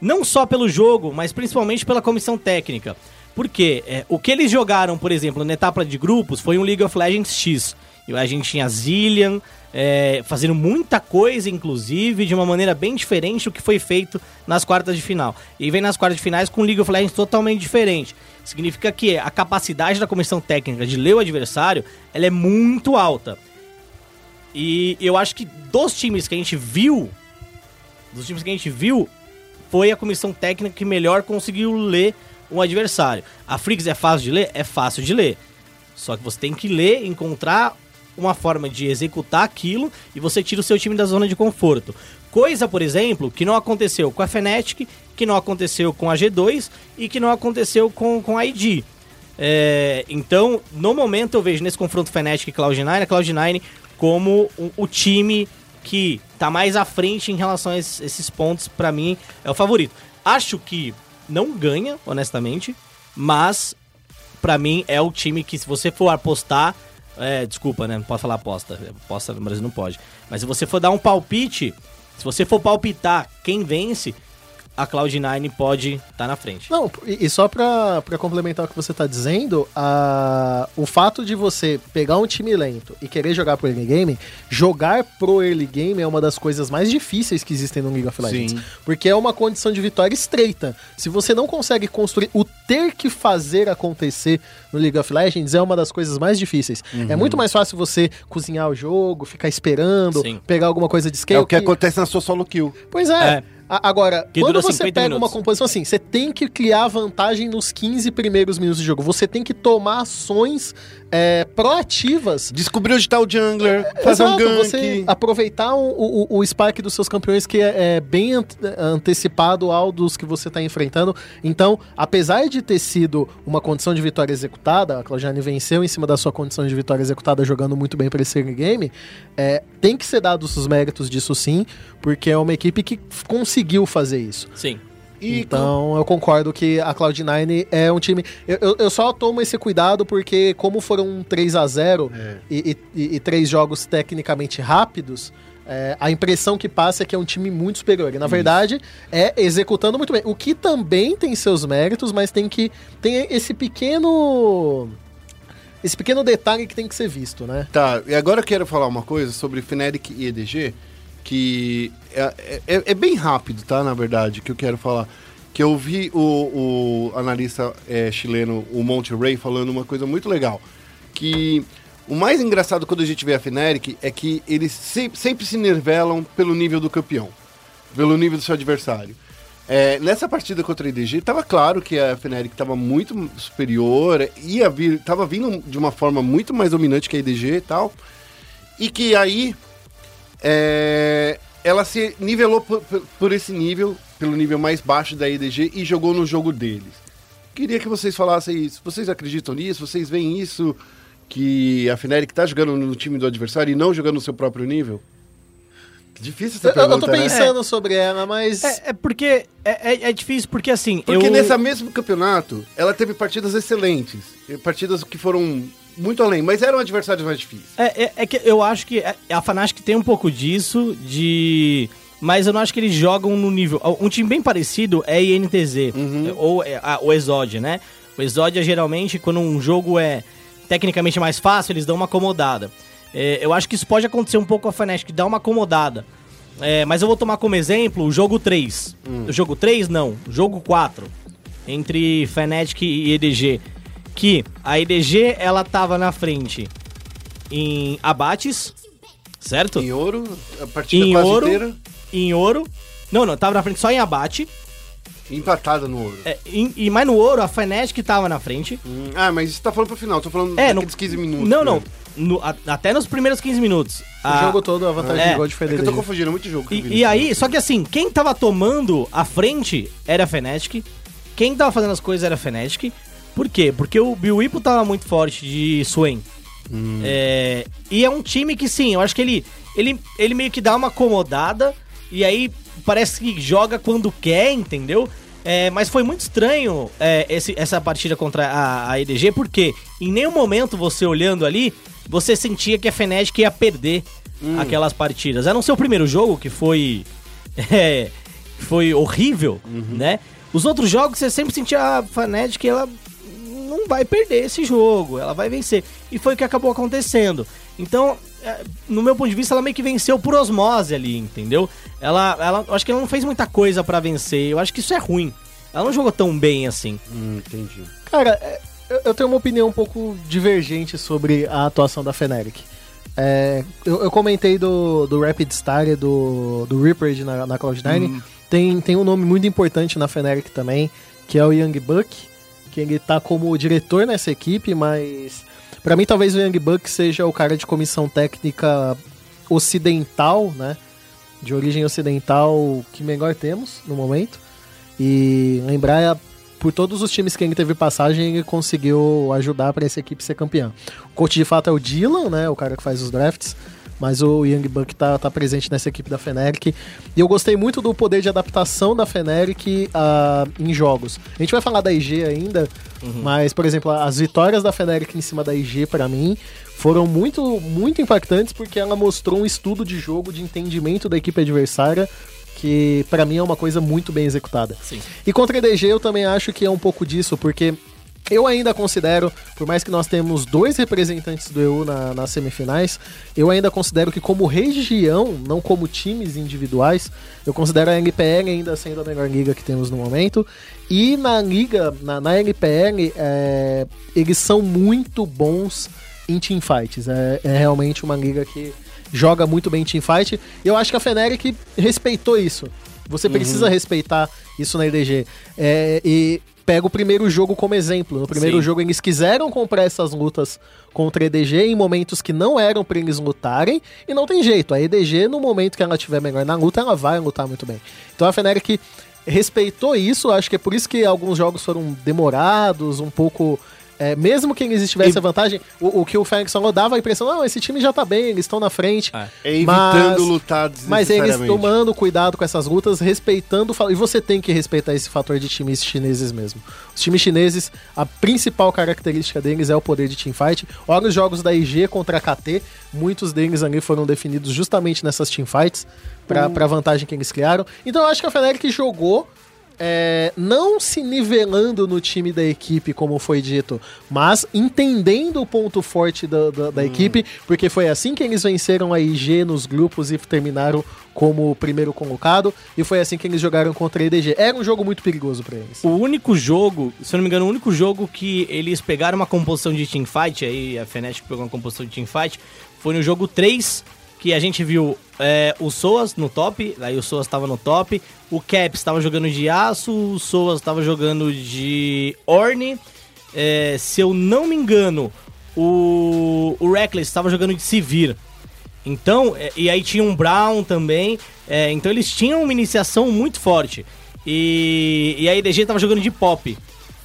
não só pelo jogo, mas principalmente pela comissão técnica. Porque é, o que eles jogaram, por exemplo, na etapa de grupos foi um League of Legends X. E a gente tinha Zillian é, fazendo muita coisa, inclusive, de uma maneira bem diferente do que foi feito nas quartas de final. E vem nas quartas de finais com League of Legends totalmente diferente. Significa que a capacidade da comissão técnica de ler o adversário ela é muito alta. E eu acho que dos times que a gente viu, dos times que a gente viu, foi a comissão técnica que melhor conseguiu ler um adversário. A Freaks é fácil de ler? É fácil de ler. Só que você tem que ler, encontrar uma forma de executar aquilo e você tira o seu time da zona de conforto. Coisa, por exemplo, que não aconteceu com a Fnatic, que não aconteceu com a G2 e que não aconteceu com, com a ID. É, então, no momento eu vejo nesse confronto Fnatic e Cloud9, a Cloud9 como o, o time que tá mais à frente em relação a esses, pontos, pra mim, é o favorito. Acho que não ganha, honestamente, mas pra mim é o time que se você for apostar, é, desculpa, né, não pode falar aposta, aposta no Brasil não pode, mas se você for dar um palpite, se você for palpitar quem vence, a Cloud9 pode estar tá na frente. Não, e, só pra, pra complementar o que você tá dizendo, a, o fato de você pegar um time lento e querer jogar pro early game, jogar pro early game é uma das coisas mais difíceis que existem no League of Legends. Sim. Porque é uma condição de vitória estreita. Se você não consegue construir o ter que fazer acontecer no League of Legends, é uma das coisas mais difíceis. É muito mais fácil você cozinhar o jogo, ficar esperando, Sim. pegar alguma coisa de scale. É o que acontece na sua solo kill. Pois é. É. A- Agora, Que quando você 50 pega minutos. uma composição assim, você tem que criar vantagem nos 15 primeiros minutos de jogo. Você tem que tomar ações é, proativas. Descobrir onde tá o jungler, fazer um Exato, gank. você aproveitar o, o, o spike dos seus campeões que é, é bem ante- antecipado ao dos que você está enfrentando. Então, apesar de ter sido uma condição de vitória executada, a Cloud9 venceu em cima da sua condição de vitória executada jogando muito bem para esse early game, é, tem que ser dados os méritos disso sim, porque é uma equipe que conseguiu fazer isso. Sim. E então eu concordo que a Cloud9 é um time. Eu, eu, eu só tomo esse cuidado porque, como foram 3 a 0 É. e, e- e três jogos tecnicamente rápidos. é, a impressão que passa é que é um time muito superior. E na verdade é executando muito bem. O que também tem seus méritos, mas tem que. Tem esse pequeno. esse pequeno detalhe que tem que ser visto, né? Tá, e agora eu quero falar uma coisa sobre Fnatic e EDG, que é, é- é bem rápido, tá, na verdade, que eu quero falar. Que eu vi o, o analista é, chileno, o Monte Ray, falando uma coisa muito legal. Que o mais engraçado quando a gente vê a Fnatic é que eles se- sempre se nivelam pelo nível do campeão, pelo nível do seu adversário. É, nessa partida contra a IDG, estava claro que a Fnatic estava muito superior, ia vir, tava vindo de uma forma muito mais dominante que a IDG e tal. E que aí é, ela se nivelou por, por- esse nível, pelo nível mais baixo da IDG e jogou no jogo deles. Queria que vocês falassem isso. Vocês acreditam nisso? Vocês veem isso? Que a Fnatic tá jogando no time do adversário e não jogando no seu próprio nível? Difícil essa Eu, eu pergunta, tô né? pensando sobre ela, mas. É, é porque é, é- é difícil, porque assim. Porque eu... nesse mesmo campeonato, ela teve partidas excelentes. Partidas que foram muito além, mas eram adversários mais difíceis. É, é- é que eu acho que a- a Fnatic tem um pouco disso, de. Mas eu não acho que eles jogam no nível. Um time bem parecido é INTZ, ou é, a- o Exodia, né? O Exodia, geralmente, quando um jogo é tecnicamente mais fácil, eles dão uma acomodada. É, eu acho que isso pode acontecer um pouco com a Fnatic, dar uma acomodada. É, mas eu vou tomar como exemplo o jogo 3. O jogo 3, não. O jogo 4. Entre Fnatic e EDG. Que a EDG, ela tava na frente em abates, certo? Em ouro, a partida Em quase ouro. inteira, Em ouro. Não, não, tava na frente só em abate. empatada no ouro. É, em- e mais no ouro, a Fnatic tava na frente. Hum, Ah, mas você tá falando pro final, tô falando É, daqueles no- 15 minutos. Não, né? não. No- a- até nos primeiros 15 minutos. O A- jogo todo, a vantagem É. de gol de É que eu tô confundindo muito jogo. que eu vi E, e aí, só que assim, quem tava tomando a frente era a Fnatic. Quem tava fazendo as coisas era a Fnatic. Por quê? Porque o Biwipo tava muito forte de Swain. É, e é um time que, sim, eu acho que ele, ele, ele meio que dá uma acomodada. E aí parece que joga quando quer, entendeu? É, mas foi muito estranho é, esse- essa partida contra a, a EDG, porque em nenhum momento você olhando ali, você sentia que a Fnatic ia perder aquelas partidas. A não ser o primeiro jogo, que foi. é, foi horrível, né? Os outros jogos você sempre sentia a Fnatic, ela não vai perder esse jogo, ela vai vencer. E foi o que acabou acontecendo. Então, é, no meu ponto de vista, ela meio que venceu por osmose ali, entendeu? Ela, ela eu acho que ela não fez muita coisa pra vencer. Eu acho que isso é ruim. Ela não jogou tão bem assim. Hum, entendi. Cara, é, eu, tenho uma opinião um pouco divergente sobre a atuação da Fnatic. É, eu, eu comentei do, do Rapid Star e do, do Reaper na, na Cloud9. Tem, tem um nome muito importante na Fnatic também, que é o Young Buck, que ele tá como diretor nessa equipe, mas pra mim talvez o Young Buck seja o cara de comissão técnica ocidental, né? De origem ocidental que melhor temos no momento. E lembrar, por todos os times que ele teve passagem, ele conseguiu ajudar para essa equipe ser campeã. O coach de fato é o Dylan, né? O cara que faz os drafts. Mas o Young Buck tá, tá presente nessa equipe da Fnatic. E eu gostei muito do poder de adaptação da Fnatic ah, em jogos. A gente vai falar da IG ainda, mas, por exemplo, as vitórias da Fnatic em cima da IG, para mim, foram muito, muito impactantes porque ela mostrou um estudo de jogo, de entendimento da equipe adversária, que para mim é uma coisa muito bem executada. Sim. E contra a EDG eu também acho que é um pouco disso, porque eu ainda considero, por mais que nós temos dois representantes do EU na, nas semifinais, eu ainda considero que como região, não como times individuais, eu considero a LPL ainda sendo a melhor liga que temos no momento. E na liga, na, na LPL, é, eles são muito bons em teamfights. É, é realmente uma liga que joga muito bem em teamfight. E eu acho que a Fnatic respeitou isso. Você precisa respeitar isso na EDG. É, e pega o primeiro jogo como exemplo. No primeiro Sim. jogo eles quiseram comprar essas lutas contra a EDG em momentos que não eram pra eles lutarem. E não tem jeito. A EDG, no momento que ela tiver melhor na luta, ela vai lutar muito bem. Então a Fnatic respeitou isso. Acho que é por isso que alguns jogos foram demorados, um pouco. É, mesmo que eles tivessem E- a vantagem, o, o que o Félix falou dava a impressão, não, esse time já tá bem, eles estão na frente. É. É evitando Mas- lutar Mas eles tomando cuidado com essas lutas, respeitando. E você tem que respeitar esse fator de times chineses mesmo. Os times chineses, a principal característica deles é o poder de teamfight. Olha os jogos da IG contra a KT, muitos deles ali foram definidos justamente nessas teamfights, pra, pra vantagem que eles criaram. Então eu acho que a Fnatic jogou é, não se nivelando no time da equipe, como foi dito, mas entendendo o ponto forte da, da, da equipe, porque foi assim que eles venceram a IG nos grupos e terminaram como o primeiro colocado, e foi assim que eles jogaram contra a EDG. Era um jogo muito perigoso pra eles. O único jogo, se eu não me engano, o único jogo que eles pegaram uma composição de teamfight, aí a Fnatic pegou uma composição de teamfight, foi no jogo 3, que a gente viu é, o Soas no top, aí o Soas tava no top, o Caps tava jogando de aço, o Soas tava jogando de Orne, é, se eu não me engano, o, o Reckless tava jogando de Sivir. Então, é, e aí tinha um Brown também. é, então eles tinham uma iniciação muito forte. E, e a EDG tava jogando de pop.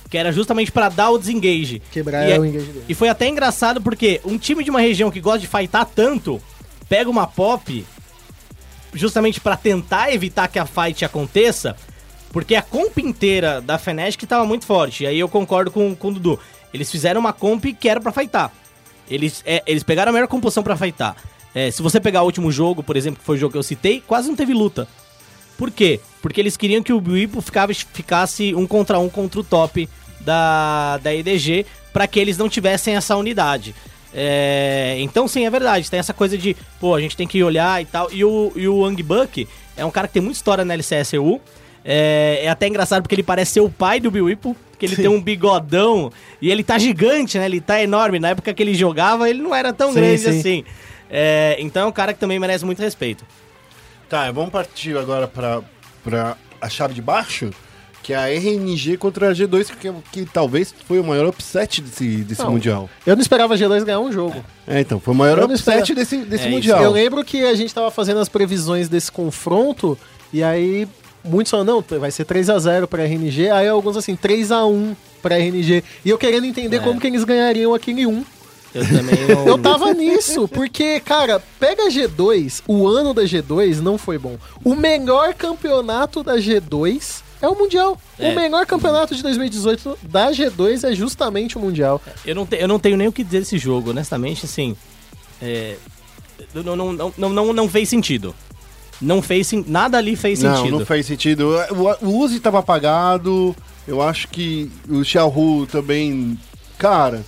Que era justamente pra dar o desengage. Quebrar e, é- o engage dele. E foi até engraçado porque um time de uma região que gosta de fightar tanto, pega uma pop justamente pra tentar evitar que a fight aconteça, porque a comp inteira da Fnatic tava muito forte. E aí eu concordo com, com o Dudu. Eles fizeram uma comp que era pra fightar. Eles, é, eles pegaram a melhor composição pra fightar. É, se você pegar o último jogo, por exemplo, que foi o jogo que eu citei, quase não teve luta. Por quê? Porque eles queriam que o ficava, ficasse um contra um contra o top da, da EDG, pra que eles não tivessem essa unidade. É, então, sim, é verdade. Tem essa coisa de, pô, a gente tem que olhar e tal. E o, e o Ang Buck é um cara que tem muita história na LCSU. É, é até engraçado porque ele parece ser o pai do Bill Whipple, porque ele tem um bigodão e ele tá gigante, né? Ele tá enorme. Na época que ele jogava, ele não era tão Sim, grande sim. assim. É, então é um cara que também merece muito respeito. Tá, vamos partir agora pra, pra a chave de baixo, que é a RNG contra a G2, que, que talvez foi o maior upset desse, desse Não. Mundial. Eu não esperava a G2 ganhar um jogo. É, então, foi o maior Eu upset desse, desse É isso. Mundial. Eu lembro que a gente tava fazendo as previsões desse confronto, e aí muitos falaram, não, vai ser 3x0 pra RNG, aí alguns assim, 3x1 pra RNG. E eu querendo entender É. como que eles ganhariam aquele 1. Eu também não... Eu tava nisso, porque, cara, pega a G2, o ano da G2 não foi bom. O melhor campeonato da G2 é o Mundial. É. O melhor campeonato de 2018 da G2 é justamente o Mundial. Eu não, te- eu não tenho nem o que dizer desse jogo, honestamente, assim. É, não, não, não, não, não, não fez sentido. Não fez Nada ali fez Não, sentido. não faz sentido. O, o Uzi tava apagado, eu acho que o Xiaohu também... Cara...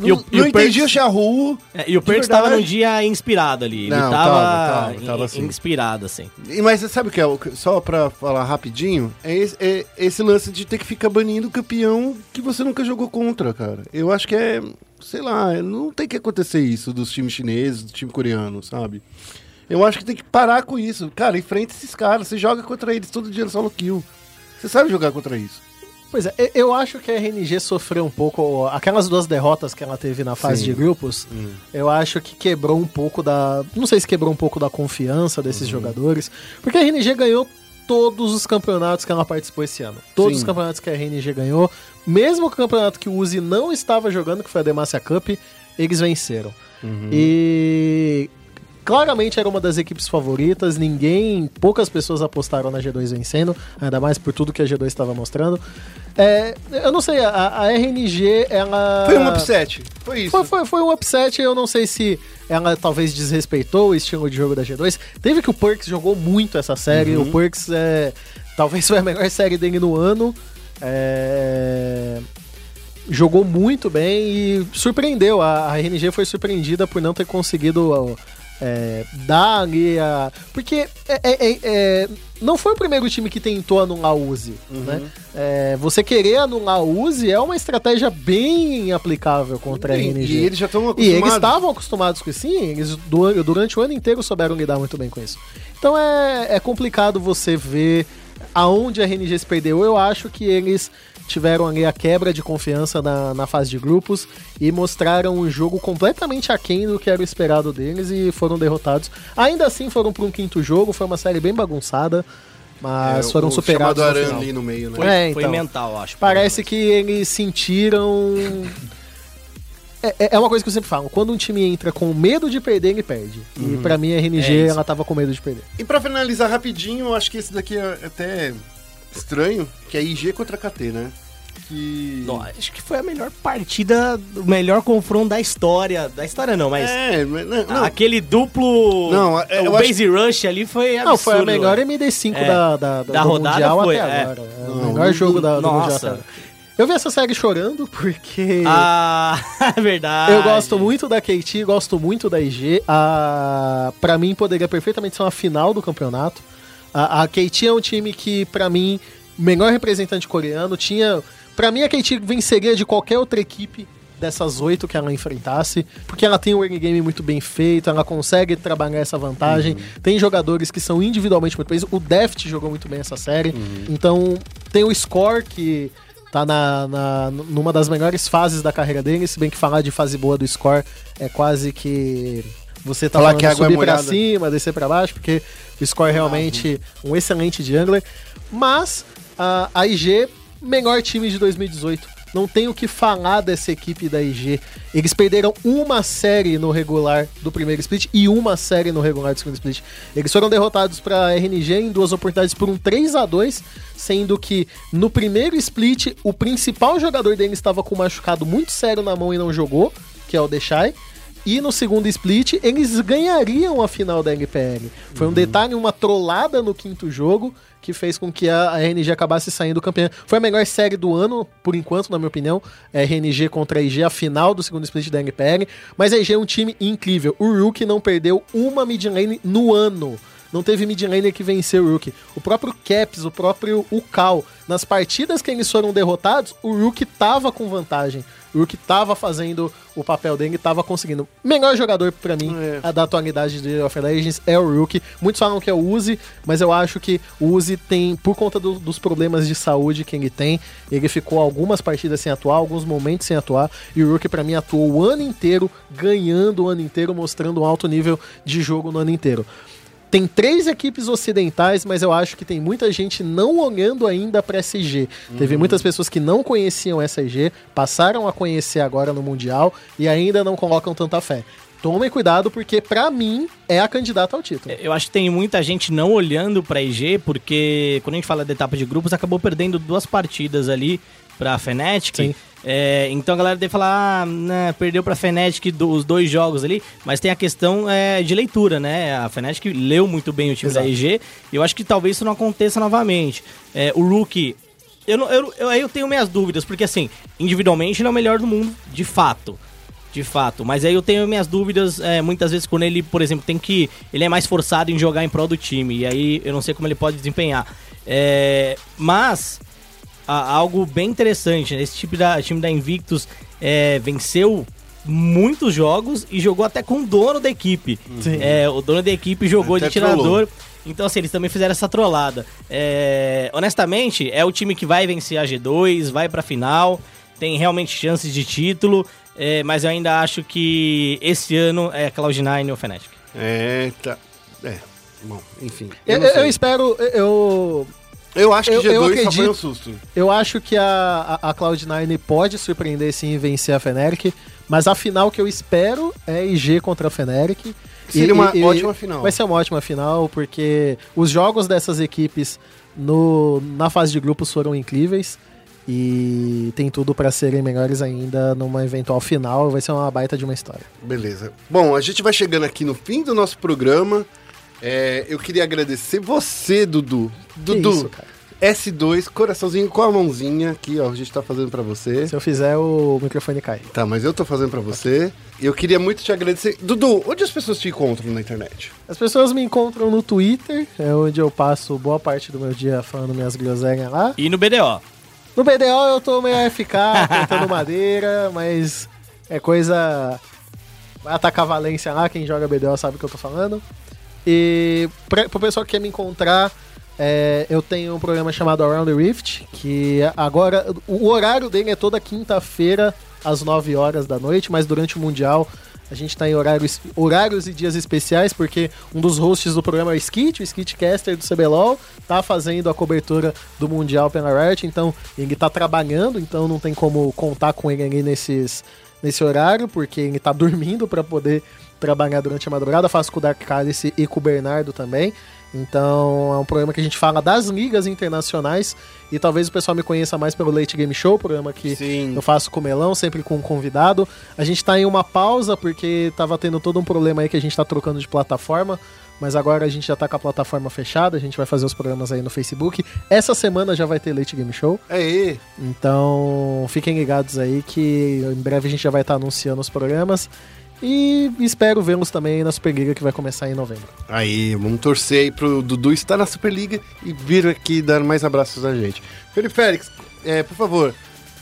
E o- não o entendi Perks- o É, e o Perks tava verdade. num dia inspirado ali. Ele Não, tava, tava, tava, tava assim. inspirado, assim. Mas sabe o que é? Só pra falar rapidinho, é esse, é esse lance de ter que ficar banindo o campeão que você nunca jogou contra, cara. Eu acho que é, sei lá, não tem que acontecer isso dos times chineses, do time coreano, sabe? Eu acho que tem que parar com isso. Cara, enfrenta esses caras, você joga contra eles todo dia no solo kill. Você sabe jogar contra isso. Pois é, eu acho que a RNG sofreu um pouco. Aquelas duas derrotas que ela teve na fase Sim. de grupos, eu acho que quebrou um pouco da. Não sei se quebrou um pouco da confiança desses jogadores. Porque a RNG ganhou todos os campeonatos que ela participou esse ano. Todos Sim. os campeonatos que a RNG ganhou. Mesmo o campeonato que o Uzi não estava jogando, que foi a Demacia Cup, eles venceram. E. Claramente era uma das equipes favoritas, ninguém, poucas pessoas apostaram na G2 vencendo, ainda mais por tudo que a G2 estava mostrando. É, eu não sei, a, a RNG, ela. Foi um upset. Foi isso. Foi, foi, foi um upset, eu não sei se ela talvez desrespeitou o estilo de jogo da G2. Teve que o Perks jogou muito essa série, Uhum. o Perks é, talvez foi a melhor série dele no ano. É, jogou muito bem e surpreendeu. A, a RNG foi surpreendida por não ter conseguido é, dar ali a. Porque é- é- é- é, não foi o primeiro time que tentou anular o Uzi. Né? É, você querer anular o Uzi é uma estratégia bem aplicável contra a E- RNG. E eles já estão E acostumados. eles estavam acostumados com isso, sim, eles du- durante o ano inteiro souberam lidar muito bem com isso. Então é, é complicado você ver aonde a RNG se perdeu. Eu acho que eles tiveram ali a quebra de confiança na, na fase de grupos e mostraram um jogo completamente aquém do que era o esperado deles e foram derrotados. Ainda assim foram para um quinto jogo, foi uma série bem bagunçada, mas É, foram o superados chamado Aran ali no meio, né? Foi, É, foi então. mental, acho. Parece que eles sentiram. É, é- é uma coisa que eu sempre falo: quando um time entra com medo de perder, ele perde. E pra mim a RNG É ela tava com medo de perder. E pra finalizar rapidinho, eu acho que esse daqui é até estranho, que é IG contra KT, né? Que... Não, acho que foi a melhor partida, o melhor confronto da história. Da história não, mas É, mas não, não. aquele duplo. Não, é, eu o acho- Base Rush ali foi absurdo. Não, foi a melhor MD5 É. da, da, Da do rodada Mundial foi, até é. agora. É o Não, melhor jogo da, do nossa. Agora. Eu vi essa série chorando porque Ah, é verdade. eu gosto muito da KT, gosto muito da IG. A, pra mim, poderia perfeitamente ser uma final do campeonato. A, a KT é um time que, pra mim, o melhor representante coreano. Tinha. Pra mim, a KT venceria de qualquer outra equipe dessas oito que ela enfrentasse, porque ela tem um early game muito bem feito, ela consegue trabalhar essa vantagem. Tem jogadores que são individualmente muito bem. O Deft jogou muito bem essa série. Então, tem o Score que tá na, na- numa das melhores fases da carreira dele, se bem que falar de fase boa do Score é quase que você tá Falar que a água é subir pra molhada. cima, descer pra baixo, porque o Score é realmente um excelente jungler. Mas a, a IG, melhor time de 2018. Não tem o que falar dessa equipe da IG. Eles perderam uma série no regular do primeiro split e uma série no regular do segundo split. Eles foram derrotados para RNG em duas oportunidades por um 3 a 2 sendo que no primeiro split o principal jogador deles estava com um machucado muito sério na mão e não jogou, que é o Deshai. E no segundo split, eles ganhariam a final da LPL. Foi um detalhe, uma trollada no quinto jogo, que fez com que a RNG acabasse saindo campeã. Foi a melhor série do ano, por enquanto, na minha opinião. É RNG contra a IG, a final do segundo split da LPL. Mas a IG é um time incrível. O Rook não perdeu uma mid lane no ano. Não teve mid laner que venceu o Rook. O próprio Caps, o próprio Ukal. Nas partidas que eles foram derrotados, o Rook tava com vantagem. O Rook tava fazendo o papel dele e tava conseguindo. Melhor jogador pra mim É. da atualidade de League of Legends é o Rook. Muitos falam que é o Uzi, mas eu acho que o Uzi tem, por conta do- dos problemas de saúde que ele tem, ele ficou algumas partidas sem atuar, alguns momentos sem atuar, e o Rook pra mim atuou o ano inteiro, ganhando o ano inteiro, mostrando um alto nível de jogo no ano inteiro. Tem três equipes ocidentais, mas eu acho que tem muita gente não olhando ainda para SG. Teve muitas pessoas que não conheciam SG, passaram a conhecer agora no Mundial e ainda não colocam tanta fé. Tomem cuidado, porque pra mim é a candidata ao título. Eu acho que tem muita gente não olhando pra IG, porque quando a gente fala da etapa de grupos, acabou perdendo duas partidas ali pra Fnatic. Sim. É, então a galera deve falar, ah, né, perdeu pra Fnatic do- os dois jogos ali, mas tem a questão é, de leitura, né? A Fnatic leu muito bem o time Exato. da IG, e eu acho que talvez isso não aconteça novamente. É, o Rookie, eu, não- eu, eu, aí eu tenho minhas dúvidas, porque assim, individualmente ele é o melhor do mundo, de fato. De fato, mas aí eu tenho minhas dúvidas é, muitas vezes quando ele, por exemplo, tem que. Ele é mais forçado em jogar em prol do time, e aí eu não sei como ele pode desempenhar. É, mas a- algo bem interessante, né? esse tipo da, time da Invictus é, venceu muitos jogos e jogou até com o dono da equipe. Sim. É, o dono da equipe jogou Até de tirador. trollou. Então, assim, eles também fizeram essa trollada. É, honestamente, é o time que vai vencer a G2, vai pra final, tem realmente chances de título, é, mas eu ainda acho que esse ano é Cloud9 ou Fnatic. É, tá. É. Bom, enfim. Eu, Eu, eu espero. Eu, Eu acho que eu- G2 eu só foi acredito- um susto. eu acho que a, a, a Cloud9 pode surpreender sim e vencer a Fnatic, mas a final que eu espero é IG contra a Fnatic. Seria E- uma e- e- ótima final. Vai ser uma ótima final, porque os jogos dessas equipes no, na fase de grupos foram incríveis. E tem tudo pra serem melhores ainda numa eventual final. Vai ser uma baita de uma história. Beleza. Bom, a gente vai chegando aqui no fim do nosso programa. É, eu queria agradecer você, Dudu. Dudu, isso, cara? S2, coraçãozinho com a mãozinha aqui, ó. A gente tá fazendo pra você. Se eu fizer, o microfone cai. Tá, mas eu tô fazendo pra você. E eu queria muito te agradecer. Dudu, onde as pessoas te encontram na internet? As pessoas me encontram no Twitter, é onde eu passo boa parte do meu dia falando minhas groselhas lá. E no BDO. No BDO eu tô meio AFK, tentando madeira, mas é coisa. Vai atacar Valência lá, quem joga BDO sabe o que eu tô falando. E pra, pro pessoal que quer me encontrar, é, eu tenho um programa chamado Around the Rift, que agora. O horário dele é toda quinta-feira, às 9 horas da noite, mas durante o Mundial. A gente tá em horários, horários e dias especiais, porque um dos hosts do programa é o Skit, o Skitcaster do CBLOL, tá fazendo a cobertura do Mundial pela Riot, então ele tá trabalhando, então não tem como contar com ele ali nesses, nesse horário, porque ele tá dormindo para poder trabalhar durante a madrugada. Faço com o Dark Cálice e com o Bernardo também. Então é um programa que a gente fala das ligas internacionais e talvez o pessoal me conheça mais pelo Late Game Show, programa que Sim. eu faço com o Melão, sempre com um convidado. A gente tá em uma pausa porque tava tendo todo um problema aí que a gente tá trocando de plataforma. Mas agora a gente já tá com a plataforma fechada, a gente vai fazer os programas aí no Facebook. Essa semana já vai ter Late Game Show. Aí, Então fiquem ligados aí que em breve a gente já vai estar anunciando os programas. E espero vê-los também na Superliga que vai começar em novembro. aí, vamos torcer aí pro Dudu estar na Superliga e vir aqui dar mais abraços a gente. Felipe Félix, é, por favor,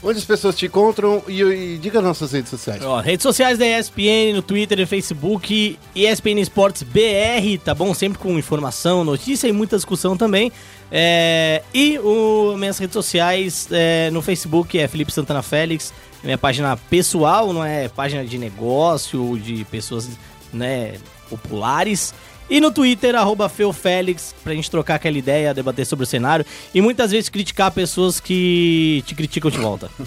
onde as pessoas te encontram e, e diga nas nossas redes sociais. Ó, redes sociais da ESPN, no Twitter e Facebook, ESPN Esportes BR, tá bom? Sempre com informação, notícia e muita discussão também. É, e o, minhas redes sociais é, no Facebook é Felipe Santana Félix, minha página pessoal, não é página de negócio ou de pessoas né, populares. E no Twitter, arroba Feofélix, pra gente trocar aquela ideia, debater sobre o cenário e muitas vezes criticar pessoas que te criticam de volta.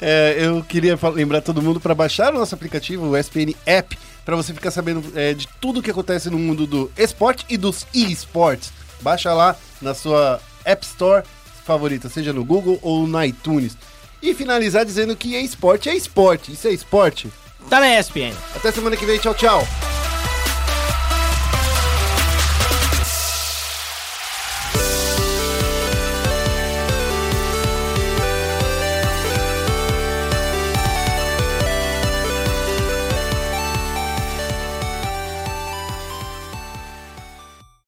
É, eu queria lembrar todo mundo para baixar o nosso aplicativo, o SPN App, para você ficar sabendo é, de tudo que acontece no mundo do esporte e dos e-sports. Baixa lá na sua App Store favorita, seja no Google ou no iTunes. E finalizar dizendo que é esporte é esporte. Isso é esporte. Tá na ESPN. Até semana que vem. Tchau, tchau.